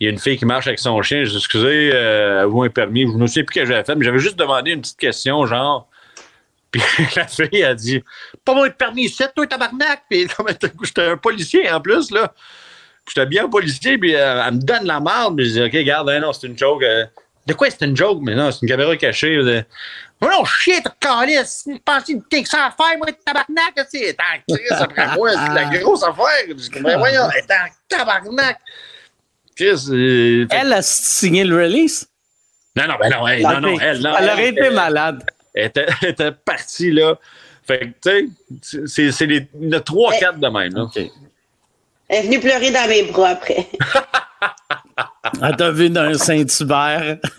il y a une fille qui marche avec son chien. Je dis, excusez, euh, avez-vous un permis? Je ne sais plus ce que j'avais fait, mais j'avais juste demandé une petite question, genre. *laughs* Puis la fille a dit, pas moi de permis, c'est toi, tabarnak! Puis j'étais un policier en plus, là. Puis J'étais bien policier, puis euh, elle me donne la marde, puis je dis, OK, regarde, hein, non, c'est une joke. euh. de quoi c'est une joke? Mais non, c'est une caméra cachée. dis, Oh non, shit, calice! Pensais que t'es ça à faire, moi, tabarnak, c'est en crise après moi, c'est la *laughs* grosse affaire. Je dis, mais voyons, elle est en tabarnak. Chris, euh, fait- Elle a signé le release? Non, non, ben non, hey, non, non, elle, non. Elle aurait été elle- malade. Elle était, elle était partie, là. Fait que, tu sais, c'est- c'est les, il y en a trois, quatre de même, là. Elle est venue pleurer dans mes bras après. *laughs* Elle t'a vu d'un Saint-Hubert. *laughs*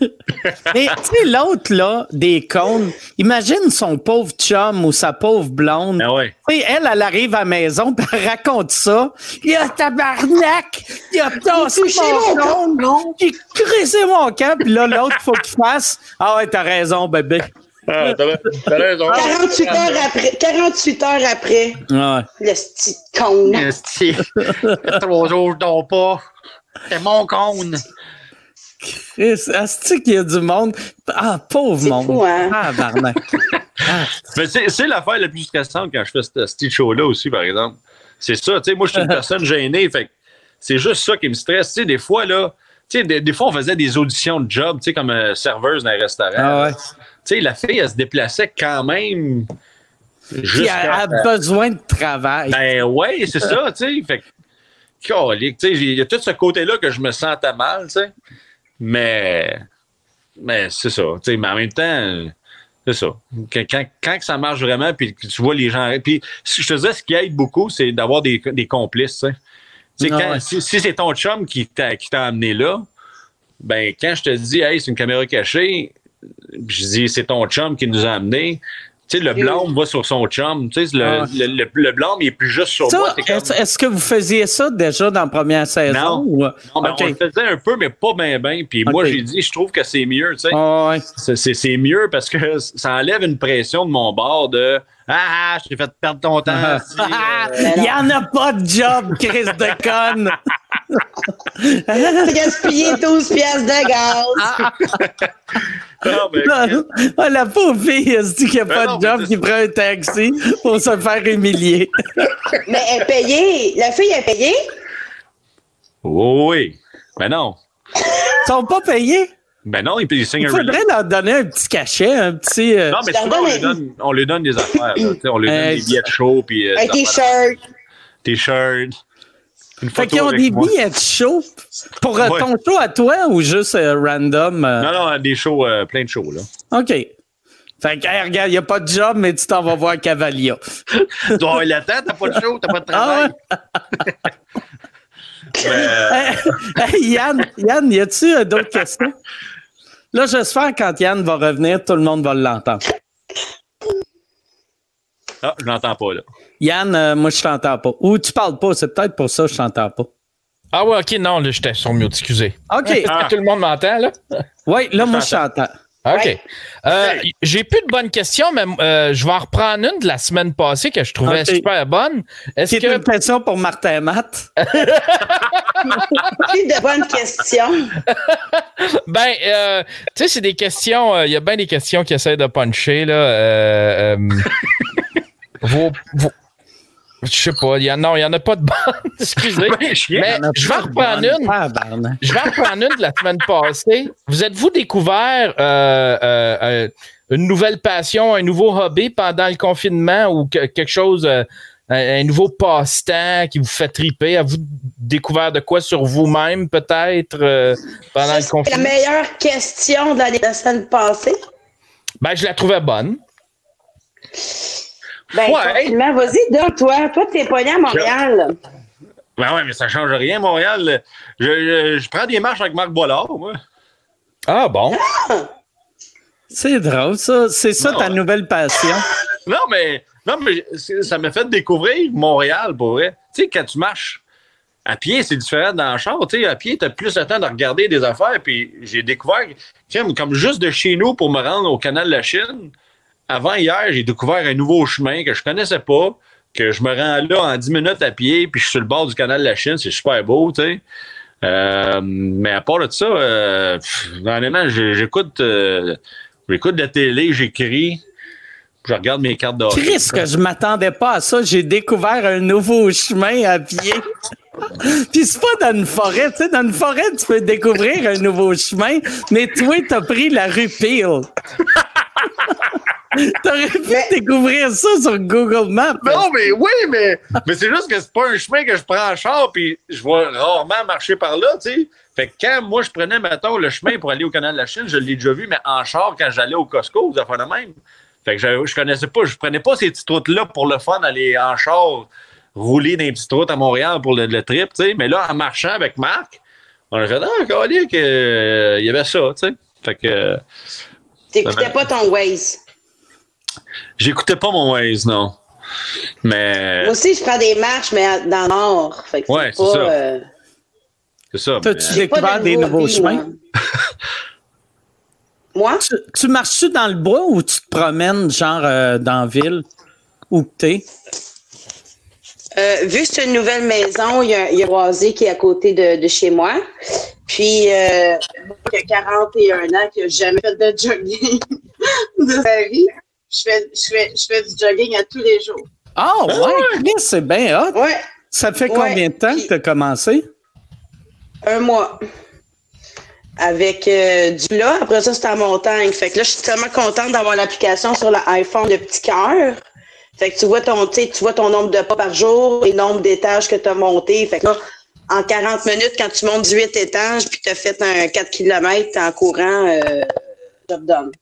Mais tu sais, l'autre, là, des cônes, imagine son pauvre chum ou sa pauvre blonde. Ah ouais. Elle, elle arrive à la maison, puis elle raconte ça. Il a tabarnak! Il a tassé mon mon cône! J'ai crissé mon camp, puis là, l'autre, faut qu'il fasse. Ah ouais, t'as raison, bébé. Ah, t'as t'as raison. 48 heures après. 48 heures après. Ouais. Le petit con. Esti. Trois jours, je dors pas. C'est mon cône. Chris, est-ce qu'il y a du monde? Ah, pauvre monde. fou, hein? Ah, barnac. *laughs* Mais c'est l'affaire la plus stressante quand je fais ce petit show-là aussi, par exemple. C'est ça, tu sais, moi, je suis une *laughs* personne gênée, fait que c'est juste ça qui me stresse. Tu sais, des fois, là, tu sais, des, des fois, on faisait des auditions de job, tu sais, comme euh, serveuse dans un restaurant. Ah ouais. Tu sais, la fille, elle se déplaçait quand même. Puis elle a besoin de travail. Ben ouais, c'est ça, tu sais. Fait que, calique, il y a tout ce côté-là que je me sentais mal. Mais, mais c'est ça, mais en même temps, c'est ça. Quand, quand, ça marche vraiment, puis que tu vois les gens. Puis, je te disais, ce qui aide beaucoup, c'est d'avoir des, des complices, Ah quand- ouais. si, si c'est ton chum qui t'a qui t'a amené là, ben quand je te dis, hey, c'est une caméra cachée, je dis, c'est ton chum qui nous a amenés. Tu sais, le blâme va sur son chum. Tu sais, le, Ah. le, le, le blâme, il est plus juste sur moi. Ça, comme- est-ce, est-ce que vous faisiez ça déjà dans la première saison? Non. ou- Non, ben, Ok. on le faisait un peu, mais pas bien, bien. Puis moi, j'ai dit, je trouve que c'est mieux, tu sais. Ah ouais. C'est- C'est c'est mieux parce que ça enlève une pression de mon bord de Ah, ah, je t'ai fait perdre ton temps. si, euh, Il n'y en a pas de job, Chris de conne! T'as gaspillé 12 piastres de gaz. *laughs* non, mais- Ah, la pauvre fille, elle se dit qu'il n'y a Ben pas non, de job qui prend un taxi pour se faire humilier. *laughs* Mais elle est payée. La fille est payée? Oui, oui. Ben non. Ils sont pas payés? Ben non, ils, ils signent Il faudrait leur donner un petit cachet, un petit. euh, Non, mais souvent, on lui donne, on lui donne des affaires. là. On lui donne Euh, des billets de show. Puis, euh, Un t-shirt. T-shirt. Fait qu'ils ont des moi. billets de show pour euh, Ouais. ton show à toi ou juste euh, random? euh? Non, non, des shows, euh, plein de shows, là. OK. Fait que, hey, regarde, il n'y a pas de job, mais tu t'en vas voir Cavalia. Tu dois *laughs* le temps, t'as pas de show, t'as pas de travail. Ah *laughs* *laughs* Hey, hey, Yann, Yann, y a-tu d'autres questions? Là, j'espère que quand Yann va revenir, tout le monde va l'entendre. Ah, je l'entends pas, là. Yann, euh, moi, je t'entends pas. Ou tu parles pas, c'est peut-être pour ça que je t'entends pas. Ah ouais, ok, non, là, j'étais sur mute, excusez. OK. Ah. que tout le monde m'entend, là? *laughs* Oui, là, moi, je t'entends. OK. Ouais. Euh, J'ai plus de bonnes questions, mais euh, je vais en reprendre une de la semaine passée que je trouvais super bonne. Est-ce C'est que. une question pour Martin Matt? *laughs* Plus de bonnes questions. *laughs* Ben, euh, tu sais, c'est des questions. euh, Il y a bien des questions qui essaient de puncher, là. Vos, vos- je sais pas. il Y a, non, il n'y en a pas de bonnes. *laughs* Excusez. Mais je vais pas en de reprendre bonne. une. Je vais reprendre une de la semaine passée. Vous êtes-vous découvert euh, euh, euh, une nouvelle passion, un nouveau hobby pendant le confinement ou que- quelque chose, euh, un, un nouveau passe-temps qui vous fait triper? Avez-vous découvert de quoi sur vous-même peut-être euh, pendant le C'est la confinement? meilleure question de la, de la semaine passée. Ben, je la trouvais bonne. Ben, Ouais. vas-y, donne-toi. Toi, t'es pogné à Montréal. Ben ouais, mais ça change rien, Montréal. Je, je, je prends des marches avec Marc Bollard, moi. Ah bon? *laughs* C'est drôle, ça. C'est ça Non. ta nouvelle passion. *laughs* Non, mais, non, mais c'est- ça m'a fait découvrir Montréal, pour vrai. Tu sais, quand tu marches à pied, c'est différent dans le char. Tu sais, à pied, tu as plus le temps de regarder des affaires. Puis j'ai découvert, comme, comme juste de chez nous pour me rendre au canal de la Chine, avant hier, j'ai découvert un nouveau chemin que je connaissais pas, que je me rends là en 10 minutes à pied, puis je suis sur le bord du canal de la Chine. C'est super beau, tu sais. Euh, mais à part de ça, euh, j'écoute euh, j'écoute la télé, j'écris, je regarde mes cartes d'or. Chris, que je m'attendais pas à ça. J'ai découvert un nouveau chemin à pied. *laughs* Puis c'est pas dans une forêt. Tu sais, dans une forêt, tu peux découvrir un nouveau chemin, mais toi, t'as pris la rue Peel. *laughs* T'aurais pu découvrir ça sur Google Maps. Non, mais oui, mais, mais c'est juste que c'est pas un chemin que je prends en char, puis je vais rarement marcher par là, tu sais. Fait que quand moi, je prenais, mettons, le chemin pour aller au canal de la Chine, je l'ai déjà vu, mais en char, quand j'allais au Costco, vous affaires de même. Fait que je, je connaissais pas, je prenais pas ces petites routes-là pour le fun, aller en char, rouler dans les petites routes à Montréal pour le, le trip, tu sais. Mais là, en marchant avec Marc, on a fait, ah, que, euh, il y avait ça, tu sais. Fait que euh, T'écoutais pas ton Waze. J'écoutais pas mon Waze, non. Mais Moi aussi, je prends des marches, mais dans le nord. Fait que Ouais, c'est ça. euh, c'est ça. T'as-tu découvert de des nouveaux chemins? moi. Tu, tu marches-tu dans le bois ou tu te promènes, genre, euh, dans la ville? Où t'es? Euh, vu que c'est une nouvelle maison, il y a, il y a un qui est à côté de, de chez moi. Puis, euh, moi qui a 41 ans, qui n'a jamais fait de jogging *laughs* de sa vie, je fais, je, fais, je fais du jogging à tous les jours. Ah, ouais, Chris, c'est bien hot. Ouais, Ça fait Ouais, combien de temps que puis- t'as commencé? un mois. Avec euh, du là, après ça, c'était en montagne. Fait que là, je suis tellement contente d'avoir l'application sur l'iPhone de petit cœur. Fait que tu vois ton, tu tu vois ton nombre de pas par jour et le nombre d'étages que tu as monté. Fait que là, en 40 minutes, quand tu montes 18 étages puis tu as fait un 4 km en courant, euh, job done.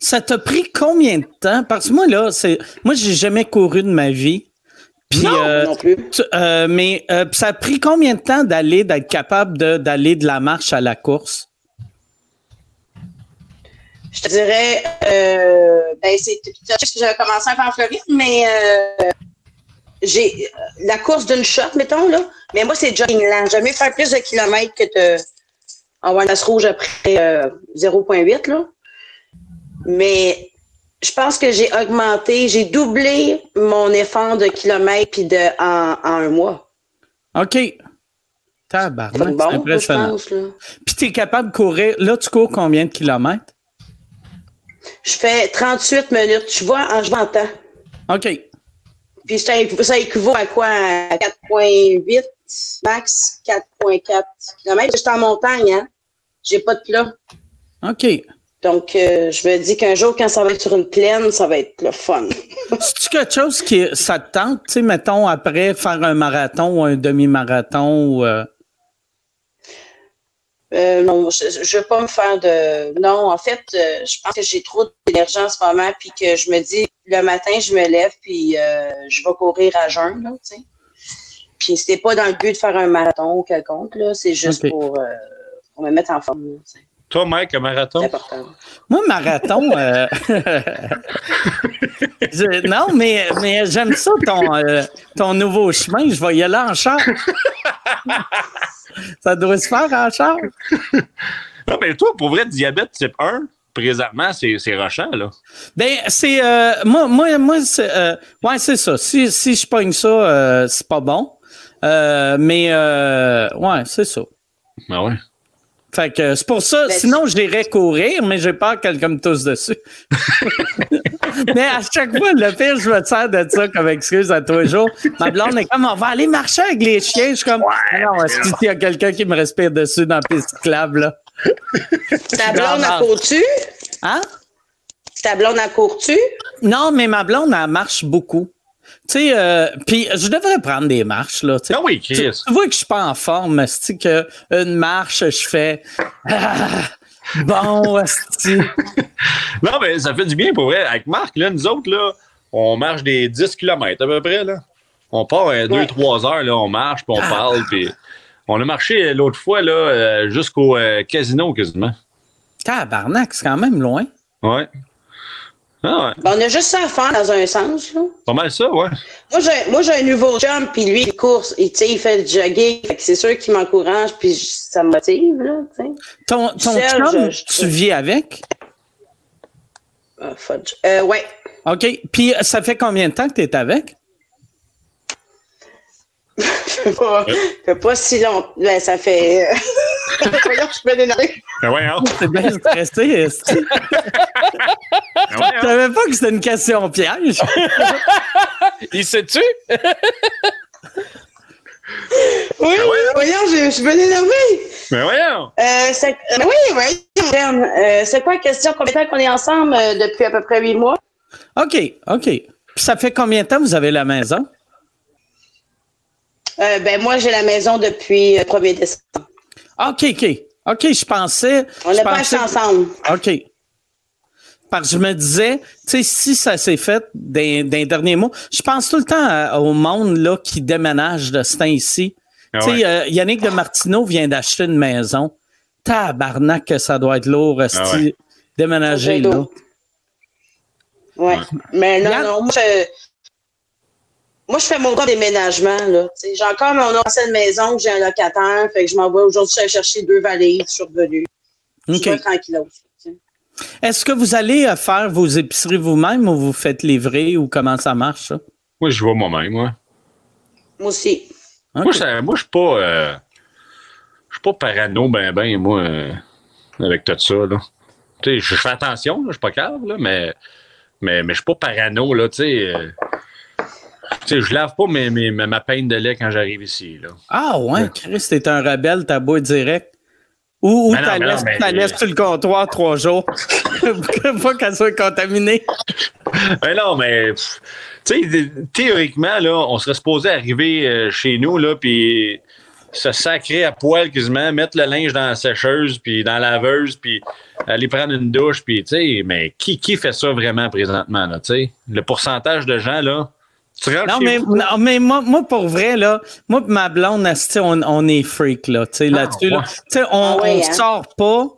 Ça t'a pris combien de temps? Parce que moi, là, c'est. Moi, j'ai jamais couru de ma vie. Puis, non, euh, non plus. tu- euh, mais euh, ça a pris combien de temps d'aller, d'être capable d'aller de la marche à la course? Je te dirais, euh, ben, c'est, j'avais commencé un peu en Floride, mais euh, j'ai la course d'une shot, mettons, là. Mais moi, c'est jogging lent. J'aime mieux faire plus de kilomètres que de avoir une rouge après euh, 0.8, là. Mais je pense que j'ai augmenté, j'ai doublé mon effort de kilomètres puis de, en, en un mois. OK. Tabarnak, bon, c'est impressionnant. Puis, t'es capable de courir. Là, tu cours combien de kilomètres? Je fais 38 minutes. Je vois en je m'entends. OK. Puis ça, ça équivaut à quoi? À 4.8 max 4,4 km. Je suis en montagne, hein. J'ai pas de plat. OK. Donc, euh, je me dis qu'un jour, quand ça va être sur une plaine, ça va être le fun. *laughs* C'est-tu quelque chose qui ça te tente, tu sais, mettons, après faire un marathon ou un demi-marathon ou. Euh... Euh, non, je ne veux pas me faire de. Non, en fait, je pense que j'ai trop d'énergie en ce moment, puis que je me dis, le matin, je me lève, puis je vais courir à jeun, là, tu sais. Puis c'était pas dans le but de faire un marathon quelconque, là, c'est juste pour, pour, me mettre en forme, là, Toi, Mike, un marathon? Moi, marathon. *laughs* non, mais, mais j'aime ça, ton, ton nouveau chemin. Je vais y aller en char. ça doit se faire en charge. non, mais toi, pour vrai, diabète type 1, présentement, c'est rochant, là. Ben, c'est. Euh, moi, moi, moi c'est. Euh, ouais, c'est ça. Si, si je pogne ça, euh, c'est pas bon. mais, ouais, c'est ça. Ben ouais. Fait que c'est pour ça. Ben, sinon, j'irais courir, mais j'ai peur que quelqu'un me tousse dessus. *laughs* mais à chaque fois, le pire, je me sers de ça comme excuse à tous les jours. Ma blonde est comme, on va aller marcher avec les chiens. Je suis comme, non, est-ce qu'il y a quelqu'un qui me respire dessus dans la piste cyclable, là? Ta blonde a cours-tu? Hein? Ta blonde a cours-tu? Non, mais ma blonde, elle marche beaucoup. Tu sais, euh, puis je devrais prendre des marches, là. Ah oui, Chris. Tu, vois que je suis pas en forme, c'est que une marche, je fais. Ah, bon, *laughs* non, mais ça fait du bien pour vrai. Avec Marc, là, nous autres, là, on marche des 10 km à peu près, là. On part 2-3 heures, là, on marche, puis on ah. parle, puis on a marché l'autre fois, là, euh, jusqu'au euh, casino, quasiment. Tabarnak, c'est quand même loin. Ouais. Ah ben, on a juste ça à faire dans un sens. Là. Pas mal ça, ouais. Moi, j'ai un nouveau jump, puis lui, il court, il, il fait le jogging. C'est sûr qu'il m'encourage, puis ça me motive. Là, ton ton chum, tu vis avec? Ah, fudge. Euh, ouais. OK. Puis ça fait combien de temps que tu es avec? *laughs* pas, fait pas si longtemps. Ben, ça fait. Euh, voyons, je peux m'énerver. Ben voyons. C'est bien stressé. ben Je savais pas que c'était une question piège. *laughs* Il sait-tu? oui, ben voyons, je, suis bien énervé. Ben voyons. Euh, c'est, ben oui, voyons. Euh, c'est quoi la question? Combien de temps qu'on est ensemble euh, depuis à peu près huit mois? OK, OK. Puis ça fait combien de temps que vous avez la maison? Euh, ben moi, j'ai la maison depuis le euh, 1er décembre. OK, OK. OK, je pensais. On n'a pas acheté ensemble. OK. Parce que je me disais, tu sais, si ça s'est fait d'un dernier mois, je pense tout le temps au monde là, qui déménage de ce temps ici. Ah tu sais, euh, Yannick de Martineau vient d'acheter une maison. Tabarnak que ça doit être lourd, ah déménager là. Ouais. Mais non, non, moi, je, moi, je fais mon grand déménagement. Là. J'ai encore mon ancienne maison, j'ai un locataire, fait que je m'envoie aujourd'hui chercher deux valises, je suis revenu. Je suis tranquille Est-ce que vous allez euh, faire vos épiceries vous-même ou vous faites livrer ou comment ça marche, ça? Moi, je vais moi-même, moi. Moi aussi. Moi, je moi, suis pas. Euh, je suis pas parano, ben, ben, moi, euh, avec tout ça, là. Tu sais, je fais attention, je suis pas calme, là, mais, mais, mais je suis pas parano, là, tu sais. Sais, je lave pas mes, mes, ma peine de lait quand j'arrive ici. Là. Ah ouais, Chris, t'es un rebelle, t'as beau direct. Ou, ou t'as laissé, laisses sur le comptoir trois jours pour *laughs* pas qu'elle soit contaminée. Ben non, mais tu sais, théoriquement, là, on serait supposé arriver euh, chez nous, là, puis se sacrer à poil quasiment, mettre le linge dans la sécheuse, puis dans la laveuse, puis aller prendre une douche, puis tu sais, mais qui, qui fait ça vraiment présentement, là, tu sais? Le pourcentage de gens, là, non, mais, non, mais moi, moi, pour vrai, là, moi ma blonde, on, on est freak, là, tu sais, ah, là-dessus. Là. On, ah, on hein? sort pas.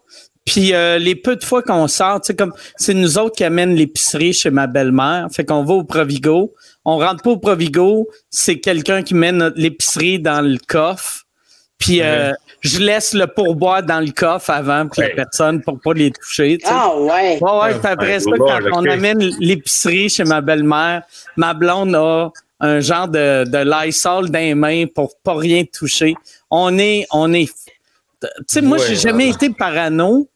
Puis euh, les peu de fois qu'on sort, tu sais, comme c'est nous autres qui amènent l'épicerie chez ma belle-mère. Fait qu'on va au Provigo. On rentre pas au Provigo, c'est quelqu'un qui mène l'épicerie dans le coffre. Puis euh, je laisse le pourboire dans le coffre avant pour la personne pour pas les toucher. Ah ouais. Ouais, ouais. Puis après ça, quand on amène l'épicerie chez ma belle-mère, ma blonde a un genre de, de Lysol dans les mains pour pas rien toucher. On est, on est. Tu sais, moi, j'ai jamais été parano,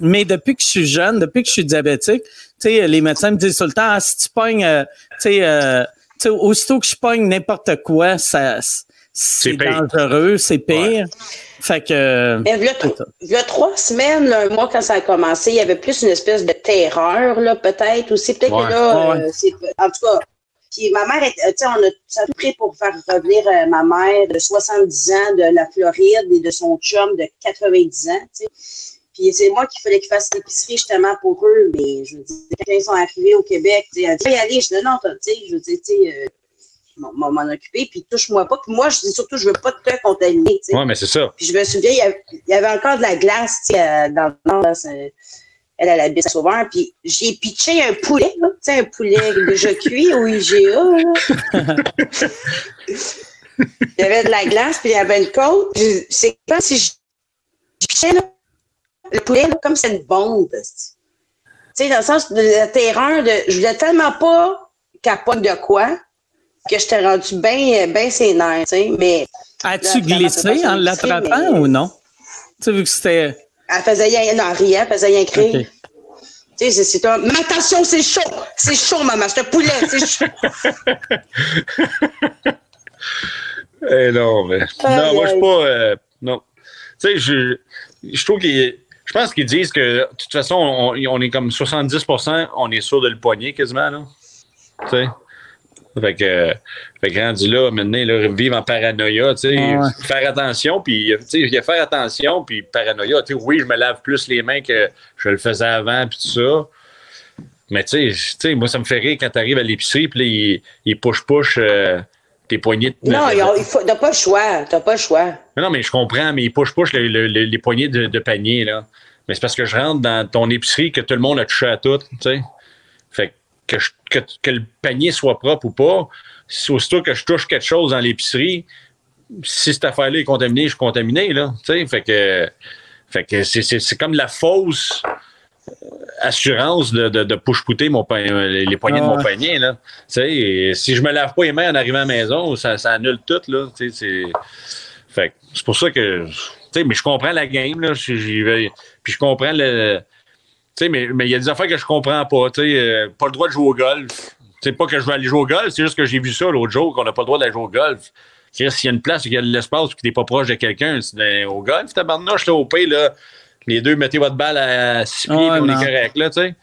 mais depuis que je suis jeune, depuis que je suis diabétique, tu sais, les médecins me disent tout le temps, ah, si tu pognes, euh, tu sais, euh, aussitôt que je pogne n'importe quoi, ça c'est dangereux, c'est pire. Fait que. Mais il y a trois semaines, un mois, quand ça a commencé, il y avait plus une espèce de terreur, là, peut-être. Aussi, peut-être que là, euh, en tout cas, puis ma mère, tu sais, on a ça pris pour faire revenir euh, ma mère de 70 ans de la Floride et de son chum de 90 ans, tu sais. Puis c'est moi qui fallait qu'ils fassent l'épicerie justement pour eux. Mais je veux dire, quand ils sont arrivés au Québec, tu sais, elle dit, y aller. Je dis, non, tu sais, je veux dire, tu sais, euh, m'en occuper, puis touche-moi pas. Puis moi, je dis surtout, je veux pas te contaminer. Oui, mais c'est ça. Puis je me souviens, il y avait, encore de la glace euh, dans le nord. Là, elle, elle habite à Sauveur. Puis j'ai pitché un poulet, tu sais, un poulet *laughs* déjà cuit au IGA. il y avait de la glace, puis il y avait une côte. C'est comme si je, pitchais le poulet comme c'est une bombe. Tu sais, dans le sens de la terreur de. Je voulais tellement pas capote de quoi que je t'ai rendu bien ben nerfs, tu sais, mais... As-tu glissé en l'attrapant ou non? Tu sais, vu que c'était... Elle faisait rien, non, rien, elle faisait rien crier. Tu sais, c'est un... Mais attention, c'est chaud! C'est chaud, maman, c'est un poulet, c'est chaud! *laughs* eh non, mais... non, moi, je suis pas... Euh, non. Tu sais, je, je trouve qu'il... Je pense qu'ils disent que, de toute façon, on, on est comme 70 on est sûr de le poignet quasiment, là. Tu sais? Fait que, fait que rendu là, maintenant, là, vivre en paranoïa, tu sais, faire attention, puis, tu sais, faire attention, puis paranoïa, tu sais, oui, je me lave plus les mains que je le faisais avant, puis tout ça. Mais, tu sais, moi, ça me fait rire quand tu arrives à l'épicerie, puis là, il, push-push euh, tes poignées de... Non, t'as pas le choix, t'as pas le choix. non, mais je comprends, mais il push-push les poignées de, de, panier, là. Mais c'est parce que je rentre dans ton épicerie que tout le monde a touché à tout, tu sais. Fait que que, le panier soit propre ou pas, si aussitôt que je touche quelque chose dans l'épicerie, si cette affaire-là est contaminée, je suis contaminé, là. Fait que, fait que c'est comme la fausse assurance de, de, push-pouter mon les poignées de mon panier. Là. si je me lave pas les mains en arrivant à la maison, ça, ça annule tout. Là. C'est pour ça que. Mais je comprends la game. Là. Puis je comprends le, sais, mais il y a des affaires que je comprends pas. Tu sais, euh, pas le droit de jouer au golf. C'est pas que je veux aller jouer au golf, c'est juste que j'ai vu ça l'autre jour, qu'on n'a pas le droit d'aller jouer au golf. S'il y a une place, il y a de l'espace, puis que t'es pas proche de quelqu'un, c'est au golf, tabarnouche, là, au pays, là, les deux, mettez votre balle à six pieds, on est correct, là, tu sais.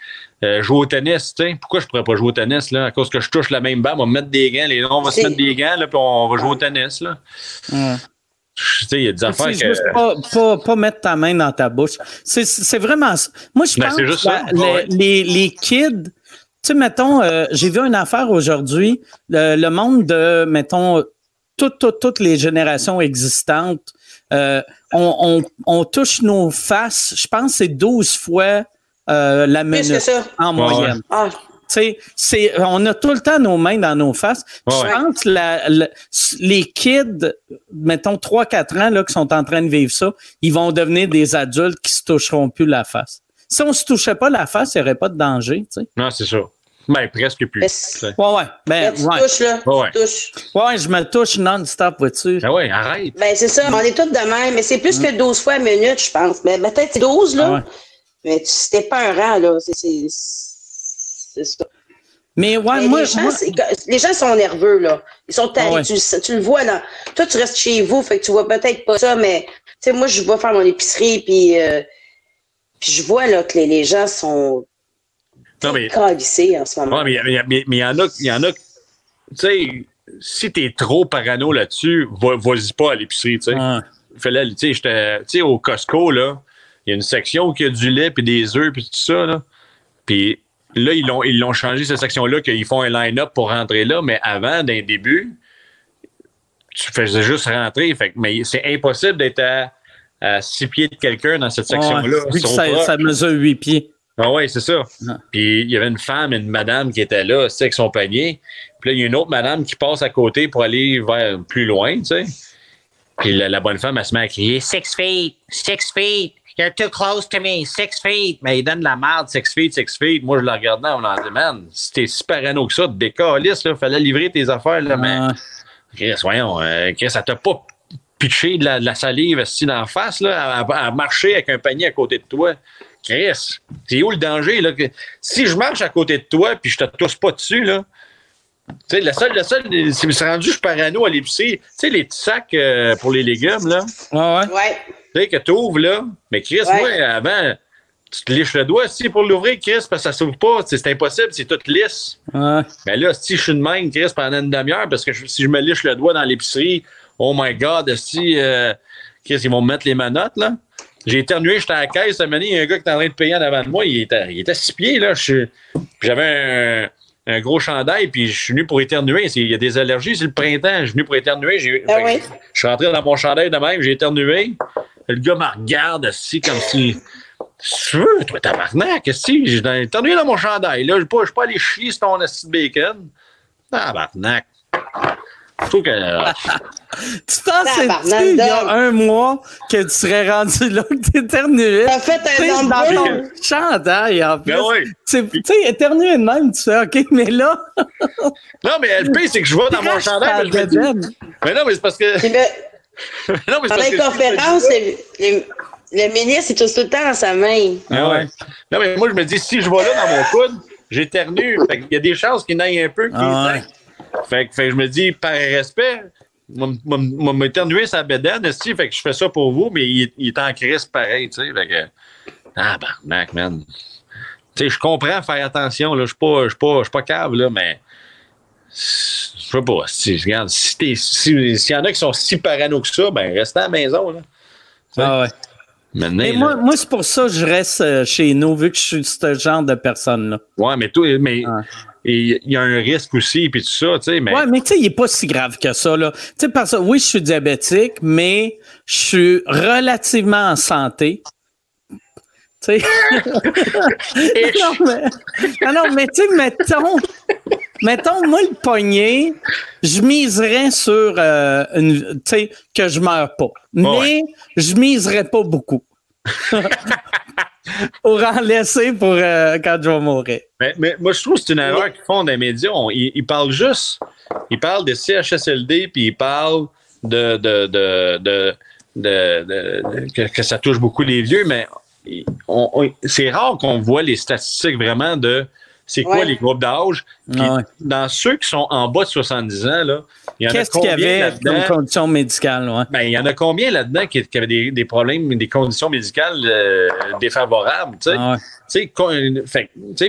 Euh, jouer au tennis, tu sais. Pourquoi je pourrais pas jouer au tennis, là? À cause que je touche la même balle, on va mettre des gants, les on va se mettre des gants, là, puis on va jouer au tennis, là. Il y a des affaires que... juste pas, pas, pas, mettre ta main dans ta bouche. C'est vraiment ça. Moi, je ben, pense que les, les, kids, tu sais, mettons, euh, j'ai vu une affaire aujourd'hui, le, monde de, mettons, toutes, toutes, toutes les générations existantes, euh, on, on, on, touche nos faces, je pense c'est 12 fois euh, la minute en moyenne. Ah, c'est, on a tout le temps nos mains dans nos faces. Je pense que les kids, mettons 3-4 ans là, qui sont en train de vivre ça, ils vont devenir des adultes qui se toucheront plus la face. Si on se touchait pas la face, il n'y aurait pas de danger. Non, c'est ça. Ben, presque plus. Ouais, ouais. Ben, tu touches, là. Ouais. Tu touches. Ouais, je me touche non-stop, vois-tu. Ben ouais, arrête. Ben, c'est ça. On est tous de même. Mais c'est plus que 12 fois à minute, je pense. Mais peut-être 12, là. Ah mais c'était pas un rang, là. C'est mais ouais, moi, les, gens, sont nerveux, là. Ils sont ah tu, le vois là. Toi, tu restes chez vous, fait que tu vois peut-être pas ça, mais tu sais, moi, je vais faire mon épicerie, puis, euh, puis je vois là, que les, gens sont non, mais, en ce moment. mais il y, en a, y en a, tu sais, si t'es trop parano là-dessus, vas-y pas à l'épicerie, tu sais. Fais-le, tu sais, au Costco, là, il y a une section qui a du lait, puis des œufs, puis tout ça, là. Puis Là, ils l'ont, ils l'ont changé, cette section-là, qu'ils font un line-up pour rentrer là, mais avant, d'un début, tu faisais juste rentrer. Fait, mais c'est impossible d'être à, six pieds de quelqu'un dans cette section-là. ça, ça, mesure huit pieds. Ah oui, c'est ça. Puis il y avait une femme et une madame qui étaient là, avec son panier. Puis là, il y a une autre madame qui passe à côté pour aller vers plus loin, tu sais. Puis la, la, bonne femme, elle se met à crier Six feet, six feet. You're too close to me, six feet. Mais il donne de la merde, six feet, six feet. Moi, je le regardais, on a dit, man, si t'es super parano que ça, décalisse, là, fallait livrer tes affaires, là, mais. Chris, voyons, euh, Chris, ça t'a pas pitché de la, salive assis d'en face, là, à, marcher avec un panier à côté de toi. Chris, c'est où le danger, là? Si je marche à côté de toi puis je te tousse pas dessus, là, Tu sais, le seul, le seul, c'est me suis rendu, je suis parano à l'épicerie. Tu sais, les petits sacs euh, pour les légumes, là. Ouais, ouais? Ouais. Tu sais, que tu ouvres, là. Mais Chris, Ouais. moi, avant, tu te liches le doigt, si, pour l'ouvrir, Chris, parce que ça s'ouvre pas. C'est impossible, c'est tout lisse. Ouais. Mais là, si je suis de même, Chris, pendant une demi-heure, parce que je- si je me liche le doigt dans l'épicerie, oh my God, si, euh, Chris, ils vont me mettre les manottes, là. J'ai éternué, j'étais à la caisse, il y a un gars qui était en train de payer en avant de moi, il était, il était à six pieds, là. J'avais un, un gros chandail, puis je suis venu pour éternuer. Il y a des allergies, c'est le printemps, je suis venu pour éternuer. Ah oui. Je suis rentré dans mon chandail de même, j'ai éternué. Le gars me regarde assis comme si. Tu veux, toi, tabarnak, qu'est-ce que éternué dans mon chandail. Là, je ne suis pas, allé chier sur ton assis de bacon. Tabarnak. Je trouve que. euh, *laughs* Tu pensais Tabarnak, il y a un mois que tu serais rendu là, que t'éternuais? T'as fait Tu sais, un dans ton chandail, en plus. Ben oui. Tu sais, éternuer de même, tu fais OK, mais là, Non, mais le pire, c'est que je vais dans mon chandail. mais je me dis- bedaine. Mais non, mais c'est parce que. Non, mais c'est Pendant parce une que- conférence, le, ministre, il touche tout le temps dans sa main. Ah ouais. Non, mais moi, je me dis, si je vais là dans mon coude, j'éternue. Qu'il y a des chances qu'il n'aille un peu. Ah ouais. Fait, que- fait que je me dis, par respect, moi, m'éternuer sa bédaine, esti, fait que je fais ça pour vous, mais il, il est en crise pareil, tu sais. Fait que. Ah, barnac, man. Tu sais, je comprends faire attention, là. Je suis pas, pas, pas cave, là, mais. Je sais pas. Si, regarde, si t'es- si- s'il y en a qui sont si parano que ça, ben, restez à la maison, là. Ah ouais. Maintenant, là- moi, moi c'est pour ça que je reste euh, chez nous, vu que je suis ce genre de personne-là. Ouais, mais toi, mais il y a un risque aussi, puis tout ça, tu sais, mais. Ouais, mais tu sais, il n'est pas si grave que ça, là. Tu sais, parce que oui, je suis diabétique, mais je suis relativement en santé. Tu sais? *laughs* *laughs* non, mais, non, non, mais tu sais, mettons, mettons, moi, le poignet, je miserais sur, euh, une, tu sais, que je meurs pas. Mais Ouais. je miserais pas beaucoup. *laughs* pour en laisser pour euh, quand je vais mourir. Mais, mais moi, je trouve que c'est une erreur qu'ils font dans les médias. On- ils, ils parlent juste, ils parlent des CHSLD, puis ils parlent de, de, de, de, de- de- de- que, que ça touche beaucoup les vieux, mais ils- on- on- c'est rare qu'on voit les statistiques vraiment de c'est quoi Ouais. les groupes d'âge? Ah ouais. Dans ceux qui sont en bas de 70 ans, là, il y en a Qu'est-ce qu'il y avait là-dedans? comme condition médicale, ouais? Ben, il y en a combien là-dedans qui, qui avaient des, des problèmes, des conditions médicales euh, défavorables, tu sais? Ah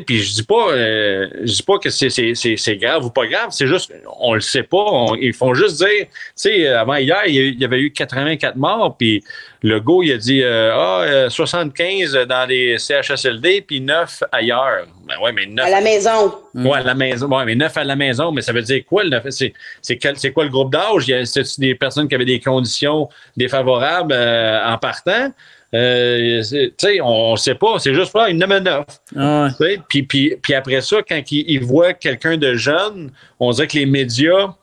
puis je dis pas, euh, je dis pas que c'est, c'est, c'est, c'est grave ou pas grave, c'est juste, on le sait pas, on- ils font juste dire, tu sais, avant hier, il y avait eu 84 morts, puis le go, il a dit, euh, ah, euh, 75 dans les CHSLD, puis 9 ailleurs. Ben ouais, mais 9 À la maison. Ouais, à la maison. Ouais, mais neuf à la maison, mais ça veut dire quoi le neuf? C'est, c'est, quel- c'est quoi le groupe d'âge? Il y a- C'est des personnes qui avaient des conditions défavorables euh, en partant? Euh, c'est- tu sais, on ne sait pas. C'est juste pas une nomme neuf. Ah ouais. tu sais. Puis, puis, puis après ça, quand ils, ils voient quelqu'un de jeune, on dirait que les médias,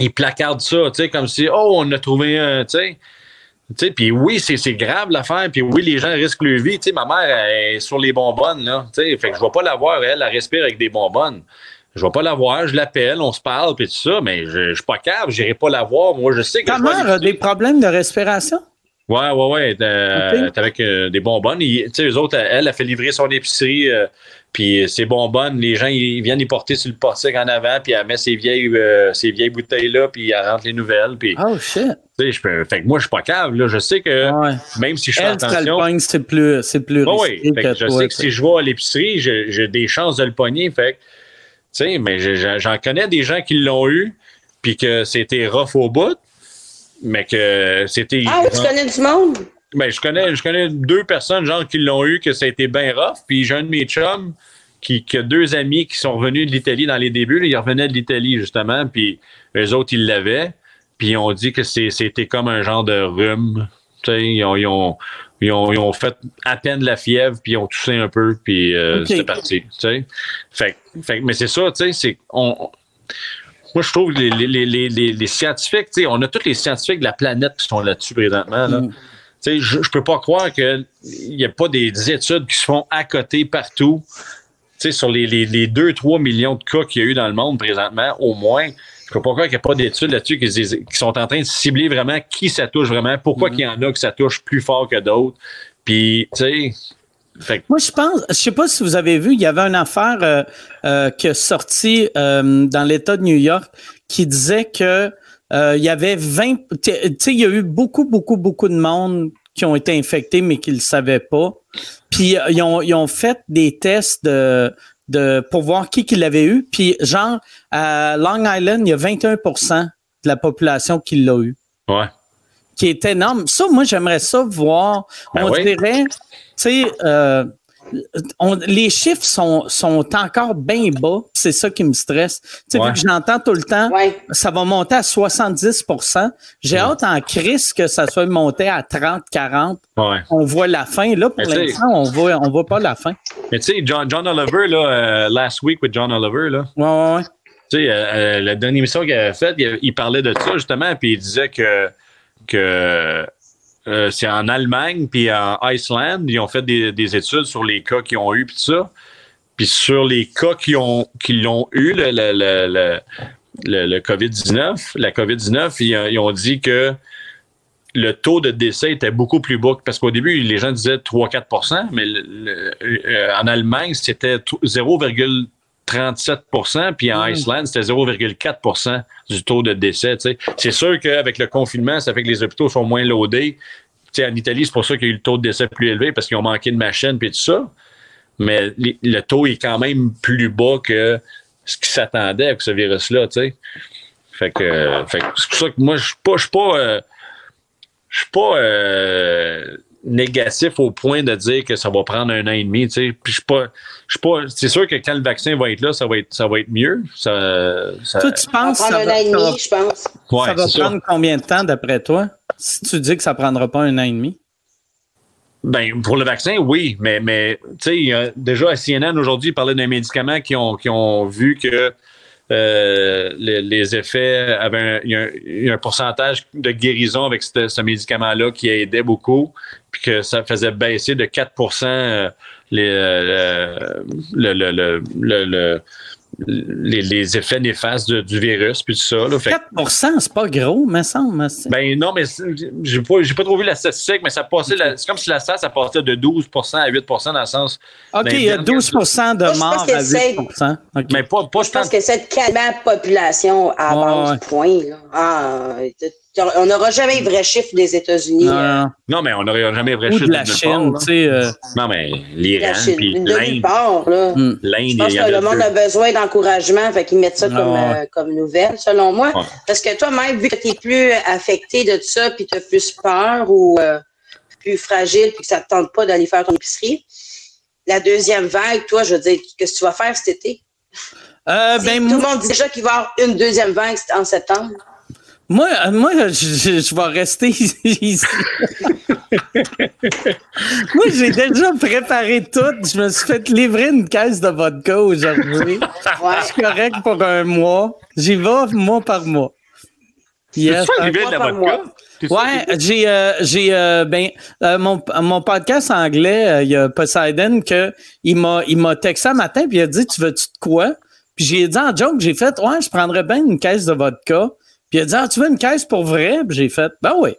ils placardent ça, tu sais, comme si, oh, on a trouvé un, tu sais. Puis oui, c'est, grave l'affaire, puis oui, les gens risquent leur vie. Tu sais, ma mère elle est sur les bonbonnes, là. Tu sais, fait que je vais pas la voir, elle, elle respire avec des bonbonnes. Je vais pas la voir, je l'appelle, on se parle, puis tout ça, mais je, je suis pas capable, j'irai pas la voir. Moi, je sais que. Ta je mère a des problèmes de respiration? Ouais, ouais, ouais. t'as- Ok. t'as avec euh, des bonbonnes. Tu sais, eux autres, elle, a fait livrer son épicerie. euh, puis ces bonbonnes, les gens, ils viennent les porter sur le portique en avant, puis elle met ses vieilles, euh, ses vieilles bouteilles-là, puis elle rentre les nouvelles. Puis, Oh shit. tu sais, je peux. Fait que moi, je suis pas cave, là. Je sais que ouais. même si je fais Elle, attention. c'est plus, c'est plus risqué ouais. Fait que je toi, sais que si je vais à l'épicerie, j'ai des chances de le pogner. Fait que, tu sais, mais j'en connais des gens qui l'ont eu, puis que c'était rough au bout, mais que c'était. Ah, tu connais du monde? Ben, je connais, je connais deux personnes, genre, qui l'ont eu, que ça a été bien rough. Puis j'ai un de mes chums qui, qui a deux amis qui sont revenus de l'Italie dans les débuts. là. ils revenaient de l'Italie, justement. Puis eux autres, ils l'avaient. Puis ils ont dit que c'est- c'était comme un genre de rhume. Tu sais, ils ont, ils, ont, ils, ont, ils ont fait à peine la fièvre, puis ils ont toussé un peu, puis euh, c'était parti. Tu sais. Fait, que- fait, mais c'est ça, tu sais, c'est. On, moi, je trouve que les, les, les, les, les scientifiques, on a tous les scientifiques de la planète qui sont là-dessus présentement. Là. Mm. Je ne peux pas croire qu'il n'y a pas des études qui se font à côté partout. Sur les, les, les 2-3 millions de cas qu'il y a eu dans le monde présentement, au moins, je peux pas croire qu'il n'y a pas d'études là-dessus qui, sont en train de cibler vraiment qui ça touche vraiment, pourquoi qu'il y en a que ça touche plus fort que d'autres. Puis, tu sais, Moi, je pense, je sais pas si vous avez vu, il y avait une affaire euh, euh, qui est sortie euh, dans l'État de New York qui disait que il y avait 20, tu sais, il y a eu beaucoup, beaucoup, beaucoup de monde qui ont été infectés mais qui le savaient pas. Puis ils ont, ils ont fait des tests de, de pour voir qui qui l'avait eu. Puis genre à Long Island, il y a 21% de la population qui l'a eu. Ouais. Qui est énorme. Ça, moi, j'aimerais ça voir. Ben on oui. dirait, tu sais, euh, on- les chiffres sont, sont encore bien bas. puis C'est ça qui me stresse. Tu sais, Ouais. vu que j'entends tout le temps, Ouais. ça va monter à 70% J'ai hâte en crise que ça soit monté à 30, 40. Ouais. On voit la fin. Là, pour l'instant, on voit, on voit pas la fin. Mais tu sais, John, John Oliver, là, euh, last week with John Oliver, là, Ouais, ouais, ouais. tu sais, euh, euh, la dernière émission qu'il avait faite, il, il parlait de ça, justement, puis il disait que, que euh, c'est en Allemagne puis en Islande. Ils ont fait des, des études sur les cas qu'ils ont eu puis ça. Puis sur les cas qui ont qui l'ont eu le, le, le, le COVID-19, la COVID-19, ils, euh, ils, ont dit que le taux de décès était beaucoup plus bas parce qu'au début, les gens disaient 3-4 mais euh, en Allemagne, c'était 0,3 37 % puis en mmh. Islande, c'était 0,4 % du taux de décès. C'est sûr qu'avec le confinement, ça fait que les hôpitaux sont moins loadés. En Italie, c'est pour ça qu'il y a eu le taux de décès plus élevé parce qu'ils ont manqué de machines et tout ça. Mais le taux est quand même plus bas que ce qui s'attendait avec ce virus-là. Fait que, c'est pour ça que moi, je suis pas. Je suis pas. Euh, suis pas euh, négatif au point de dire que ça va prendre un an et demi, tu sais. Puis je suis pas, je suis pas, c'est sûr que quand le vaccin va être là, ça va être, ça va être mieux. Ça, ça- Toi, tu Ça va penses que prendre ça un va, an et ça va- demi, je pense. ouais, ça va c'est ça. prendre combien de temps d'après toi? Si tu dis que ça prendra pas un an et demi? Ben, pour le vaccin, oui, mais, mais tu sais, il y a- déjà à CNN aujourd'hui, ils parlaient d'un médicament qui ont, qui ont vu que euh, les, les effets avaient un, il y a un, y a un pourcentage de guérison avec ce, ce médicament-là qui aidait beaucoup, puis que ça faisait baisser de 4% euh, les, euh, le, le- le- les, les effets néfastes de- du virus, puis tout ça. Là. Fait que- 4 c'est pas gros, me semble. c'est- ben non, mais j'ai pas, j'ai pas trop vu la statistique, mais ça passait, la- c'est comme si la stat, ça passait de 12% à 8% dans le sens. OK, il y a bien, 12 de Moi, je morts pense à que c'est- 8 OK. Mais pas, pas Je pense tant- que calmer la population à Ouais, base ouais. du point. Là. Ah, on n'aura jamais le vrai chiffre des États-Unis. Non, euh, mais on n'aurait jamais vrai Ou chiffre de la Chine, part, là. tu sais. euh, Non, mais l'Iran, la Chine. puis l'Inde. hmm. L'Inde, Je pense que le monde deux. a besoin d'encouragement, fait qu'ils mettent ça comme, ouais. euh, comme nouvelle, selon moi. Ouais. Parce que toi, même, vu que tu es plus affecté de tout ça, puis tu as plus peur ou euh, plus fragile, puis que ça ne te tente pas d'aller faire ton épicerie, la deuxième vague, toi, je veux dire, qu'est-ce que tu vas faire cet été? Euh, ben, tout le monde dit déjà qu'il va y avoir une deuxième vague en septembre. Moi, euh, moi, je, je- vais rester *laughs* ici. moi, j'ai déjà préparé tout. Je me suis fait livrer une caisse de vodka aujourd'hui. Ouais. Je suis correct pour un mois. J'y vais mois par mois. Yes. Faire livrer de la vodka? Ouais, j'ai euh, j'ai euh, ben euh, mon, mon podcast anglais, euh, il y a Poseidon que il m'a il m'a texté un matin puis il a dit tu veux tu de quoi Puis j'ai dit en joke, j'ai fait ouais, je prendrais bien une caisse de vodka. Puis il a dit ah, tu veux une caisse pour vrai? Puis j'ai fait ben oui.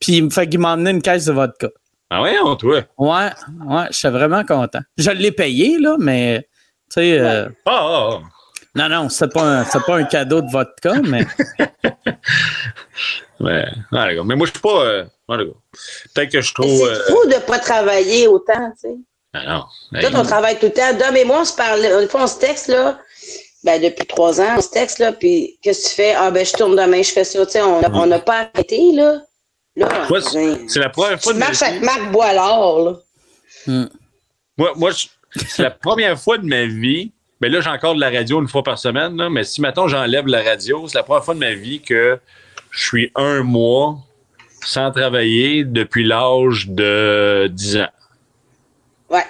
Puis il me fait qu'il m'a emmené une caisse de vodka. Ah ouais, on, toi. Ouais, ouais, j'étais vraiment content. Je l'ai payé là, mais tu sais euh, Ah, ah, ah. non non, c'est pas un c'est pas un cadeau de vodka mais *laughs* Ouais. Ah, d'accord. Mais moi, je suis pas. euh. Peut-être que je trouve. C'est euh, fou de ne pas travailler autant, tu sais. Ah non. Toi, Hey. on travaille tout le temps. Dom et moi, on se parle. Une fois, on se texte, là. Ben, depuis trois ans, on se texte, là. Puis, qu'est-ce que tu fais? Ah, ben, je tourne demain, je fais ça. Tu sais, on n'a on n'a pas arrêté, là. Là, ben, c'est la première fois tu de ma marches vie. avec Marc Boilard, là. Moi, moi c'est la première fois de ma vie. Mais là, j'ai encore de la radio une fois par semaine. là, mais si maintenant j'enlève la radio, c'est la première fois de ma vie que je suis un mois sans travailler depuis l'âge de 10 ans. Ouais.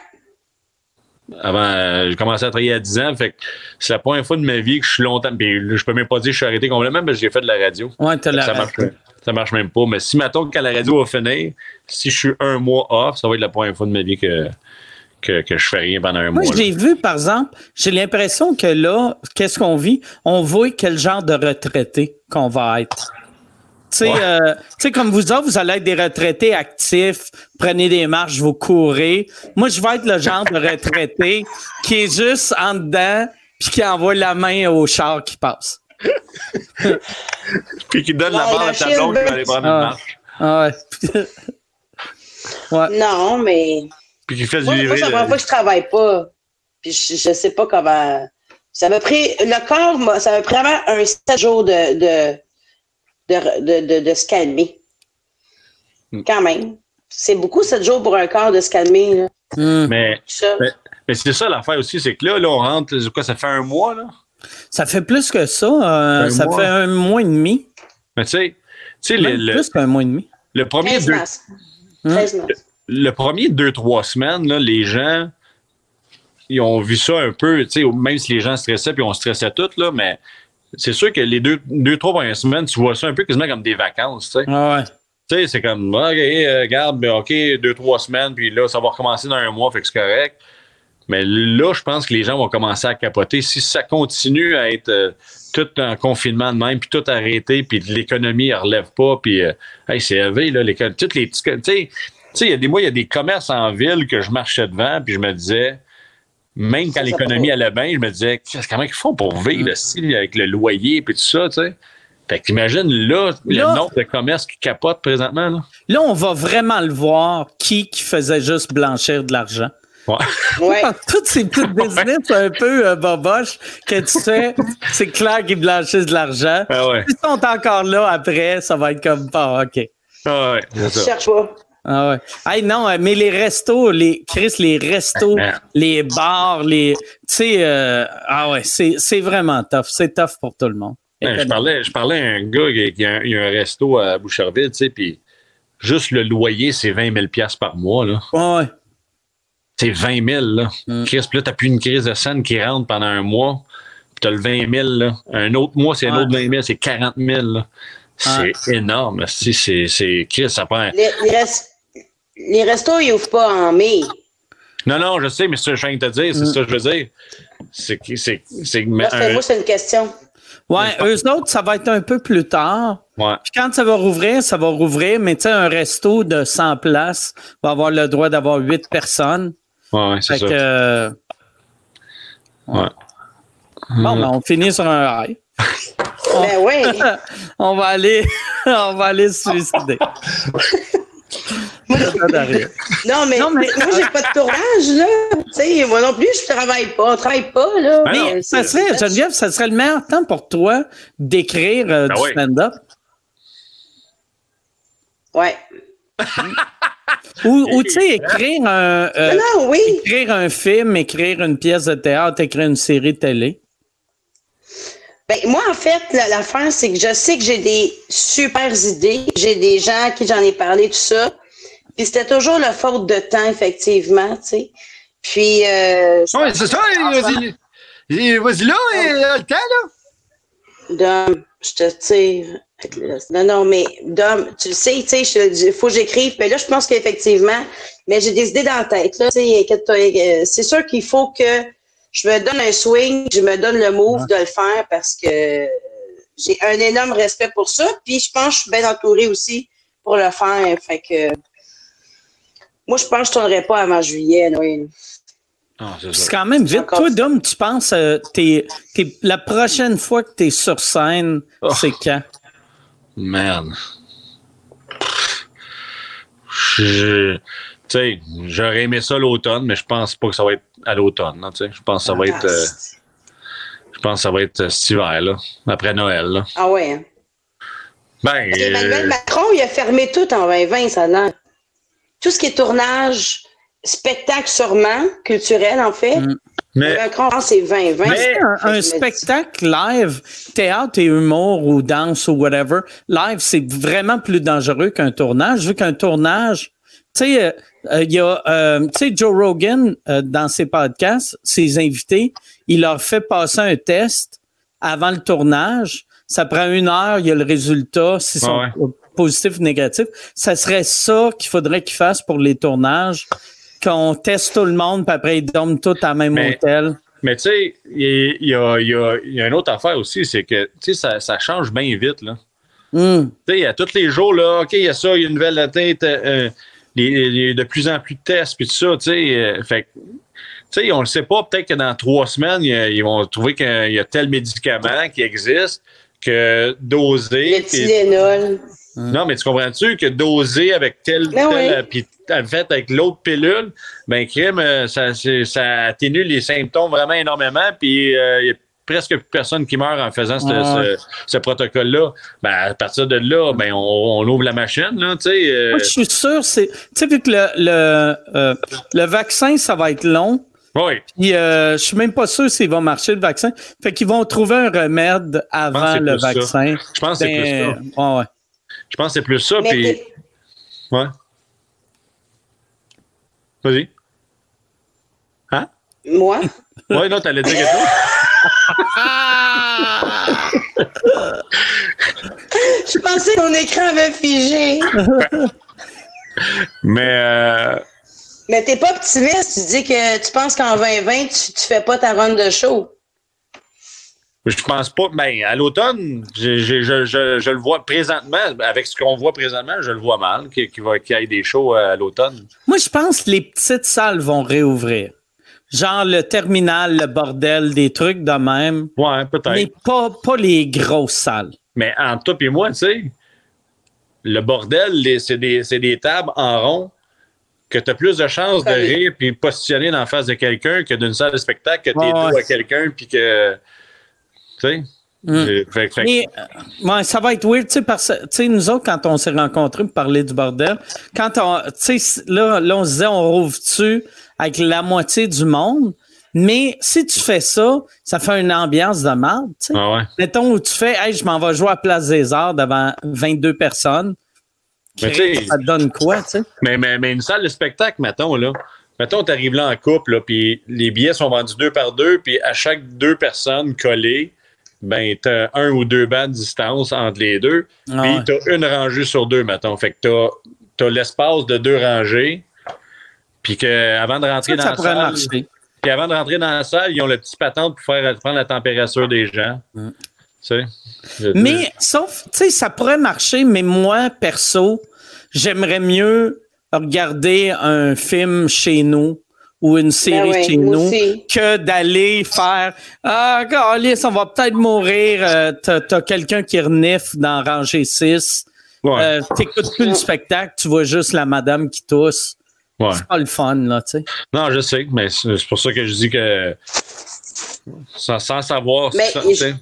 Avant, euh, j'ai commencé à travailler à 10 ans. Fait que c'est la première fois de ma vie que je suis longtemps. Puis je peux même pas dire que je suis arrêté complètement que j'ai fait de la radio. ouais, t'as la Ça marche, ça marche même pas. Mais si, mettons, quand la radio va finir, si je suis un mois off, ça va être la première fois de ma vie que, que, que je fais rien pendant un Moi, mois. je là. l'ai vu, par exemple, j'ai l'impression que là, qu'est-ce qu'on vit? On voit quel genre de retraité qu'on va être. Tu sais, comme vous autres, vous allez être des retraités actifs, prenez des marches, vous courez. Moi, je vais être le genre de retraité qui est juste en dedans puis qui envoie la main au char qui passe. *laughs* puis qui donne la barre à ta blonde qui va aller prendre une ah. marche. Ah *laughs* ouais. Non, mais. Puis qui fait du moi, livrer. Moi, ça ne pas que je travaille pas. Puis je, ne sais pas comment. Ça m'a pris. Le corps, ça m'a pris vraiment un 7 jours de, de, de, de, de, se calmer. Hmm. Quand même. C'est beaucoup 7 jours pour un corps de se calmer. Là. Hmm. Mais, mais, c'est ça l'affaire aussi, c'est que là, là, on rentre. Quoi, ça fait un mois, là? Ça fait plus que ça. Euh, ça fait un mois et demi. Mais tu sais, tu sais, le, plus qu'un mois et demi. Le premier deux, le, le, premier deux, trois semaines, là, les gens, ils ont vu ça un peu, tu sais, même si les gens stressaient, puis on stressait tous, là, mais c'est sûr que les deux, deux, trois premières semaines, tu vois ça un peu quasiment comme des vacances, tu sais. Ah ouais. Tu sais, c'est comme, OK, euh, regarde, ben, OK, deux, trois semaines, puis là, ça va recommencer dans un mois, fait que c'est correct. Mais là, je pense que les gens vont commencer à capoter. Si ça continue à être euh, tout en confinement de même, puis tout arrêté, puis l'économie ne relève pas, puis euh, c'est élevé, là, les, toutes les. Tu sais, il y a des mois, il y a des commerces en ville que je marchais devant, puis je me disais, même quand l'économie allait bien, je me disais, comment ils font pour vivre mm. avec le loyer et tout ça, tu sais? Fait qu'imagine là, le nombre de commerces qui capotent présentement. Là. là, on va vraiment le voir qui qui faisait juste blanchir de l'argent. Ouais. ouais. *laughs* Toutes ces petites business un peu euh, boboches que tu sais, c'est clair qu'ils blanchissent de l'argent. Ah ouais. S'ils sont encore là après, ça va être comme pas, OK. Ah ouais, Je cherche pas. Ah ouais. Hey, non, euh, mais les restos, les Chris, les restos, les bars, les. Tu sais, euh, ah ouais, c'est vraiment tough. C'est tough pour tout le monde. je, parlais, je parlais à un gars qui a, un, resto à Boucherville, tu sais, puis juste le loyer, c'est 20 000 par mois, là. Ouais. C'est 20 000, là. Mm. Chris, puis là, t'as plus une crise de scène qui rentre pendant un mois, puis t'as le 20 000, là. Un autre mois, c'est un autre 20 000, c'est 40 000, là. C'est énorme. C'est, c'est, Chris, ça prend. Les, les restos, ils ouvrent pas en mai. Non, non, je sais, mais c'est ce que je viens de te dire, c'est ça que je veux dire. C'est c'est c'est moi, c'est une question. Ouais, eux autres, ça va être un peu plus tard. Ouais. Puis quand ça va rouvrir, ça va rouvrir, mais tu sais, un resto de 100 places va avoir le droit d'avoir 8 personnes. Ouais, ouais c'est ça. Que, ouais. Bon, ben, on finit sur un high. ben oui. *laughs* on va aller, *laughs* on va aller se suicider. *laughs* non, mais, non, mais moi, j'ai pas de tournage, là. sais, moi non plus, je travaille pas. On travaille pas, là. Ben mais ça serait, Geneviève, ça serait le meilleur temps pour toi d'écrire euh, ben du stand-up. Ouais. ou, tu sais, écrire un, euh, non, oui. écrire un film, écrire une pièce de théâtre, écrire une série télé. Ben, moi, en fait, l'affaire, c'est que je sais que j'ai des super idées. J'ai des gens qui j'en ai parlé, tout ça. Puis c'était toujours la faute de temps, effectivement, tu sais. Puis. Euh, oui, c'est ça, vas-y. Vas-y là, le temps, là. Dom, je te tire. Non, non, mais Dom, tu le sais, tu sais, il faut que j'écrive. Mais là, je pense qu'effectivement, mais j'ai des idées dans la tête. Là, euh, c'est sûr qu'il faut que je me donne un swing, je me donne le move de le faire parce que j'ai un énorme respect pour ça. Puis je pense que je suis bien entourée aussi pour le faire. Fait que moi, je pense que je ne tournerai pas avant juillet. Oui. Ah, c'est quand même vite. Toi, Dom, tu penses euh, la prochaine fois que tu es sur scène, oh. c'est quand? Je, tu sais, j'aurais aimé ça l'automne, mais je pense pas que ça va être à l'automne. Je pense que ça va être. Euh, je pense ça va être euh, cet hiver, là, après Noël. Là. Ah ouais. Hein? Ben, Emmanuel euh, Macron, il a fermé tout en 2020, ça a Tout ce qui est tournage, spectacle sûrement, culturel en fait. Mm. Mais, Macron, c'est 2020. Mais un, spectacle live, théâtre et humour ou danse ou whatever, live, c'est vraiment plus dangereux qu'un tournage, vu qu'un tournage, tu sais, euh, il y a, euh, tu sais, Joe Rogan, euh, dans ses podcasts, ses invités, il leur fait passer un test avant le tournage. Ça prend une heure, il y a le résultat, si c'est positif ou négatif. Ça serait ça qu'il faudrait qu'ils fassent pour les tournages, qu'on teste tout le monde, puis après ils dorment tous à même hôtel. Mais tu sais, il y, a, une autre affaire aussi, c'est que tu sais, ça, change bien vite. Là. Hmm. Tu sais, tous les jours, là, OK, il y a ça, il y a une nouvelle atteinte, euh, les- les- de plus en plus de tests, puis tout ça, tu sais. euh, fait que, tu sais, on le sait pas, peut-être que dans trois semaines, ils vont trouver qu'il y a tel médicament qui existe que Le doser. puis- Tylenol. non, mais tu comprends-tu que doser avec tel, Ben tel, oui. puis en fait avec l'autre pilule, ben crème, euh, ça, ça atténue les symptômes vraiment énormément, puis euh, il y a presque plus personne qui meurt en faisant ce, Ouais. ce- ce protocole-là. Ben, à partir de là, ben, on, on ouvre la machine, là, tu sais. euh, Moi, je suis sûr, c'est. Tu sais, vu que le, le, euh, le vaccin, ça va être long. oui, Puis, euh, je suis même pas sûr s'il va marcher le vaccin. Fait qu'ils vont trouver un remède pense que avant c'est le plus ça. vaccin. je pense que c'est plus ça. Ben, ouais, ouais. Je pense que c'est plus ça, puis... Ouais. Vas-y. Hein? moi, Ouais, non, t'allais dire quelque chose? *laughs* *laughs* je pensais que mon écran avait figé. Mais... euh, Mais t'es pas optimiste. Tu dis que tu penses qu'en 2020, tu, tu fais pas ta run de show. Je pense pas. Ben, à l'automne, j'ai- je, je- je le vois présentement, avec ce qu'on voit présentement, je le vois mal, qu'il qu'il va- qu'il y ait des shows à l'automne. Moi, je pense que les petites salles vont réouvrir. Genre le terminal, le bordel, des trucs de même. Ouais, peut-être. Mais Mais, pas, pas les grosses salles. entre toi et moi, tu sais, le bordel, c'est des, c'est des tables en rond que tu as plus de chances de rire puis positionner dans la face de quelqu'un que d'une salle de spectacle que tu Ouais, es dos ouais. à quelqu'un puis que. Tu sais? Mm. J'ai- fait- fait- Mais, euh, ouais, ça va être weird, tu sais, parce que, tu sais, nous autres, quand on s'est rencontrés pour parler du bordel, quand on, tu sais, là, là, on se disait, on rouvre-tu? Avec la moitié du monde? Mais si tu fais ça, ça fait une ambiance de merde, tu. Ah ouais. Mettons où tu fais, hey, je m'en vais jouer à Place des Arts devant 22 personnes. Mais tu ça te donne quoi, tu sais? Mais, mais, mais une salle de spectacle, mettons, là. Mettons, tu arrives là en couple, puis les billets sont vendus deux par deux, puis à chaque deux personnes collées, ben, t'as un ou deux bancs de distance entre les deux, Ah puis ouais. t'as une rangée sur deux, mettons. Fait que t'as, t'as l'espace de deux rangées, puis que avant de rentrer Ça, dans ça la pourrait salle, marcher. puis avant de rentrer dans la salle, ils ont le petit patente pour faire prendre la température des gens. Mm. Tu sais? Je- Mais, sauf, tu sais, ça pourrait marcher, mais moi, perso, j'aimerais mieux regarder un film chez nous ou une série Ben ouais, chez nous aussi. que d'aller faire Ah, Alice, on va peut-être mourir. euh, t'as, t'as quelqu'un qui renifle dans rangée 6. Ouais, Euh, t'écoutes plus le spectacle, tu vois juste la madame qui tousse. Ouais. C'est pas le fun, là, tu sais. Non, je sais, mais c'est pour ça que je dis que sans, sans savoir. Mais ça, il- tu sais.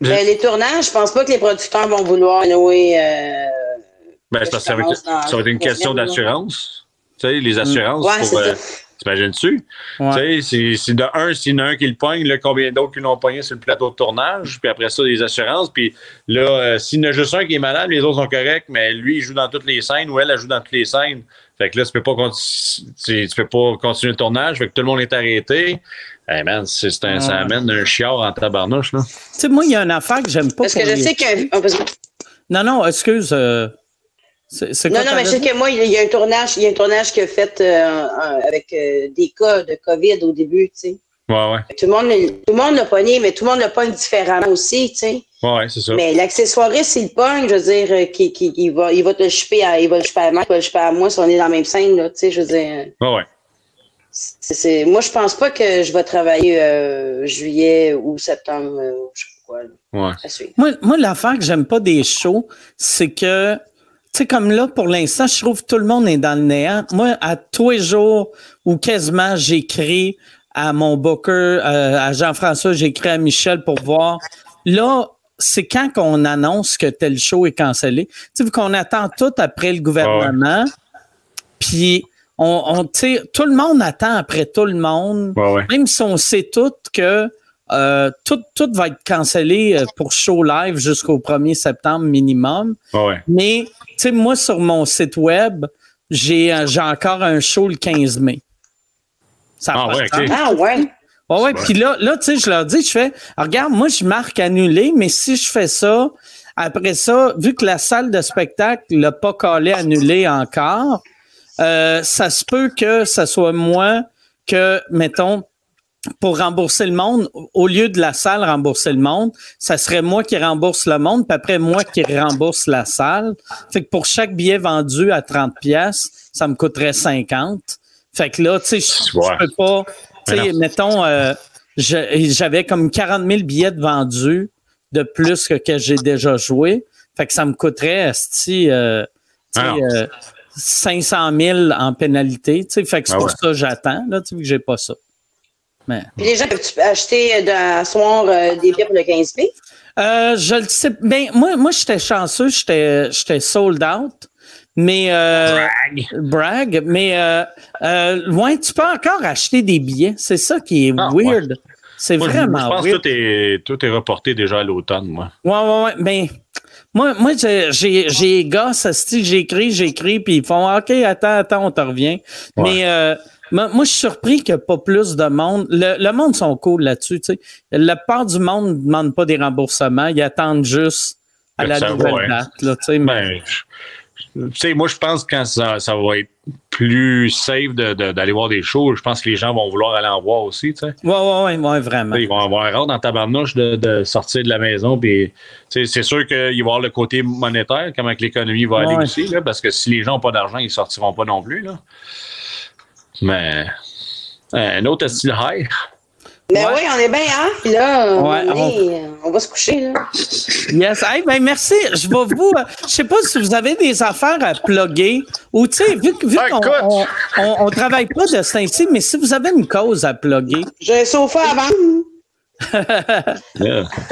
Je- Ben, les tournages, je pense pas que les producteurs vont vouloir louer. Euh, ben, c'est je parce que ça va être, dans- ça va être une question d'assurance. Tu sais, les assurances, Ouais, pour, c'est euh, ça. t'imagines-tu? Ouais. Tu sais, de un, s'il y en a un qui le pogne, là, combien d'autres qui l'ont pogné sur le plateau de tournage, puis après ça, les assurances, puis là, euh, s'il y en a juste un qui est malade, les autres sont corrects, mais lui, il joue dans toutes les scènes, ou elle, elle joue dans toutes les scènes. Fait que là, tu peux pas, conti- tu, tu peux pas continuer le tournage, fait que tout le monde est arrêté. Hey man, c'est, un- ça Ouais. amène un chiard en tabarnouche, là. Tu sais, moi, il y a une affaire que j'aime pas. Parce que je les- sais que. oh, Non, non, excuse. euh, Non, non, mais je sais que moi, il y a un tournage, il y a un tournage qui a fait euh, avec euh, des cas de COVID au début, tu sais. Ouais, ouais. Tout le monde, tout le monde l'a pogné, mais tout le monde l'a pogne différemment aussi, tu sais. Ouais, ouais, c'est ça. Mais l'accessoiriste, s'il le pogne, je veux dire, euh, qui, qui, qui va, il va te le choper à, il va le choper à moi, il va le choper à moi si on est dans la même scène, là, tu sais, je veux dire. Ouais, ouais. C'est, c'est- moi, je pense pas que je vais travailler euh, juillet ou septembre, euh, je sais pas quoi. Ouais. Moi, moi l'affaire que j'aime pas des shows, c'est que, tu sais, comme là, pour l'instant, je trouve que tout le monde est dans le néant. Moi, à tous les jours où quasiment j'écris à mon booker, euh, à Jean-François, j'écris à Michel pour voir. Là, c'est quand qu'on annonce que tel show est cancellé. Tu sais, qu'on attend tout après le gouvernement, puis on, on tu sais, tout le monde attend après tout le monde Ouais, ouais. même si on sait tout que euh, tout, tout va être cancellé euh, pour show live jusqu'au 1er septembre minimum. Ouais. Mais, tu sais, moi, sur mon site web, j'ai j'ai encore un show le 15 mai. Ça Ah ouais. Ah, ouais? Ouais, ouais. Puis là, là tu sais, je leur dis, je fais, regarde, moi, je marque annulé, mais si je fais ça, après ça, vu que la salle de spectacle l'a pas collé annulé encore, euh, ça se peut que ça soit moi que, mettons, pour rembourser le monde, au lieu de la salle rembourser le monde, ça serait moi qui rembourse le monde, puis après moi qui rembourse la salle. Fait que pour chaque billet vendu à 30 pièces, ça me coûterait 50. Fait que là, tu sais, je peux pas, tu sais, mettons, euh, j'avais comme 40 000 billets vendus de plus que, que j'ai déjà joué. Fait que ça me coûterait, si, euh, euh, 500 000 en pénalité. Fait que c'est ah pour ça que j'attends, là, tu sais, que j'ai pas ça. Mais, Puis les gens peuvent acheter de soir euh, des billets pour le 15 p euh, je le sais. Ben, moi, moi j'étais chanceux, j'étais, j'étais sold out. Mais euh, brag. brag. Mais euh, euh, ouais, tu peux encore acheter des billets. C'est ça qui est ah, weird. C'est vraiment je, je pense que tout est, tout est reporté déjà à l'automne, moi. Ouais, ouais, ouais. Mais ben, moi, moi j'ai, j'ai gars, j'écris, j'écris, puis ils font OK, attends, attends, on te revient. Mais euh, moi, je suis surpris qu'il n'y ait pas plus de monde. Le, le monde sont cool là-dessus. Tu sais. La part du monde ne demande pas des remboursements. Ils attendent juste à la nouvelle date. Là, tu sais, ben, tu sais, moi, je pense que quand ça, ça va être plus safe d'aller de, voir des shows, je pense que les gens vont vouloir aller en voir aussi, tu sais. Ouais, ouais, ouais, vraiment. ils vont avoir hâte dans ta barnouche de, de, sortir de la maison. Puis, c'est sûr qu'il va y avoir le côté monétaire, comment l'économie va aller aussi, là, parce que si les gens n'ont pas d'argent, ils ne sortiront pas non plus. Là. Mais un autre style high. Mais oui, on est bien, hein? Puis là, on, va se coucher, là. Yes. Hey, ben merci. Je vais vous. Je sais pas si vous avez des affaires à plugger ou, tu sais, vu, vu qu'on on, on, travaille pas de ce mais si vous avez une cause à plugger. J'ai un sofa à vendre. *laughs*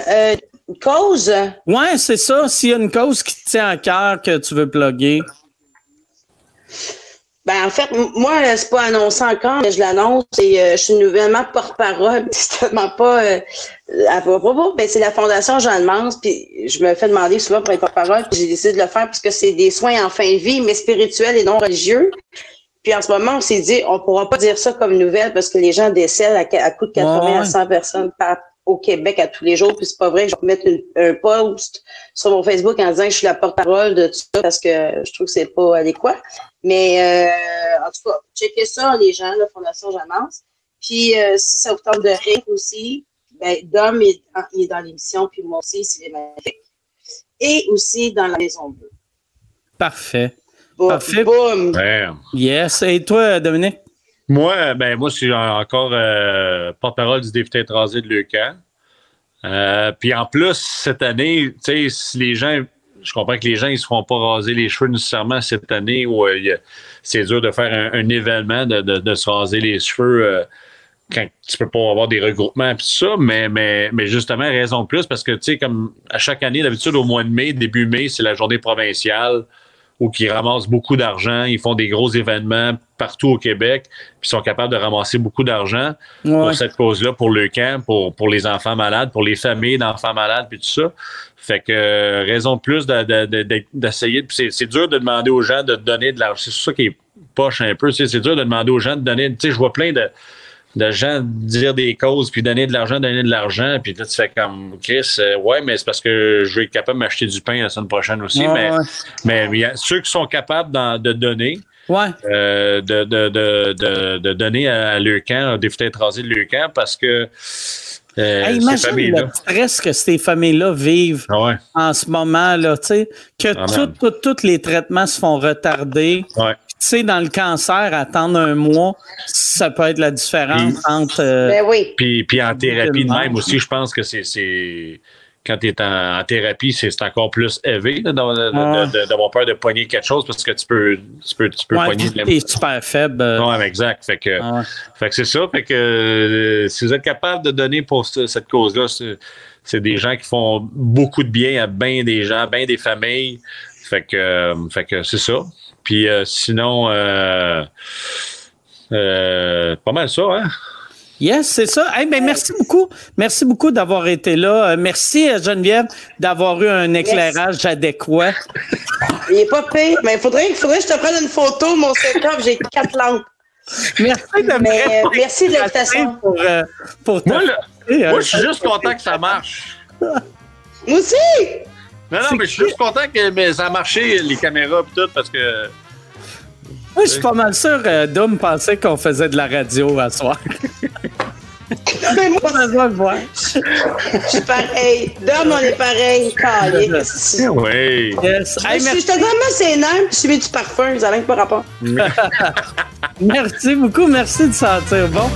euh, une cause? Ouais, c'est ça. S'il y a une cause qui te tient à cœur que tu veux plugger. Ben, en fait, moi, c'est pas annoncé encore, mais je l'annonce et euh, je suis nouvellement porte-parole. *laughs* C'est tellement pas euh, à propos. Ben, c'est la Fondation Jeanne Mans, puis je me fais demander souvent pour être porte-parole, puis j'ai décidé de le faire puisque c'est des soins en fin de vie, mais spirituels et non religieux. Puis en ce moment, on s'est dit, on pourra pas dire ça comme nouvelle parce que les gens décèdent à, à coup de 80 à 100 personnes par, au Québec à tous les jours, puis c'est pas vrai. Je vais mettre un post sur mon Facebook en disant que je suis la porte-parole de tout ça parce que je trouve que c'est pas adéquat. Mais euh, en tout cas, checkez ça, les gens, la Fondation Jamance. Puis euh, si ça vous tente de rire aussi, ben, Dom est, est dans l'émission, puis moi aussi, c'est magnifique. Et aussi dans la Maison Bleue. Parfait. Parfait. Boom. Yes. Et toi, Dominique? Moi, ben moi, je suis encore euh, porte-parole du député étranger de Leucan. Euh, puis en plus, cette année, tu sais, si les gens, je comprends que les gens, ils ne se feront pas raser les cheveux nécessairement cette année où euh, c'est dur de faire un, événement, de, se raser les cheveux quand tu peux pas avoir des regroupements et tout ça, mais, mais, mais justement, raison de plus, parce que, tu sais, comme à chaque année, d'habitude, au mois de mai, début mai, c'est la journée provinciale ou qui ramassent beaucoup d'argent. Ils font des gros événements partout au Québec, puis sont capables de ramasser beaucoup d'argent pour cette cause-là, pour le camp, pour, pour les enfants malades, pour les familles d'enfants malades, puis tout ça. Fait que euh, raison de plus d'essayer. De, c'est dur de demander aux gens de donner de l'argent. C'est ça qui est poche un peu. C'est dur de demander aux gens de donner. Tu sais, je vois plein de de gens dire des causes, puis donner de l'argent, donner de l'argent, puis là, tu fais comme Chris, euh, ouais, mais c'est parce que je vais être capable de m'acheter du pain la semaine prochaine aussi. mais, mais il y a ceux qui sont capables de donner, ouais. Euh, de, de, de, de, donner à, leur camp, rasées de leur camp, parce que euh, imagine le stress que ces familles-là vivent ah en ce moment, là, tu sais, que ah, tous les traitements se font retarder. Ouais. Tu sais, dans le cancer, attendre un mois, ça peut être la différence entre. Euh, ben oui. Puis, puis en thérapie de même aussi, je pense que c'est quand tu es en, thérapie, c'est encore plus élevé d'avoir peur de poigner quelque chose parce que tu peux, tu peux, tu peux ouais, poigner de es super faible. Oui, exact. Fait que, fait que c'est ça. Fait que euh, si vous êtes capable de donner pour cette cause-là, c'est des gens qui font beaucoup de bien à bien des gens, bien des familles. Fait que, euh, fait que c'est ça. Puis euh, sinon, pas mal ça, hein? Yes, c'est ça. ben, merci beaucoup. Merci beaucoup d'avoir été là. Euh, merci, euh, Geneviève, d'avoir eu un éclairage adéquat. *laughs* Il n'est pas pire, mais il faudrait, faudrait que je te prenne une photo, mon setup. J'ai quatre lampes. Merci de mais, Merci de l'invitation. Pour, euh, pour moi, moi, je suis juste content que ça marche. Moi aussi! Non, non, mais je suis juste content que ça a marché, les caméras et tout, parce que. Moi, je suis pas mal sûr, euh, Dom pensait qu'on faisait de la radio à soir. *laughs* Mais moi, Pas besoin de voir. je suis pareil. Dom, on est pareil. Oui. Yes. Je suis merci, j'étais tellement sénère, je suis mis du parfum, vous avez même pas rapport. *laughs* merci beaucoup. Merci de sentir bon.